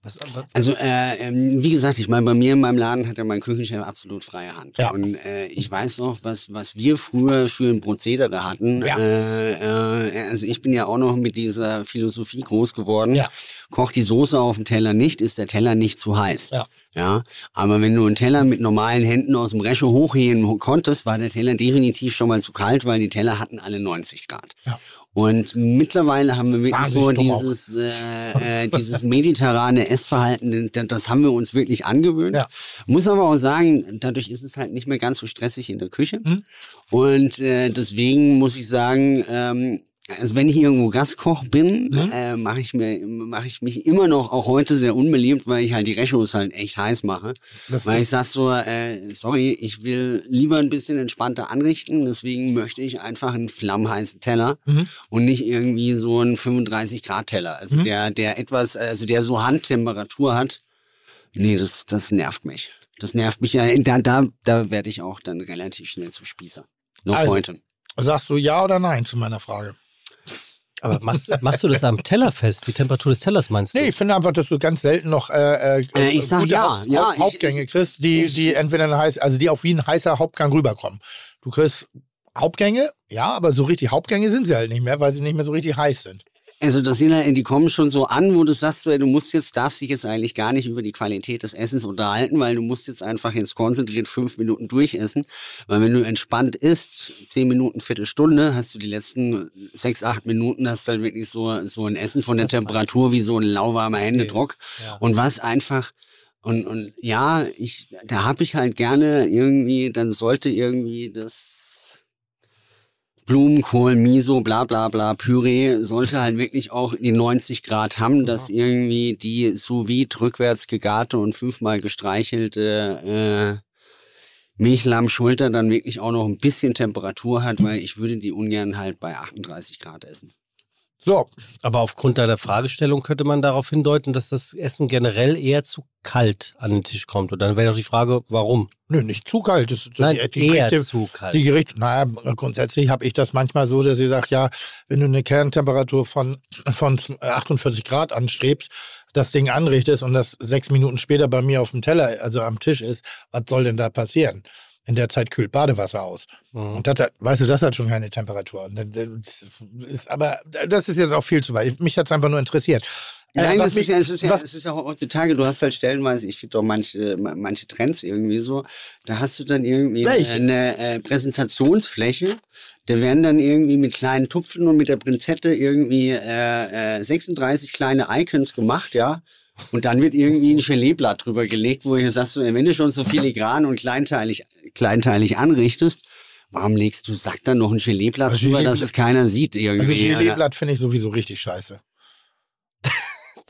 Was, was, Also äh, ähm, wie gesagt, ich meine, bei mir in meinem Laden hat ja mein Küchenchef absolut freie Hand. Ja. Und äh, ich weiß noch, was was wir früher für ein Prozedere hatten. Ja. Äh, äh, also ich bin ja auch noch mit dieser Philosophie groß geworden. Ja. Koch die Soße auf dem Teller nicht, ist der Teller nicht zu heiß. Ja. Ja, aber wenn du einen Teller mit normalen Händen aus dem Resche hochheben konntest, war der Teller definitiv schon mal zu kalt, weil die Teller hatten alle 90 Grad. Ja. Und mittlerweile haben wir wirklich so dieses, äh, äh, dieses mediterrane Essverhalten, das- haben wir uns wirklich angewöhnt. Ja. Muss aber auch sagen, dadurch ist es halt nicht mehr ganz so stressig in der Küche. Mhm. Und äh, deswegen muss ich sagen, ähm, also wenn ich irgendwo Gastkoch bin, Mhm. äh, mache ich mir mache ich mich immer noch auch heute sehr unbeliebt, weil ich halt die Rechos halt echt heiß mache. Das weil ich sag so, äh, sorry, ich will lieber ein bisschen entspannter anrichten, deswegen möchte ich einfach einen flammheißen Teller Mhm. und nicht irgendwie so einen 35 Grad Teller, also der der etwas, also der so Handtemperatur hat. Nee, das das nervt mich. Das nervt mich ja. Da da da werde ich auch dann relativ schnell zum Spießer. Noch Also, heute. Sagst du ja oder nein zu meiner Frage? Aber machst, machst du das am Teller fest? Die Temperatur des Tellers meinst du? Nee, ich finde einfach, dass du ganz selten noch äh, äh, Äh, ich sag gute ja, Haupt- ja, ich- Hauptgänge kriegst, die, die entweder ein heiß, also die auch wie ein heißer Hauptgang rüberkommen. Du kriegst Hauptgänge, ja, aber so richtig Hauptgänge sind sie halt nicht mehr, weil sie nicht mehr so richtig heiß sind. Also das sind halt, die kommen schon so an, wo du sagst, du musst jetzt, darfst dich jetzt eigentlich gar nicht über die Qualität des Essens unterhalten, weil du musst jetzt einfach jetzt konzentriert fünf Minuten durchessen. Weil wenn du entspannt isst, zehn Minuten, Viertelstunde, hast du die letzten sechs, acht Minuten, hast dann wirklich so, so ein Essen von der Temperatur wie so ein lauwarmer Händedruck. Ja. Und was einfach, und, und ja, ich, da hab ich halt gerne irgendwie, dann sollte irgendwie das Blumenkohl, Miso, bla bla bla, Püree sollte halt wirklich auch die 90 Grad haben, dass irgendwie die sous vide rückwärts gegarte und fünfmal gestreichelte äh, Milchlammschulter dann wirklich auch noch ein bisschen Temperatur hat, weil ich würde die ungern halt bei 38 Grad essen. So, Aber aufgrund deiner Fragestellung könnte man darauf hindeuten, dass das Essen generell eher zu kalt an den Tisch kommt. Und dann wäre doch die Frage, warum? nö, nicht zu kalt. Das, das, Nein, die, die eher Gerichte- zu kalt. Die Gerichte, naja, grundsätzlich habe ich das manchmal so, dass ich sage, ja, wenn du eine Kerntemperatur von, von 48 Grad anstrebst, das Ding anrichtest und das sechs Minuten später bei mir auf dem Teller, also am Tisch ist, was soll denn da passieren? In der Zeit kühlt Badewasser aus. Mhm. Und das hat, weißt du, das hat schon keine Temperatur. Das ist, aber das ist jetzt auch viel zu weit. Mich hat es einfach nur interessiert. Äh, Nein, was das mich- ist, ja, es, ist ja, was- es ist ja heutzutage, du hast halt stellenweise, ich finde doch manche, manche Trends irgendwie so, da hast du dann irgendwie Welche? eine äh, Präsentationsfläche, da werden dann irgendwie mit kleinen Tupfen und mit der Pinzette irgendwie äh, äh, 36 kleine Icons gemacht, ja. Und dann wird irgendwie ein Geleeblatt drüber gelegt, wo ihr sagst, so, wenn du schon so filigran und kleinteilig, kleinteilig anrichtest, warum legst du, sag dann noch ein Geleeblatt Also drüber, dass es keiner sieht irgendwie. Also. Gelee-Blatt finde ich sowieso richtig scheiße.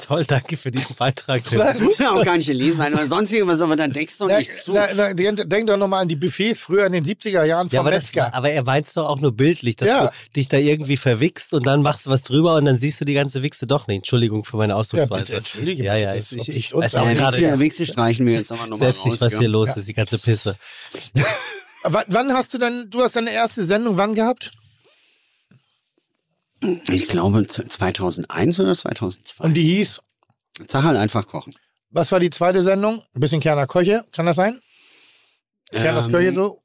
Toll, danke für diesen Beitrag. Das muss ja auch gar nicht gelesen sein, aber sonst irgendwas, aber dann deckst du Na, nicht zu. na, na, denk doch nochmal an die Buffets früher in den 70er Jahren vom Ja, aber, das, Metzger. aber er meint doch auch nur bildlich, dass Ja. du dich da irgendwie verwichst und dann machst du was drüber und dann siehst du die ganze Wichse doch nicht. Entschuldigung für meine ja, Ausdrucksweise. bitte, entschuldige Ja, bitte, ja, das ich, ist ich, ich weiß auch unser- gerade Wichse, Wichse streichen wir jetzt aber nochmal selbst raus. nicht, was ja. hier los Ja. ist, die ganze Pisse. wann, wann hast du denn, du hast deine erste Sendung wann gehabt? Ich glaube z- 2001 oder 2002. Und die hieß, Sag halt einfach kochen. was war die zweite Sendung? Ein bisschen Kerner Köche, kann das sein? Kerners Ähm, Köche so?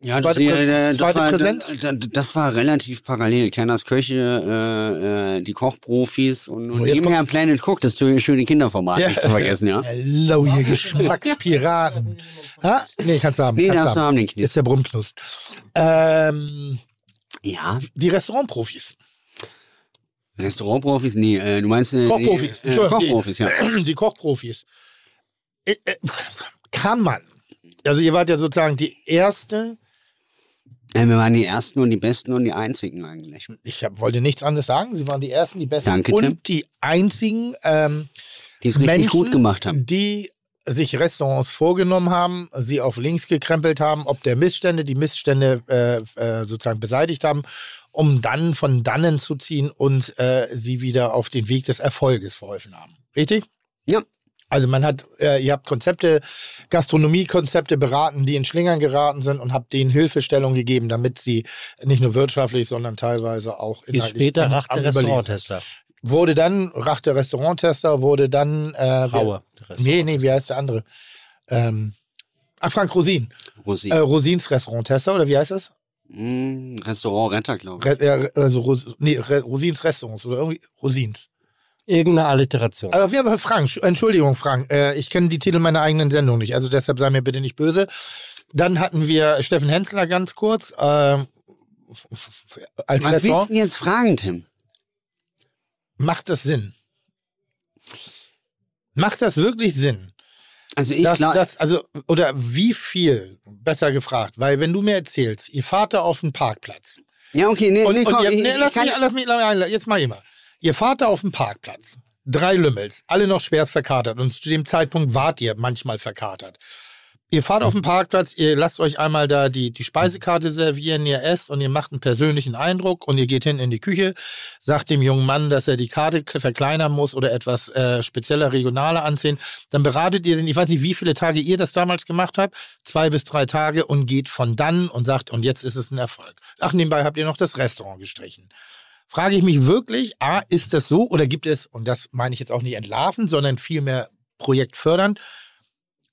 Ja, das, zweite äh, Prä- das, war, Präsenz? das, das war relativ parallel. Kerners Köche, äh, äh, die Kochprofis und, und Oh, jetzt nebenher Planet Cook, das schöne Kinderformat, Ja. nicht zu vergessen, ja. Hello, ihr Geschmackspiraten. ha? Nee, kannst du haben. Nee, kannst darfst du haben, den Kniss. Ist der Brummknust. Ähm, Ja, die Restaurantprofis. Restaurantprofis, nee, äh, du meinst äh, Kochprofis. die, äh, Kochprofis, ja. die, Kochprofis. Äh, äh, Kann man. Also ihr wart ja sozusagen die erste Ja, wir waren die Ersten und die Besten und die Einzigen eigentlich. Ich hab, wollte nichts anderes sagen. Sie waren die Ersten, die Besten Danke, und Tim. die einzigen ähm, Die es richtig Menschen, gut gemacht haben. die sich Restaurants vorgenommen haben, sie auf links gekrempelt haben, ob der Missstände, die Missstände äh, äh, sozusagen beseitigt haben, um dann von dannen zu ziehen und äh, sie wieder auf den Weg des Erfolges verholfen haben. Richtig? Ja. Also man hat, äh, ihr habt Konzepte, Gastronomiekonzepte beraten, die in Schlingern geraten sind und habt denen Hilfestellung gegeben, damit sie nicht nur wirtschaftlich, sondern teilweise auch Bis inhaltlich später am- Rach am der Überleben sind. Restauranttester. Wurde dann, Rach der Restauranttester, wurde dann äh, Raue. Wer, nee, nee, wie heißt der andere? Ähm, ah, Frank Rosin. Rosi. Äh, Rosins Restauranttester, oder wie heißt das? Mm, Restaurant Retter, glaube ich. Re, also Ros, nee, Re, Rosins Restaurants oder irgendwie Rosins. Irgendeine Alliteration. Aber wir haben Frank, Sch- Entschuldigung, Frank, äh, ich kenne die Titel meiner eigenen Sendung nicht, also deshalb sei mir bitte nicht böse. Dann hatten wir Steffen Hensler ganz kurz. Äh, als Was willst du Restaurant. denn jetzt fragen, Tim? Macht das Sinn? Macht das wirklich Sinn? Also ich glaube, also, oder wie viel, besser gefragt, weil wenn du mir erzählst, ihr fahrt da auf den Parkplatz. ja okay, nee, Und, nee, und komm, ihr, ich, nee, ich lass, kann, mich, lass mich, lass mich, jetzt mal immer. Ihr fahrt da auf den Parkplatz. Drei Lümmels, alle noch schwerst verkatert und zu dem Zeitpunkt wart ihr manchmal verkatert. Ihr fahrt auf den Parkplatz, ihr lasst euch einmal da die, die Speisekarte servieren, ihr esst und ihr macht einen persönlichen Eindruck und ihr geht hin in die Küche, sagt dem jungen Mann, dass er die Karte verkleinern muss oder etwas äh, spezieller, regionaler anziehen. Dann beratet ihr den, ich weiß nicht, wie viele Tage ihr das damals gemacht habt, zwei bis drei Tage und geht von dann und sagt, und jetzt ist es ein Erfolg. Ach, nebenbei habt ihr noch das Restaurant gestrichen frage ich mich wirklich, A, ist das so oder gibt es, und das meine ich jetzt auch nicht entlarven, sondern vielmehr projektfördernd,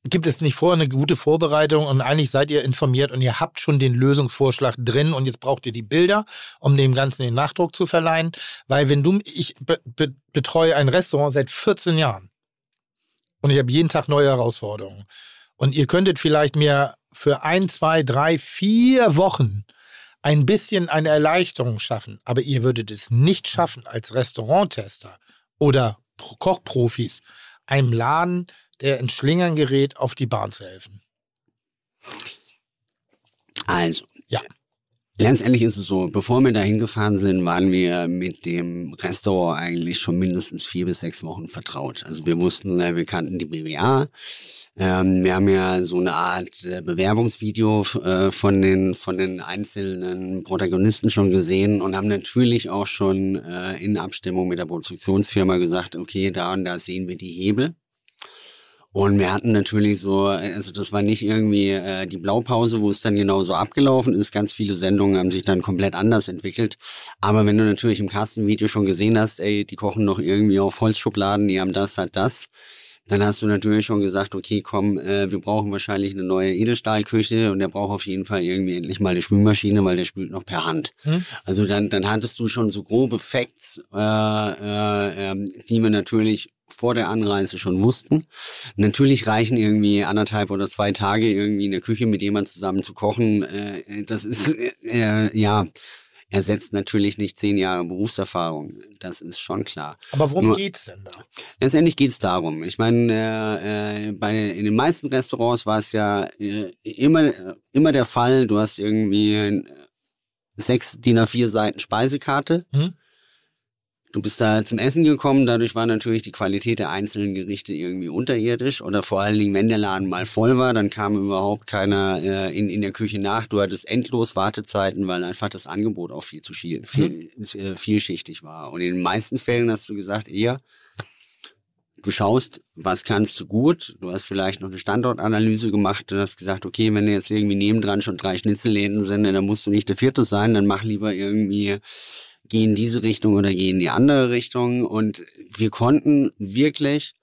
gibt es nicht vorher eine gute Vorbereitung und eigentlich seid ihr informiert und ihr habt schon den Lösungsvorschlag drin und jetzt braucht ihr die Bilder, um dem Ganzen den Nachdruck zu verleihen, weil wenn du, ich be, be, betreue ein Restaurant seit 14 Jahren und ich habe jeden Tag neue Herausforderungen. Und ihr könntet vielleicht mir für ein, zwei, drei, vier Wochen ein bisschen eine Erleichterung schaffen, aber ihr würdet es nicht schaffen, als Restauranttester oder Pro- Kochprofis einem Laden, der in Schlingern gerät, auf die Bahn zu helfen. also. Ja. Ganz ehrlich ist es so, bevor wir da hingefahren sind, waren wir mit dem Restaurant eigentlich schon mindestens vier bis sechs Wochen vertraut. Also wir wussten, äh, wir kannten die BWA. Ähm, wir haben ja so eine Art äh, Bewerbungsvideo äh, von den von den einzelnen Protagonisten schon gesehen und haben natürlich auch schon äh, in Abstimmung mit der Produktionsfirma gesagt, okay, da und da sehen wir die Hebel. Und wir hatten natürlich so, also das war nicht irgendwie äh, die Blaupause, wo es dann genau so abgelaufen ist. Ganz viele Sendungen haben sich dann komplett anders entwickelt. Aber wenn du natürlich im Kastenvideo schon gesehen hast, ey, die kochen noch irgendwie auf Holzschubladen, die haben das, hat das, dann hast du natürlich schon gesagt, okay, komm, äh, wir brauchen wahrscheinlich eine neue Edelstahlküche und der braucht auf jeden Fall irgendwie endlich mal eine Spülmaschine, weil der spült noch per Hand. Hm? Also dann, dann hattest du schon so grobe Facts, äh, äh, ähm, die wir natürlich vor der Anreise schon wussten. Natürlich reichen irgendwie anderthalb oder zwei Tage irgendwie in der Küche mit jemand zusammen zu kochen. Äh, das ist äh, äh, ja ersetzt natürlich nicht zehn Jahre Berufserfahrung. Das ist schon klar. Aber worum Nur- geht's denn da? Letztendlich geht's darum. Ich meine, äh, äh, bei in den meisten Restaurants war es ja äh, immer immer der Fall. Du hast irgendwie sechs DIN A4 Seiten Speisekarte. Hm? Du bist da zum Essen gekommen, dadurch war natürlich die Qualität der einzelnen Gerichte irgendwie unterirdisch oder vor allen Dingen, wenn der Laden mal voll war, dann kam überhaupt keiner äh, in, in der Küche nach. Du hattest endlos Wartezeiten, weil einfach das Angebot auch viel zu viel, viel, äh, vielschichtig war. Und in den meisten Fällen hast du gesagt, eher, du schaust, was kannst du gut. Du hast vielleicht noch eine Standortanalyse gemacht und hast gesagt, okay, wenn jetzt irgendwie nebendran schon drei Schnitzelläden sind, dann musst du nicht der vierte sein, dann mach lieber irgendwie geh in diese Richtung oder geh in die andere Richtung. Und wir konnten wirklich,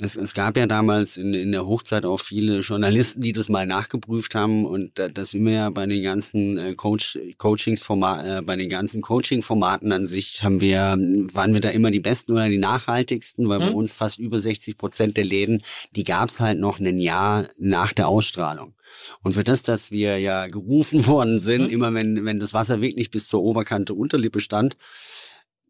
es, es gab ja damals in, in der Hochzeit auch viele Journalisten, die das mal nachgeprüft haben. Und da, das sind wir ja bei den ganzen äh, Coach, Coachingsformaten, äh, bei den ganzen Coaching-Formaten an sich haben wir, waren wir da immer die besten oder die nachhaltigsten, weil bei Hm. uns fast über 60 Prozent der Läden, die gab's halt noch ein Jahr nach der Ausstrahlung. Und für das, dass wir ja gerufen worden sind, Mhm. immer wenn, wenn das Wasser wirklich bis zur Oberkante Unterlippe stand,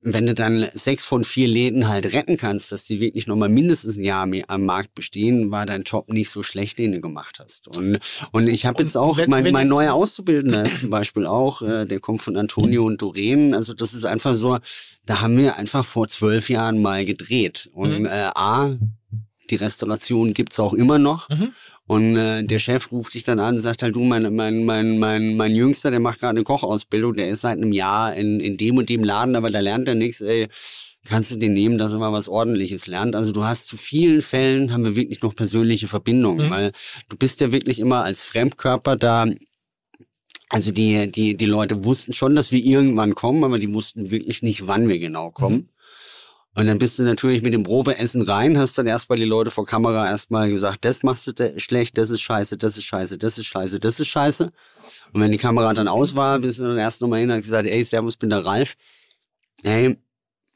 wenn du dann sechs von vier Läden halt retten kannst, dass die wirklich nochmal mindestens ein Jahr mehr am Markt bestehen, war dein Job nicht so schlecht, den du gemacht hast. Und, und ich habe jetzt auch, wenn- mein, wenn mein neuer Auszubildender ist zum Beispiel auch, äh, der kommt von Antonio und Doreen. Also das ist einfach so, da haben wir einfach vor zwölf Jahren mal gedreht. Und Mhm. äh, A, die Restauration gibt's auch immer noch. Mhm. Und äh, der Chef ruft dich dann an und sagt halt, du, mein, mein, mein, mein, mein Jüngster, der macht gerade eine Kochausbildung, der ist seit einem Jahr in, in dem und dem Laden, aber da lernt er nichts, ey. Kannst du den nehmen, dass er mal was ordentliches lernt? Also du hast zu vielen Fällen haben wir wirklich noch persönliche Verbindungen, Mhm. weil du bist ja wirklich immer als Fremdkörper da. Also die, die, die Leute wussten schon, dass wir irgendwann kommen, aber die wussten wirklich nicht, wann wir genau kommen. Und dann bist du natürlich mit dem Probeessen rein, hast dann erstmal die Leute vor Kamera erstmal gesagt, das machst du schlecht, das ist scheiße, das ist scheiße, das ist scheiße, das ist scheiße. Und wenn die Kamera dann aus war, bist du dann erst nochmal hin und hast gesagt, ey, servus, bin der Ralf. Ey,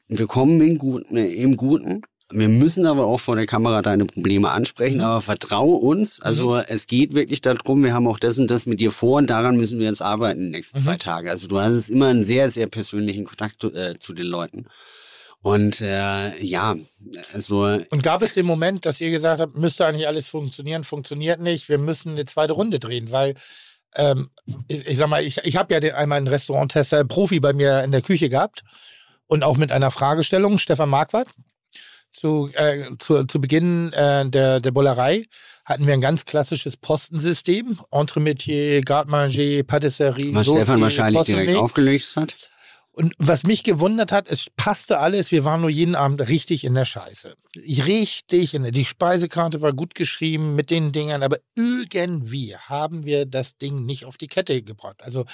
wir kommen im Guten, äh, im Guten. Wir müssen aber auch vor der Kamera deine Probleme ansprechen, aber vertraue uns. Also es geht wirklich darum, wir haben auch das und das mit dir vor und daran müssen wir jetzt arbeiten die nächsten zwei Tage. Also du hast es immer einen sehr, sehr persönlichen Kontakt äh, zu den Leuten. Und äh, ja, also Und gab es den Moment, dass ihr gesagt habt, müsste eigentlich alles funktionieren, funktioniert nicht, wir müssen eine zweite Runde drehen, weil ähm, ich, ich sag mal, ich, ich habe ja den, einmal einen Restauranttester, Profi bei mir in der Küche gehabt und auch mit einer Fragestellung, Stefan Marquardt. Zu, äh, zu, zu Beginn äh, der, der Bollerei hatten wir ein ganz klassisches Postensystem. Entremetier, Garde-Manger, Patisserie. was Saucier, Stefan wahrscheinlich direkt aufgelöst hat. Und was mich gewundert hat, es passte alles. Wir waren nur jeden Abend richtig in der Scheiße. Richtig, in der, die Speisekarte war gut geschrieben mit den Dingern, aber irgendwie haben wir das Ding nicht auf die Kette gebracht. Also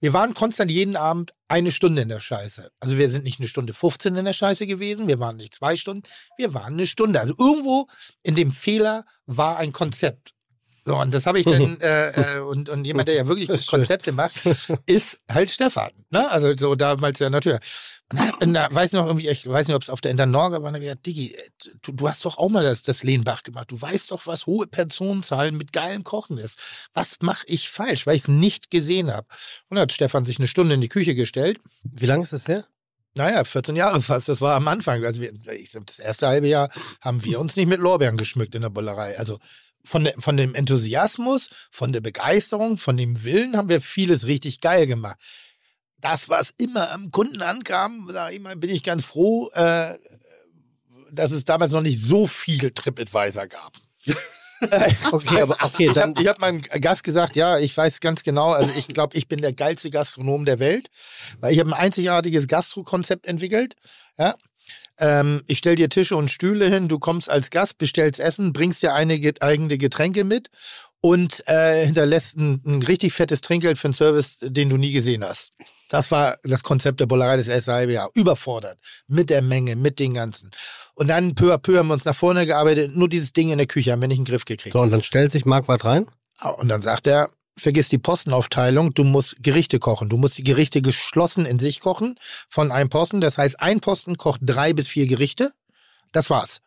wir waren konstant jeden Abend eine Stunde in der Scheiße. Also wir sind nicht eine Stunde 15 in der Scheiße gewesen, wir waren nicht zwei Stunden, wir waren eine Stunde. Also irgendwo in dem Fehler war ein Konzept. So, und das habe ich dann, äh, äh, und, und jemand, der ja wirklich. Konzepte macht, ist halt Stefan. Ne? Also so damals ja natürlich. Und, da weiß noch irgendwie, ich weiß nicht, ob es auf der Internorga war, da ich gesagt, Diggi, äh, du, du hast doch auch mal das, das Lehnbach gemacht. Du weißt doch, was hohe Personenzahlen mit geilem Kochen ist. Was mache ich falsch, weil ich es nicht gesehen habe? Und dann hat Stefan sich eine Stunde in die Küche gestellt. Wie lange ist das her? Naja, 14 Jahre fast. Das war am Anfang. Also wir, ich, das erste halbe Jahr haben wir uns nicht mit Lorbeeren geschmückt in der Bullerei. Also von, der, von dem Enthusiasmus, von der Begeisterung, von dem Willen haben wir vieles richtig geil gemacht. Das, was immer am Kunden ankam, mal, bin ich ganz froh, äh, dass es damals noch nicht so viel TripAdvisor gab. Okay, aber okay, Ich dann. habe ich hab meinem Gast gesagt, ja, ich weiß ganz genau, also ich glaube, ich bin der geilste Gastronom der Welt, weil ich habe ein einzigartiges Gastro-Konzept entwickelt. Ja. Ähm, ich stell dir Tische und Stühle hin, du kommst als Gast, bestellst Essen, bringst dir einige eigene Getränke mit und äh, hinterlässt ein, ein richtig fettes Trinkgeld für einen Service, den du nie gesehen hast. Das war das Konzept der Bullerei des Jahr. Überfordert. Mit der Menge, mit den ganzen. Und dann peu à peu haben wir uns nach vorne gearbeitet. Nur dieses Ding in der Küche haben wir nicht in den Griff gekriegt. So, und dann stellt sich Marquardt rein. Ah, Und dann sagt er, vergiss die Postenaufteilung, du musst Gerichte kochen. Du musst die Gerichte geschlossen in sich kochen von einem Posten. Das heißt, ein Posten kocht drei bis vier Gerichte. Das war's.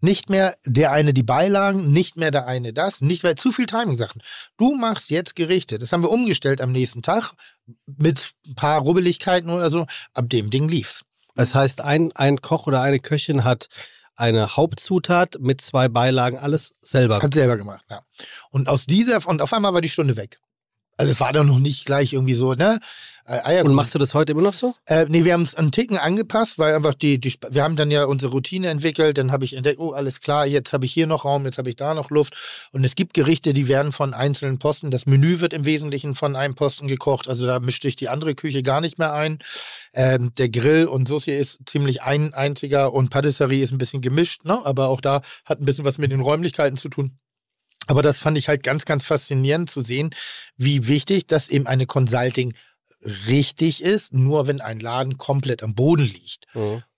Nicht mehr der eine die Beilagen, nicht mehr der eine das, nicht mehr zu viel Timing-Sachen. Du machst jetzt Gerichte. Das haben wir umgestellt am nächsten Tag mit ein paar Rubbeligkeiten oder so. Ab dem Ding lief's. Das heißt, ein, ein Koch oder eine Köchin hat eine Hauptzutat mit zwei Beilagen, alles selber. Hat selber gemacht, ja. Und aus dieser, und auf einmal war die Stunde weg. Also es war doch noch nicht gleich irgendwie so, ne? Äh, Und Eierkuchen. machst du das heute immer noch so? Äh, nee, wir haben es einen Ticken angepasst, weil einfach die, die, wir haben dann ja unsere Routine entwickelt, dann habe ich entdeckt, oh, alles klar, jetzt habe ich hier noch Raum, jetzt habe ich da noch Luft. Und es gibt Gerichte, die werden von einzelnen Posten, das Menü wird im Wesentlichen von einem Posten gekocht, also da mischt sich die andere Küche gar nicht mehr ein. Ähm, der Grill und Saucier ist ziemlich ein einziger und Patisserie ist ein bisschen gemischt, ne? aber auch da hat ein bisschen was mit den Räumlichkeiten zu tun. Aber das fand ich halt ganz, ganz faszinierend zu sehen, wie wichtig das eben eine Consulting richtig ist, nur wenn ein Laden komplett am Boden liegt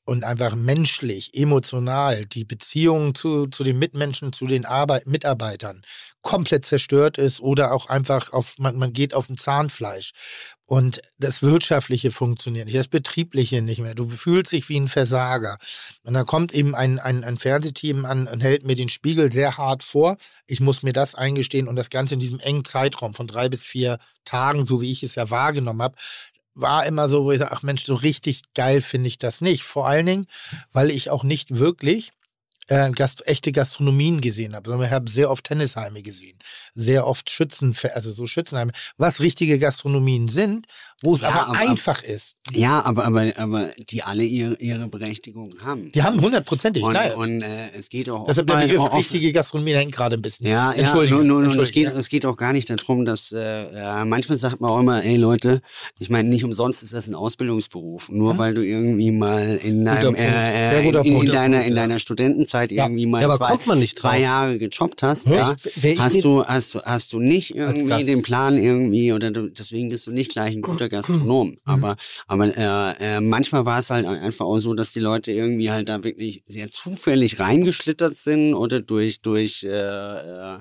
und einfach menschlich, emotional die Beziehung zu, zu den Mitmenschen, zu den Arbeit Mitarbeitern komplett zerstört ist oder auch einfach auf, man, man geht auf dem Zahnfleisch und das Wirtschaftliche funktioniert nicht, das Betriebliche nicht mehr. Du fühlst dich wie ein Versager. Und dann kommt eben ein, ein, ein Fernsehteam an und hält mir den Spiegel sehr hart vor. Ich muss mir das eingestehen und das Ganze in diesem engen Zeitraum von drei bis vier Tagen, so wie ich es ja wahrgenommen habe, war immer so, wo ich sage, ach Mensch, so richtig geil finde ich das nicht. Vor allen Dingen, weil ich auch nicht wirklich äh, Gast echte Gastronomien gesehen habe, sondern ich habe sehr oft Tennisheime gesehen, sehr oft Schützen, also so Schützenheime, was richtige Gastronomien sind, wo es Ja, aber, aber- einfach ist. Ja, aber, aber, aber die alle ihre, ihre Berechtigung haben. Die haben hundertprozentig, und, klar. und äh, es geht auch Deshalb der Begriff auch- richtige Gastronomie hängt gerade ein bisschen. Ja, ja, Entschuldige, nur, nur, es, geht, ja. es geht auch gar nicht darum, dass äh, äh, manchmal sagt man auch immer, ey Leute, ich meine, nicht umsonst ist das ein Ausbildungsberuf. Nur weil du irgendwie mal in deinem äh, äh, in, in deiner in deiner Studentenzeit Ja. irgendwie mal Ja, zwei, zwei. Jahre gejobbt hast, Hm? ja, Ich- hast du hast du hast du nicht irgendwie den Plan irgendwie oder du, deswegen bist du nicht gleich ein guter Gastronom. Mhm. Aber aber äh, äh, manchmal war es halt einfach auch so, dass die Leute irgendwie halt da wirklich sehr zufällig reingeschlittert sind oder durch durch äh, äh,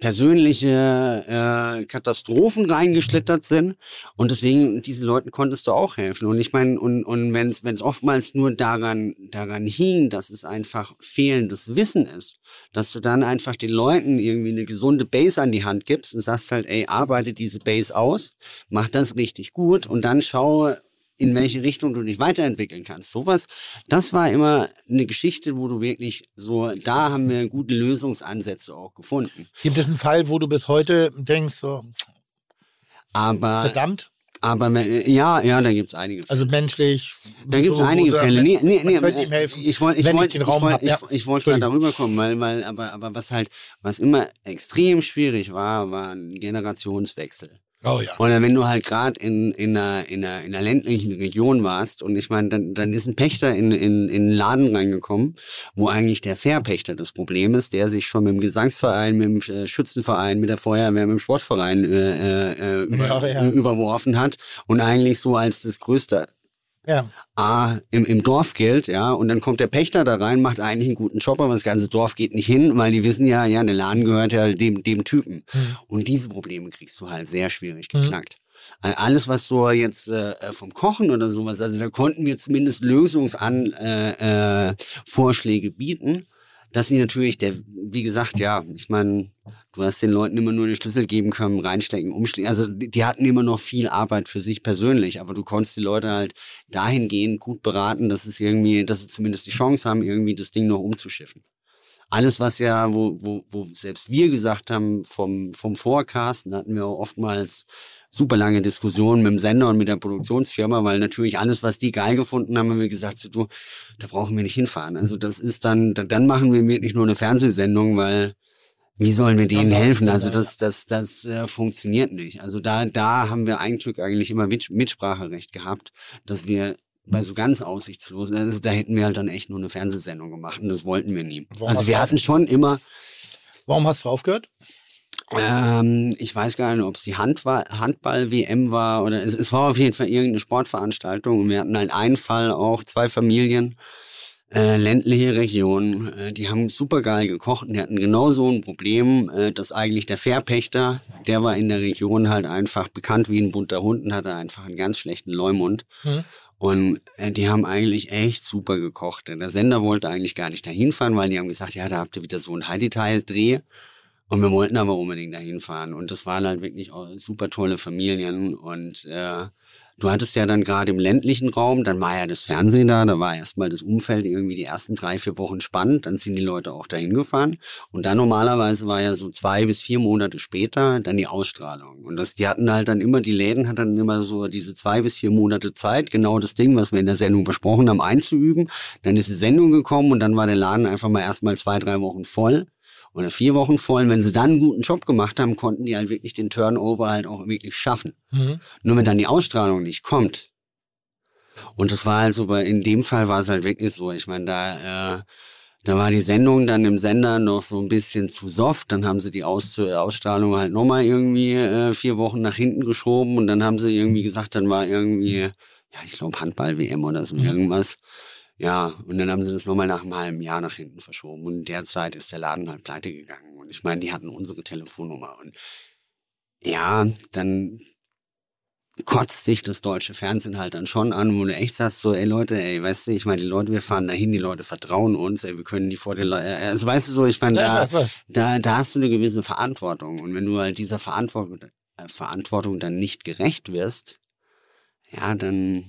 persönliche äh, Katastrophen reingeschlittert sind. Und deswegen diesen Leuten konntest du auch helfen. Und ich meine und und wenn es oftmals nur daran daran hing, dass es einfach fehlendes Wissen ist, dass du dann einfach den Leuten irgendwie eine gesunde Base an die Hand gibst und sagst halt, ey, arbeite diese Base aus, mach das richtig gut und dann schau in welche Richtung du dich weiterentwickeln kannst. Sowas, das war immer eine Geschichte, wo du wirklich so, da haben wir gute Lösungsansätze auch gefunden. Gibt es einen Fall, wo du bis heute denkst, so, Aber, verdammt, aber äh, ja, ja, da gibt's einige. also menschlich. Da gibt's so, einige Fälle. Nee, nee, nee, helfen, ich wollte, ich wollte, ich ich wollte, ich, ja. ich wollte da Entschuldigung. darüber kommen, weil, weil, aber, aber was halt, was immer extrem schwierig war, war ein Generationswechsel. Oh ja. Oder wenn du halt gerade in, in, einer, in, einer, in einer ländlichen Region warst und ich meine, dann, dann ist ein Pächter in, in, in einen Laden reingekommen, wo eigentlich der Verpächter das Problem ist, der sich schon mit dem Gesangsverein, mit dem äh, Schützenverein, mit der Feuerwehr, mit dem Sportverein äh, äh, über, Ja, ja. äh, überworfen hat und eigentlich so als das größte Ja. A im, im Dorf gilt, ja, und dann kommt der Pächter da rein, macht eigentlich einen guten Job, aber das ganze Dorf geht nicht hin, weil die wissen ja, ja, der Laden gehört ja dem, dem Typen. Und diese Probleme kriegst du halt sehr schwierig geknackt. Äh, Alles, was so jetzt äh, vom Kochen oder sowas, also da konnten wir zumindest Lösungsan äh, äh, Vorschläge bieten, dass sie natürlich, der, wie gesagt, ja, ich meine, du hast den Leuten immer nur den Schlüssel geben können, reinstecken, umstecken. Also die, hatten immer noch viel Arbeit für sich persönlich, aber du konntest die Leute halt dahingehend gut beraten, dass es irgendwie, dass sie zumindest die Chance haben, irgendwie das Ding noch umzuschiffen. Alles, was ja, wo, wo, wo selbst wir gesagt haben, vom, vom Forecasten hatten wir auch oftmals super lange Diskussionen mit dem Sender und mit der Produktionsfirma, weil natürlich alles, was die geil gefunden haben, haben wir gesagt, so, du, da brauchen wir nicht hinfahren. Also das ist dann, dann dann machen wir wirklich nur eine Fernsehsendung, weil wie sollen wir denen helfen? Also das, das, das äh, funktioniert nicht. Also da, da haben wir ein Glück eigentlich immer Mit Mitspracherecht gehabt, dass wir bei so ganz aussichtslosen, also da hätten wir halt dann echt nur eine Fernsehsendung gemacht und das wollten wir nie. Warum also wir hatten schon immer, Warum hast du aufgehört? ähm, ich weiß gar nicht, ob es die Handball- Handball-WM war oder es, es war auf jeden Fall irgendeine Sportveranstaltung und wir hatten halt einen Fall auch, zwei Familien, äh, ländliche Region, äh, die haben super geil gekocht und die hatten genau so ein Problem, äh, dass eigentlich der Verpächter, der war in der Region halt einfach bekannt wie ein bunter Hund und hatte einfach einen ganz schlechten Leumund. Hm. Und äh, die haben eigentlich echt super gekocht. Der Sender wollte eigentlich gar nicht dahin fahren, weil die haben gesagt, ja, da habt ihr wieder so ein Heidi-Teil-Dreh. Und wir wollten aber unbedingt dahin fahren. Und das waren halt wirklich super tolle Familien. Und äh, du hattest ja dann gerade im ländlichen Raum, dann war ja das Fernsehen da, da war erstmal das Umfeld irgendwie die ersten drei, vier Wochen spannend. Dann sind die Leute auch dahin gefahren. Und dann normalerweise war ja so zwei bis vier Monate später dann die Ausstrahlung. Und das, die hatten halt dann immer, die Läden hatten dann immer so diese zwei bis vier Monate Zeit, genau das Ding, was wir in der Sendung besprochen haben, einzuüben. Dann ist die Sendung gekommen und dann war der Laden einfach mal erstmal zwei, drei Wochen voll oder vier Wochen voll. Und wenn sie dann einen guten Job gemacht haben, konnten die halt wirklich den Turnover halt auch wirklich schaffen. Mhm. Nur wenn dann die Ausstrahlung nicht kommt. Und das war halt so, bei, in dem Fall war es halt wirklich so. Ich meine, da, äh, da war die Sendung dann im Sender noch so ein bisschen zu soft. Dann haben sie die Aus Ausstrahlung halt nochmal irgendwie äh, vier Wochen nach hinten geschoben. Und dann haben sie irgendwie gesagt, dann war irgendwie, ja, ich glaube Handball-WM oder so irgendwas. Ja, und dann haben sie das nochmal nach einem halben Jahr nach hinten verschoben. Und in der Zeit ist der Laden halt pleite gegangen. Und ich meine, die hatten unsere Telefonnummer. Und ja, dann kotzt sich das deutsche Fernsehen halt dann schon an, wo du echt sagst, so, ey Leute, ey, weißt du, ich meine, die Leute, wir fahren dahin, die Leute vertrauen uns, ey, wir können die vor den Leuten, also weißt du so, ich meine, Ja, da, da, da hast du eine gewisse Verantwortung. Und wenn du halt dieser Verantwortung, äh, Verantwortung dann nicht gerecht wirst, ja, dann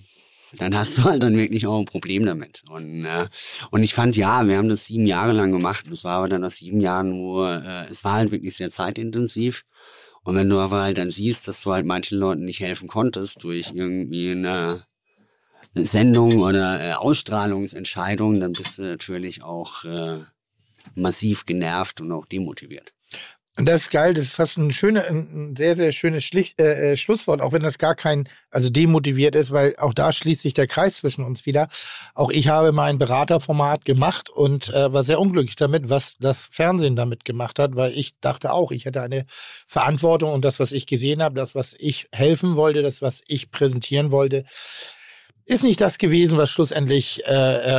dann hast du halt dann wirklich auch ein Problem damit. Und, äh, und ich fand, ja, wir haben das sieben Jahre lang gemacht. Das war aber dann nach sieben Jahren nur, äh, es war halt wirklich sehr zeitintensiv. Und wenn du aber halt dann siehst, dass du halt manchen Leuten nicht helfen konntest durch irgendwie eine Sendung oder äh, Ausstrahlungsentscheidung, dann bist du natürlich auch äh, massiv genervt und auch demotiviert. Das ist geil, das ist fast ein schöner, ein sehr, sehr schönes Schlicht, äh, äh, Schlusswort, auch wenn das gar kein, also demotiviert ist, weil auch da schließt sich der Kreis zwischen uns wieder. Auch ich habe mein Beraterformat gemacht und äh, war sehr unglücklich damit, was das Fernsehen damit gemacht hat, weil ich dachte auch, ich hätte eine Verantwortung und das, was ich gesehen habe, das, was ich helfen wollte, das, was ich präsentieren wollte, ist nicht das gewesen, was schlussendlich äh,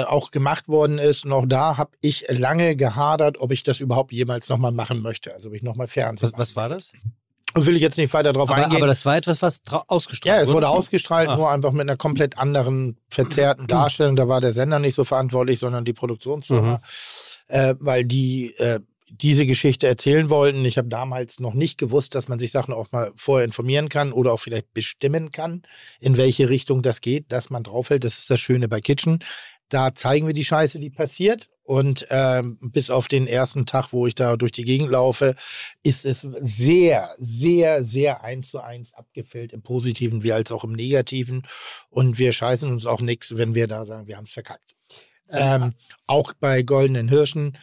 äh, auch gemacht worden ist. Und auch da habe ich lange gehadert, ob ich das überhaupt jemals nochmal machen möchte. Also ob ich nochmal Fernsehen. Was, was war das? Will ich jetzt nicht weiter drauf Aber, eingehen. aber das war etwas, was ausgestrahlt ja, es wurde wurde. ausgestrahlt, Ah. nur einfach mit einer komplett anderen, verzerrten Darstellung. Da war der Sender nicht so verantwortlich, sondern die Produktionsfirma, äh, weil die äh, diese Geschichte erzählen wollten. Ich habe damals noch nicht gewusst, dass man sich Sachen auch mal vorher informieren kann oder auch vielleicht bestimmen kann, in welche Richtung das geht, dass man draufhält. Das ist das Schöne bei Kitchen. Da zeigen wir die Scheiße, die passiert. Und ähm, bis auf den ersten Tag, wo ich da durch die Gegend laufe, ist es sehr, sehr, sehr eins zu eins abgefüllt, im Positiven wie als auch im Negativen. Und wir scheißen uns auch nichts, wenn wir da sagen, wir haben es verkackt. Ähm, auch bei Goldenen Hirschen, äh,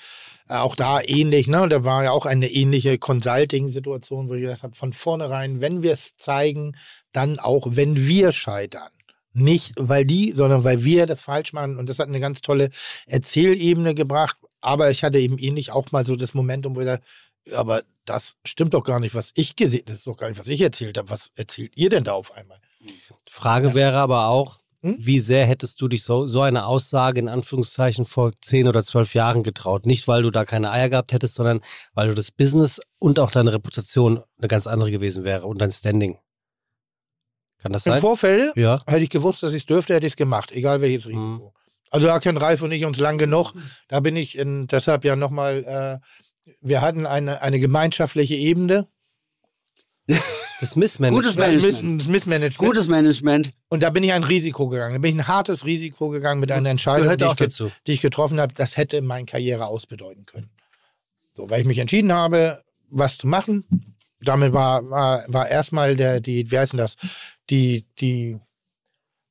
auch da ähnlich, ne? Da war ja auch eine ähnliche Consulting-Situation, wo ich gesagt habe, von vornherein, wenn wir es zeigen, dann auch, wenn wir scheitern. Nicht, weil die, sondern weil wir das falsch machen. Und das hat eine ganz tolle Erzählebene gebracht. Aber ich hatte eben ähnlich auch mal so das Momentum, wo ich dachte, aber das stimmt doch gar nicht, was ich gesehen Das ist doch gar nicht, was ich erzählt habe. Was erzählt ihr denn da auf einmal? Frage wäre aber auch, Hm? wie sehr hättest du dich so, so eine Aussage in Anführungszeichen vor zehn oder zwölf Jahren getraut? Nicht, weil du da keine Eier gehabt hättest, sondern weil du das Business und auch deine Reputation eine ganz andere gewesen wäre und dein Standing. Kann das Im sein? Vorfeld Ja. hätte ich gewusst, dass ich es dürfte, hätte ich es gemacht, egal welches Risiko. Also da kennen Ralf und ich uns lang genug. Da bin ich in, deshalb ja nochmal, äh, wir hatten eine, eine gemeinschaftliche Ebene. Das Missmanagement. Gutes Management. Das Missmanagement. Gutes Management. Und da bin ich ein Risiko gegangen. Da bin ich ein hartes Risiko gegangen mit einer Entscheidung, die ich, die ich getroffen habe. Das hätte meine Karriere ausbedeuten können. So, weil ich mich entschieden habe, was zu machen. Damit war, war, war erstmal der, die, wie heißt denn das? Die, die,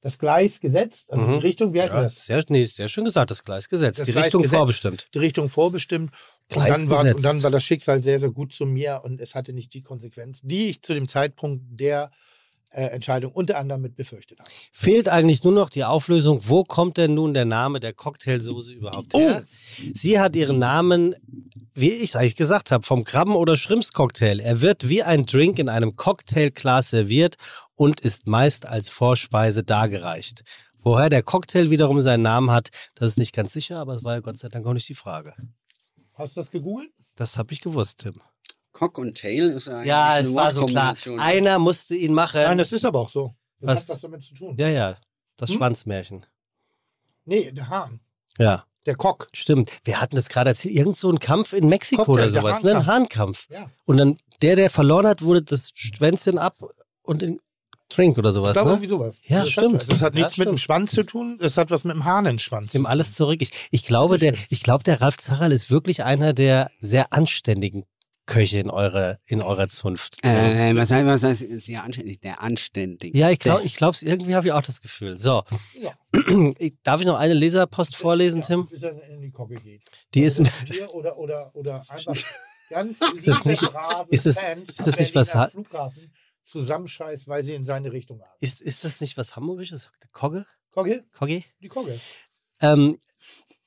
das Gleis gesetzt, also Mhm. die Richtung, wie heißt Ja, das? sehr, nee, sehr schön gesagt, das Gleis gesetzt. Das Die Gleis Richtung gesetzt. vorbestimmt. die Richtung vorbestimmt. Und Gleis dann, war, gesetzt. und dann war das Schicksal sehr, sehr gut zu mir und es hatte nicht die Konsequenz, die ich zu dem Zeitpunkt der äh, Entscheidung unter anderem mit befürchtet habe. Fehlt eigentlich nur noch die Auflösung, wo kommt denn nun der Name der Cocktailsoße überhaupt her? Sie hat ihren Namen, wie ich es eigentlich gesagt habe, vom Krabben- oder Schrimpscocktail. Er wird wie ein Drink in einem Cocktailglas serviert und ist meist als Vorspeise dargereicht. Woher der Cocktail wiederum seinen Namen hat, das ist nicht ganz sicher, aber es war ja Gott sei Dank auch nicht die Frage. Hast du das gegoogelt? Das habe ich gewusst, Tim. Cock und Tail ist eigentlich Ja, eine es war so klar. Einer musste ihn machen. Nein, das ist aber auch so. Das Was? hat was damit zu tun. ja, ja, das Hm? Schwanzmärchen. Nee, der Hahn. Ja. Der Cock. Stimmt. Wir hatten das gerade erzählt. Irgend so ein Kampf in Mexiko Cocktail, oder der sowas. Ne? Ein Hahnkampf. Ja. Und dann der, der verloren hat, wurde das Schwänzchen ab und in Trink oder sowas. War Ne? irgendwie sowas. Ja, das stimmt. Hat, das hat Ja, nichts mit dem stimmt. Schwanz zu tun, das hat was mit dem Hahnenschwanz. Nimm alles zurück. Ich, ich, glaube, der, ich glaube, der Ralf Zarral ist wirklich einer der sehr anständigen Köche in eurer, in eurer Zunft. Äh, was heißt, was heißt sehr anständig? Der anständig. ja, ich glaube, ich glaube, irgendwie habe ich auch das Gefühl. So, Ja. Darf ich noch eine Leserpost vorlesen, Tim? Bis er in die Kocke geht. Die ist, Oder, Tier oder, oder, oder einfach ganz Ist das nicht- ist das- Fans ist das nicht was Flughafen zusammenscheißt, weil sie in seine Richtung haben. ist, ist das nicht was Hamburgisches? Kogge? Kogge? Kogge? Die Kogge. Ähm,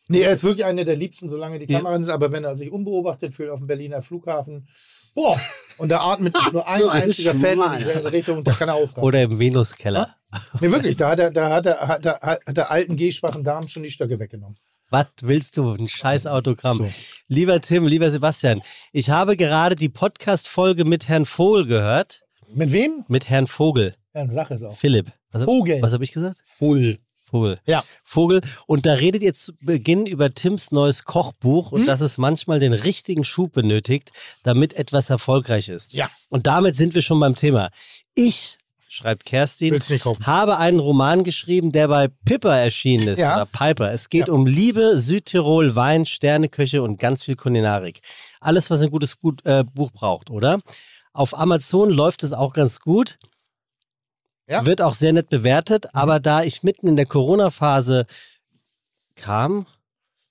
Nee, er ist wirklich einer der liebsten, solange die Ja. Kamera ist, aber wenn er sich unbeobachtet fühlt auf dem Berliner Flughafen, boah, und da atmet nur ein So ein einziger Fan in dieselbe Richtung, da kann er ausrasten. oder im Venuskeller. Nee, wirklich, da hat er, da hat er, hat er, hat der alten gehschwachen Damen schon die Stöcke weggenommen. Was willst du? Ein scheiß Autogramm. So. Lieber Tim, lieber Sebastian, ich habe gerade die Podcast-Folge mit Herrn Vogel gehört. Mit wem? Mit Herrn Vogel. Ja, eine Sache ist auch. Philipp. Was, Vogel. Was habe ich gesagt? Full. Vogel. Ja. Vogel. Und da redet ihr zu Beginn über Tims neues Kochbuch und Hm? dass es manchmal den richtigen Schub benötigt, damit etwas erfolgreich ist. Ja. Und damit sind wir schon beim Thema. Ich schreibt Kerstin. Habe einen Roman geschrieben, der bei Pipper erschienen ist Ja. oder Piper. Es geht Ja. um Liebe, Südtirol, Wein, Sterneköche und ganz viel Kulinarik. Alles, was ein gutes gut, äh, Buch braucht, oder? Auf Amazon läuft es auch ganz gut. Ja. Wird auch sehr nett bewertet, aber da ich mitten in der Corona-Phase kam,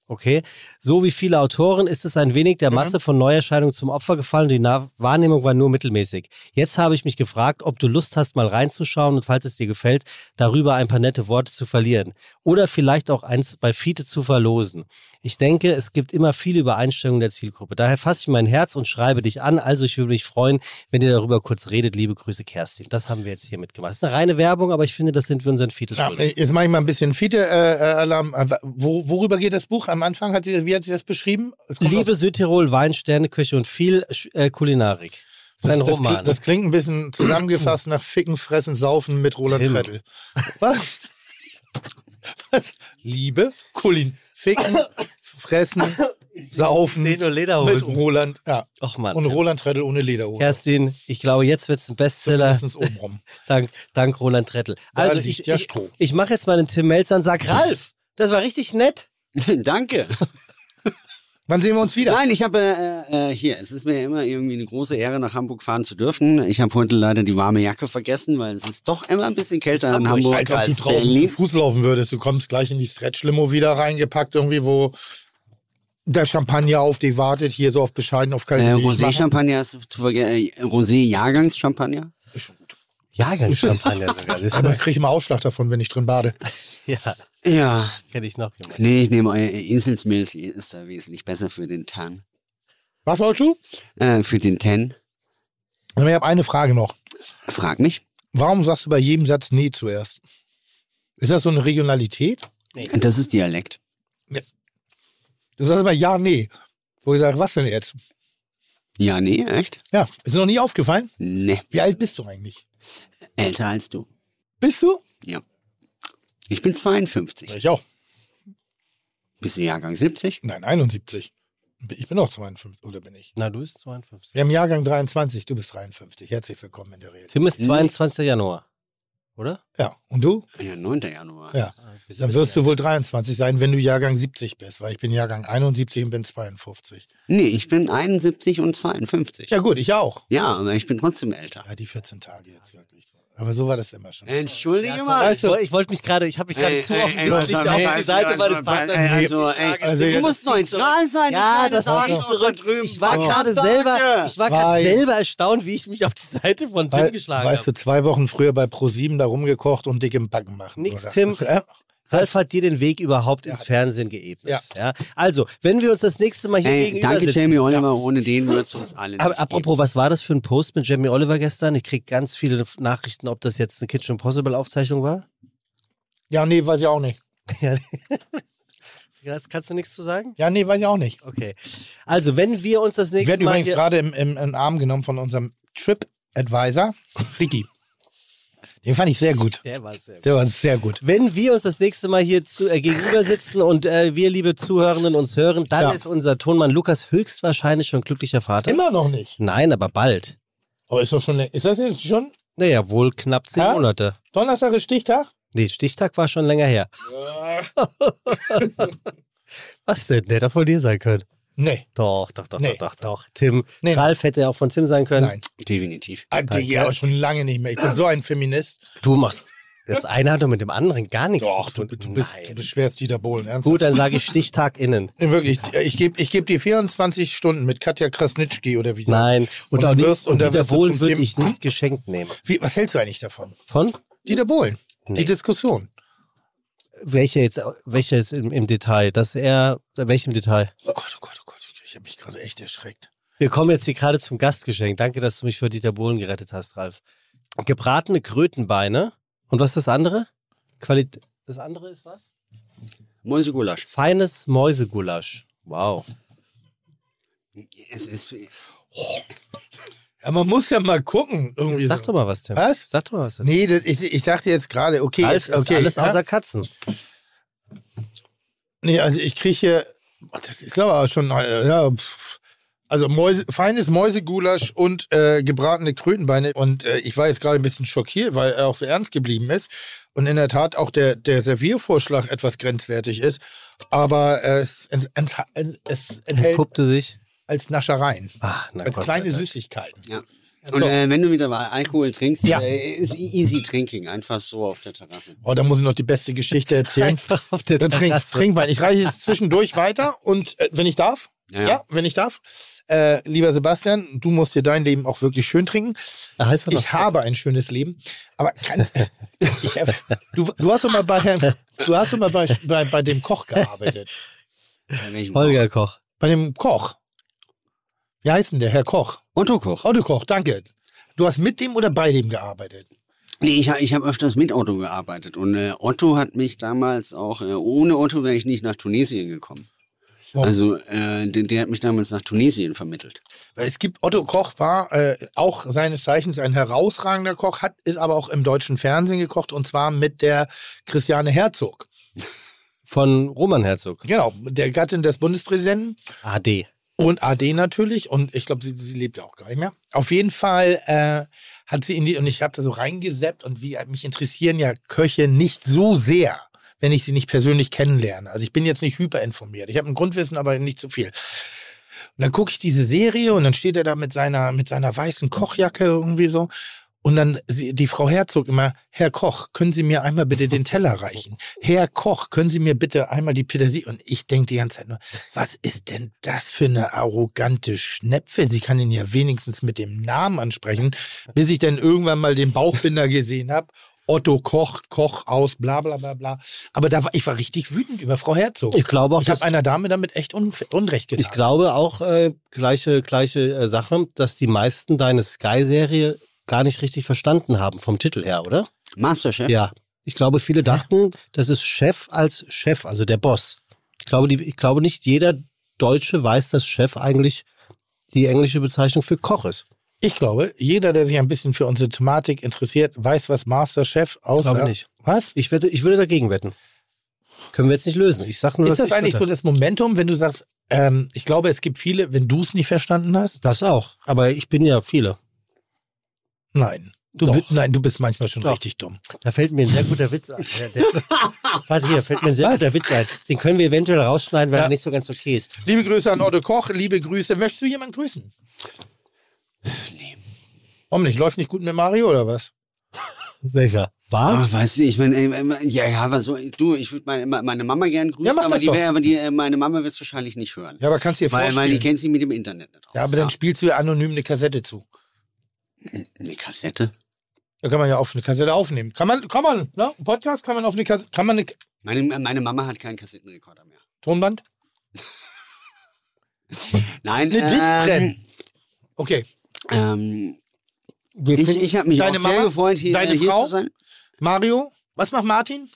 okay, so wie viele Autoren ist es ein wenig der Mhm. Masse von Neuerscheinungen zum Opfer gefallen und die Wahrnehmung war nur mittelmäßig. Jetzt habe ich mich gefragt, ob du Lust hast, mal reinzuschauen und falls es dir gefällt, darüber ein paar nette Worte zu verlieren. Oder vielleicht auch eins bei Fiete zu verlosen. Ich denke, es gibt immer viele Übereinstimmungen der Zielgruppe. Daher fasse ich mein Herz und schreibe dich an. Also ich würde mich freuen, wenn ihr darüber kurz redet. Liebe Grüße, Kerstin. Das haben wir jetzt hier mitgemacht. Das ist eine reine Werbung, aber ich finde, das sind wir unseren Fiete Ja, schuldig. jetzt mache ich mal ein bisschen Fiete-Alarm. Wo, worüber geht das Buch am Anfang? Hat sie, wie hat sie das beschrieben? Liebe aus- Südtirol, Wein, Sterneküche und viel äh, Kulinarik. Das ist ein das, Roman. Das, das klingt ein bisschen zusammengefasst nach Ficken, Fressen, Saufen mit Roland. Trettel. Was? Was? Liebe, Kulin, Ficken, Fressen, Saufen mit. Roland. Ja. Och Mann. Und Roland Trettel ohne Lederhose. Kerstin, ich glaube, jetzt wird es ein Bestseller. Obenrum. Dank, dank Roland Trettel. Da Also liegt ich, ja ich, Stroh. ich mache jetzt mal den Tim Melzer und sag, Ralf, das war richtig nett. Danke. Wann sehen wir uns wieder? Nein, ich habe äh, äh, hier, es ist mir immer irgendwie eine große Ehre, nach Hamburg fahren zu dürfen. Ich habe heute leider die warme Jacke vergessen, weil es ist doch immer ein bisschen kälter in Hamburg Als ob du als draußen zu Berlin. Fuß laufen würdest. Du kommst gleich in die Stretch-Limo wieder reingepackt, irgendwie, wo der Champagner auf dich wartet, hier so auf bescheiden, auf kalte Äh. Rosé-Champagner ist zu vergessen. Äh, Rosé-Jahrgangs-Champagner. Ist schon gut. Jahrgangschampagner sogar. Aber du? ich kriege immer Ausschlag davon, wenn ich drin bade. ja, Ja, kenne ich noch jemanden. nee, ich nehme euer Inselsmilch, ist da wesentlich besser für den Tan. Was wolltest du? Äh, für den Ten. Aber Ich habe eine Frage noch. Frag mich. Warum sagst du bei jedem Satz nee zuerst? Ist das so eine Regionalität? Das ist Dialekt. Du sagst immer ja, nee. Wo ich sage, was denn jetzt? Ja, nee, echt? Ja, ist dir noch nie aufgefallen? Nee, Wie alt bist du eigentlich? älter als du. Bist du? Ja. Ich bin 52. Ich auch. Bist du Jahrgang 70? Nein, 71. Ich bin auch 52, oder bin ich? Na, du bist 52. Wir haben Jahrgang 23, du bist 53. Herzlich willkommen in der Rede. Tim ist 22. Januar, oder? Ja, und du? Ja, 9. Januar. Ja. Ah, Dann wirst du wohl 23 sein, wenn du Jahrgang 70 bist, weil ich bin Jahrgang 71 und bin 52. Nee, ich bin 71 und 52. Ja gut, ich auch. Ja, aber ich bin trotzdem älter. Ja, die 14 Tage jetzt wirklich. Aber so war das immer schon. Entschuldige Ja, mal. ich wollte ich wollt mich gerade, ich habe mich gerade zu offensichtlich auf die Seite also, meines Partners. ey, also, Ich ey, also Du musst neutral sein. Ja, du das ziehe ich zurück. drüben. Ich war Oh. gerade selber, ich war gerade selber erstaunt, wie ich mich auf die Seite von Tim Weil, geschlagen weißt habe. du, zwei Wochen früher bei ProSieben da rumgekocht und dick im Backen machen. Nix, Tim. Ralf hat dir den Weg überhaupt ins Fernsehen geebnet. Ja. Also, wenn wir uns das nächste Mal hier Ey, gegenüber danke, sitzen. Jamie Oliver. Ohne den würdest du uns alle nicht Aber apropos, was war das für ein Post mit Jamie Oliver gestern? Ich krieg ganz viele Nachrichten, ob das jetzt eine Kitchen Impossible Aufzeichnung war. Ja, nee, weiß ich auch nicht. Ja. Das kannst du nichts zu sagen? Ja, nee, weiß ich auch nicht. Okay. Also, wenn wir uns das Ich nächste werde Mal übrigens hier... gerade im, im, im Arm genommen von unserem Trip-Advisor, Ricky. Den fand ich sehr gut. Der war sehr gut. Der war sehr gut. Wenn wir uns das nächste Mal hier zu, äh, gegenüber sitzen und äh, wir, liebe Zuhörenden, uns hören, dann Ja. ist unser Tonmann Lukas höchstwahrscheinlich schon glücklicher Vater. Immer noch nicht. Nein, aber bald. Aber ist doch schon. Ist das jetzt schon Naja, wohl knapp zehn Ja? Monate. Donnerstag ist Stichtag? Nee, Stichtag war schon länger her. Was denn? Der hätte auch von dir sein können. Nee. Doch, doch, doch, Nee. doch, doch, doch. Tim, Nee. Ralf hätte ja auch von Tim sein können. Nein. Definitiv. Alter, Danke. ja, aber schon lange nicht mehr. Ich bin so ein Feminist. Du machst. Das eine hat doch mit dem anderen gar nichts Doch, zu du, tun. du, bist, Nein. du beschwerst Dieter Bohlen. Ernsthaft? Gut, dann sage ich Stichtag innen. Nee, Wirklich, ich gebe ich geb dir 24 Stunden mit Katja Krasnitschki oder wie sie Nein. Und, Und auch wirst- und und Dieter wirst du Bohlen würde ich nicht geschenkt nehmen. Wie, was hältst du eigentlich davon? Von? Dieter Bohlen. Nee. Die Diskussion. Welche jetzt, welche ist im, im Detail? Das er, welchem Detail? Oh Gott, oh Gott, oh Gott. Ich, habe mich gerade echt erschreckt. Wir kommen jetzt hier gerade zum Gastgeschenk. Danke, dass du mich für Dieter Bohlen gerettet hast, Ralf. Gebratene Krötenbeine. Und was ist das andere? Qualit das andere ist was? Mäusegulasch. Feines Mäusegulasch. Wow. Es ist, Ja, man muss ja mal gucken. Irgendwie Sag so. doch mal was, Tim. Was? Sag doch mal was dazu. Nee, das, ich, ich dachte jetzt gerade, okay, Ralf jetzt, ist okay. alles außer Katzen. Nee, also ich kriege hier, das ist aber schon, äh, ja, pff. Also Mäuse, feines Mäusegulasch und äh, gebratene Krötenbeine. Und äh, ich war jetzt gerade ein bisschen schockiert, weil er auch so ernst geblieben ist. Und in der Tat auch der, der Serviervorschlag etwas grenzwertig ist. Aber es, es, es enthält Puppte sich. als Naschereien, Ah, na als Gott kleine. Süßigkeiten. Ja. Und äh, wenn du wieder mal Alkohol trinkst, Ja. äh, ist easy drinking, einfach so auf der Terrasse. Oh, da muss ich noch die beste Geschichte erzählen. Einfach auf der Dann trink, Terrasse. Trinkwein. Ich reiche es zwischendurch weiter und äh, wenn ich darf, Ja, ja, wenn ich darf, äh, lieber Sebastian, du musst dir dein Leben auch wirklich schön trinken. Da heißt er. Ich habe ein schönes Leben, aber kann, ich hab, du, du hast doch mal bei Herrn, du hast doch mal bei, bei, bei dem Koch gearbeitet. Holger Koch. Bei dem Koch. Wie heißt denn der Herr Koch? Otto Koch. Otto Koch, danke. Du hast mit dem oder bei dem gearbeitet? Nee, ich, ich habe öfters mit Otto gearbeitet. Und äh, Otto hat mich damals auch, äh, ohne Otto wäre ich nicht nach Tunesien gekommen. Oh. Also äh, der, der hat mich damals nach Tunesien vermittelt. Weil es gibt, Otto Koch war äh, auch seines Zeichens ein herausragender Koch, hat, ist aber auch im deutschen Fernsehen gekocht und zwar mit der Christiane Herzog. Von Roman Herzog. Genau, der Gattin des Bundespräsidenten AD. Und AD natürlich und ich glaube, sie, sie lebt ja auch gar nicht mehr. Auf jeden Fall äh, hat sie in die, und ich habe da so reingeseppt und wie mich interessieren ja Köche nicht so sehr, wenn ich sie nicht persönlich kennenlerne. Also ich bin jetzt nicht hyperinformiert. Ich habe ein Grundwissen, aber nicht zu viel. Und dann gucke ich diese Serie und dann steht er da mit seiner, mit seiner weißen Kochjacke irgendwie so. Und dann die Frau Herzog immer, Herr Koch, können Sie mir einmal bitte den Teller reichen? Herr Koch, können Sie mir bitte einmal die Petersilie? Und ich denke die ganze Zeit nur, was ist denn das für eine arrogante Schnepfe? Sie kann ihn ja wenigstens mit dem Namen ansprechen, bis ich dann irgendwann mal den Bauchbinder gesehen habe. Otto Koch, Koch aus, bla bla bla bla. Aber da war, ich war richtig wütend über Frau Herzog. Ich glaube auch, Ich habe einer Dame damit echt unf- Unrecht getan. Ich glaube auch äh, gleiche, gleiche äh, Sache, dass die meisten deine Sky-Serie gar nicht richtig verstanden haben vom Titel her, oder? Masterchef? Ja. Ich glaube, viele dachten, das ist Chef als Chef, also der Boss. Ich glaube, die, ich glaube nicht jeder Deutsche weiß, dass Chef eigentlich die englische Bezeichnung für Koch ist. Ich glaube, jeder, der sich ein bisschen für unsere Thematik interessiert, weiß, was Masterchef aussagt. Glaube nicht. Was? Ich, wette, ich würde dagegen wetten. Können wir jetzt nicht lösen. Ich sag nur, Ist das ich eigentlich so das Momentum, wenn du sagst, ähm, ich glaube, es gibt viele, wenn du es nicht verstanden hast? Das auch. Aber ich bin ja viele. Nein. Du, Doch. bi- nein, du bist manchmal schon Doch. richtig dumm. Da fällt mir ein sehr guter Witz ein. Warte hier, fällt mir ein sehr guter Witz ein. Den können wir eventuell rausschneiden, weil Ja. er nicht so ganz okay ist. Liebe Grüße an Otto Koch, liebe Grüße. Möchtest du jemanden grüßen? Nee. Warum nicht? Läuft nicht gut mit Mario oder was? Welcher? War? Ah, weißt du, ich meine, äh, ja, ja, was so, du, ich würde meine, meine Mama gern grüßen, Ja, mach aber, das die, wär, aber die, äh, meine Mama wird es wahrscheinlich nicht hören. Ja, aber kannst du dir weil, vorstellen. weil die kennt sie mit dem Internet nicht aus. ja, aber dann spielst du ja anonym eine Kassette zu. Eine Kassette. Da kann man ja auf eine Kassette aufnehmen. Kann man, kann man, ne? Ein Podcast kann man auf eine Kassette, kann man eine Meine, meine Mama hat keinen Kassettenrekorder mehr. Tonband? Nein, Eine ähm. Okay. ähm, ich, ich habe mich Deine auch sehr Mama? gefreut, hier, Deine hier Frau? zu sein. Mario, was macht Martin?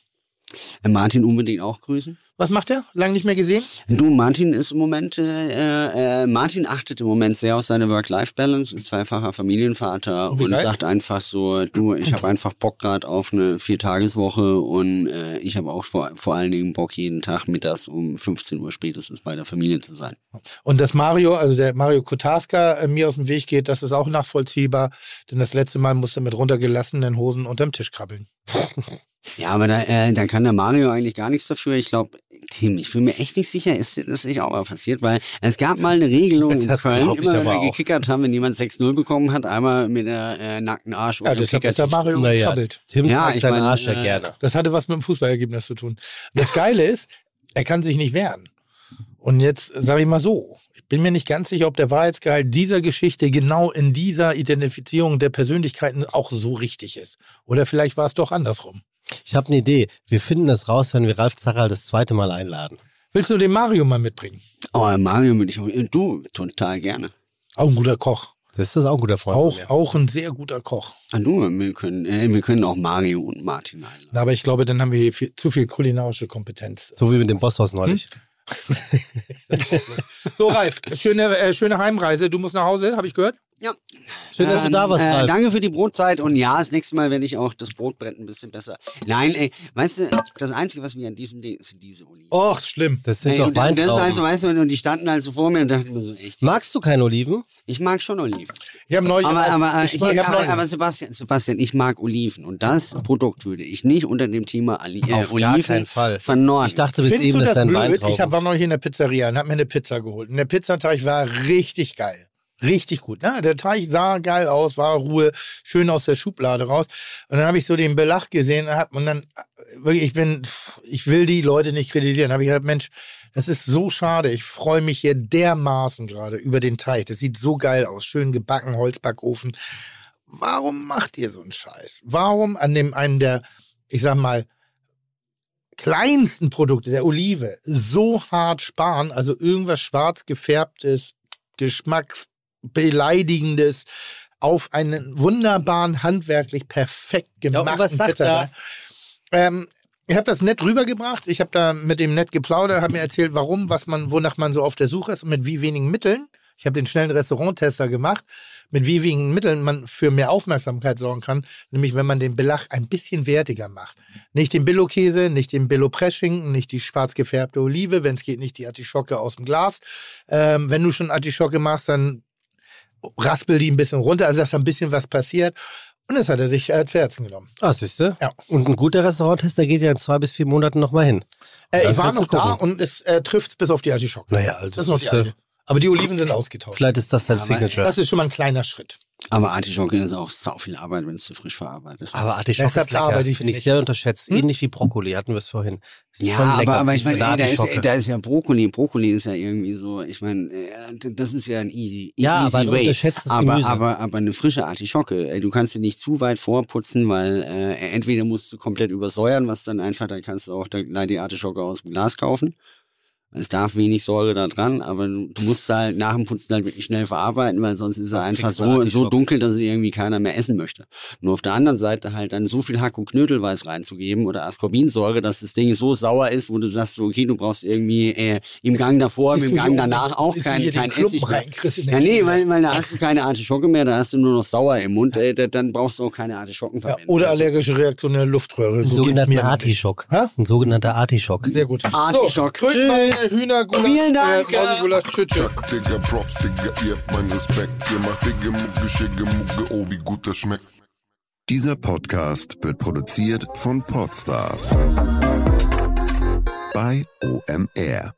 Äh, Martin unbedingt auch grüßen. Was macht er? Lange nicht mehr gesehen? Du, Martin ist im Moment, äh, äh, Martin achtet im Moment sehr auf seine Work-Life-Balance, ist zweifacher Familienvater Wie und geil. sagt einfach so, du, ich habe einfach Bock gerade auf eine Viertageswoche und äh, ich habe auch vor, vor allen Dingen Bock, jeden Tag mittags um 15 Uhr spätestens bei der Familie zu sein. Und dass Mario, also der Mario Kotarska, äh, mir aus dem Weg geht, das ist auch nachvollziehbar. Denn das letzte Mal musste er mit runtergelassenen Hosen unterm Tisch krabbeln. Ja, aber da, äh, da kann der Mario eigentlich gar nichts dafür. Ich glaube, Tim, ich bin mir echt nicht sicher, ist das nicht auch mal passiert, weil es gab mal eine Regelung in Das Köln, glaub ich immer wenn wir auch. gekickert haben, wenn jemand 6-0 bekommen hat, einmal mit der äh, nackten Arsch Ja, deshalb ist der. Mario Naja, gekrabbelt. Tim Ja, zeigt ich seinen Arsch ja äh, gerne. Das hatte was mit dem Fußballergebnis zu tun. Das Geile ist, er kann sich nicht wehren. Und jetzt sage ich mal so, ich bin mir nicht ganz sicher, ob der Wahrheitsgehalt dieser Geschichte genau in dieser Identifizierung der Persönlichkeiten auch so richtig ist. Oder vielleicht war es doch andersrum. Ich habe eine Idee. Wir finden das raus, wenn wir Ralf Zacherl das zweite Mal einladen. Willst du den Mario mal mitbringen? Oh, Mario würde ich auch, du, total gerne. Auch ein guter Koch. Das ist auch ein guter Freund von Auch, mir. auch ein sehr guter Koch. Ah, du, wir können, äh, wir können auch Mario und Martin einladen. Aber ich glaube, dann haben wir hier viel, zu viel kulinarische Kompetenz. So wie mit dem Bosshaus neulich. So, Ralf, schöne, äh, schöne Heimreise. Du musst nach Hause, habe ich gehört? Ja. Schön, dass du da warst, äh. Danke für die Brotzeit und ja, das nächste Mal werde ich auch das Brot brennen ein bisschen besser. Nein, ey, weißt du, das Einzige, was mir an diesem Ding sind diese Oliven. Och, schlimm. Das sind Ey, doch und, und das ist so, Weintrauben. weißt du, und die standen halt so vor mir und dachten mir so, echt. Magst du keine Oliven? Ich mag schon Oliven. Ich habe neulich Aber, aber, äh, ich, ich, ich hab aber, aber Sebastian, Sebastian, ich mag Oliven und das Produkt würde ich nicht unter dem Thema Ali äh, Auf gar Oliven keinen Fall. vernorden. Ich dachte bis Findest eben, du dass das dein blöd? Weintrauben. Ich hab, war neulich in der Pizzeria und habe mir eine Pizza geholt. Und der Pizzateig war richtig geil. Richtig gut. Ne? Der Teig sah geil aus, war Ruhe, schön aus der Schublade raus. Und dann habe ich so den Belach gesehen und, hab, und dann, äh, wirklich, ich bin, ich will die Leute nicht kritisieren. habe ich gesagt, Mensch, das ist so schade. Ich freue mich hier dermaßen gerade über den Teig. Das sieht so geil aus. Schön gebacken, Holzbackofen. Warum macht ihr so einen Scheiß? Warum an dem einen der, ich sag mal, kleinsten Produkte der Olive so hart sparen, also irgendwas schwarz gefärbtes, geschmacksbeleidigendes auf einen wunderbaren, handwerklich perfekt gemachten was sagt Pizza. Ähm, ich habe das nett rübergebracht. Ich habe da mit dem nett geplaudert, habe mir erzählt, warum, was man, wonach man so auf der Suche ist und mit wie wenigen Mitteln. Ich habe den schnellen Restauranttester gemacht, mit wie wenigen Mitteln man für mehr Aufmerksamkeit sorgen kann, nämlich wenn man den Belach ein bisschen wertiger macht. Nicht den Billo-Käse, nicht den Billo-Pressschinken, nicht die schwarz gefärbte Olive, wenn es geht, nicht die Artischocke aus dem Glas. Ähm, wenn du schon Artischocke machst, dann raspel die ein bisschen runter, also dass da ein bisschen was passiert. Und das hat er sich äh, zu Herzen genommen. Ah, siehst du? Ja. Und ein guter Restauranttester geht ja in zwei bis vier Monaten nochmal hin. Äh, ich war noch da und es äh, trifft bis auf die Artischocke. Naja, also Das ist noch die alte. Aber die Oliven sind ausgetauscht. vielleicht ist das dein Aber- Signature. Das ist schon mal ein kleiner Schritt. Aber Artischocke ist auch sau viel Arbeit, wenn es zu frisch verarbeitet ist. aber Artischocke Deshalb ist lecker. Finde ich nicht. sehr unterschätzt. Hm? Ähnlich wie Brokkoli hatten wir es vorhin. Ist Ja, aber, aber ich meine, ey, da, ist, da ist ja Brokkoli. Brokkoli ist ja irgendwie so, ich meine, äh, das ist ja ein easy, Ja, easy aber ein way. unterschätztes aber, Gemüse. aber, aber eine frische Artischocke, ey, du kannst sie nicht zu weit vorputzen, weil äh, entweder musst du komplett übersäuern, was dann einfach, dann kannst du auch da- die Artischocke aus dem Glas kaufen. Es darf wenig Säure da dran, aber du, du musst halt nach dem Putzen halt wirklich schnell verarbeiten, weil sonst ist er einfach so, so Artischocke. dunkel, dass sie irgendwie keiner mehr essen möchte. Nur auf der anderen Seite halt dann so viel Hack- und Knödelweiß reinzugeben oder Ascorbinsäure, dass das Ding so sauer ist, wo du sagst, so, okay, du brauchst irgendwie äh, im Gang davor, Ist im so Gang danach auch kein, kein Essig mehr. Ja, nee, weil, weil da hast du keine Artischocke mehr, da hast du nur noch sauer im Mund, da, dann brauchst du auch keine Artischocken Ja, verwenden. oder Also, allergische Reaktion in der Luftröhre. Ein So geht's sogenannter. Artischock. Hä? Ein sogenannter Artischock. Sehr gut. Artischock. So, meine Hühnergulasch. Vielen Dank, Äh, Mausegulasch, tschüss, tschüss. Chuck, Digga, Props, Digga, ihr habt meinen Respekt. Ihr macht Digga, Mucke, Schicke, Mucke, oh, wie gut das schmeckt. Dieser Podcast wird produziert von Podstars bei OMR.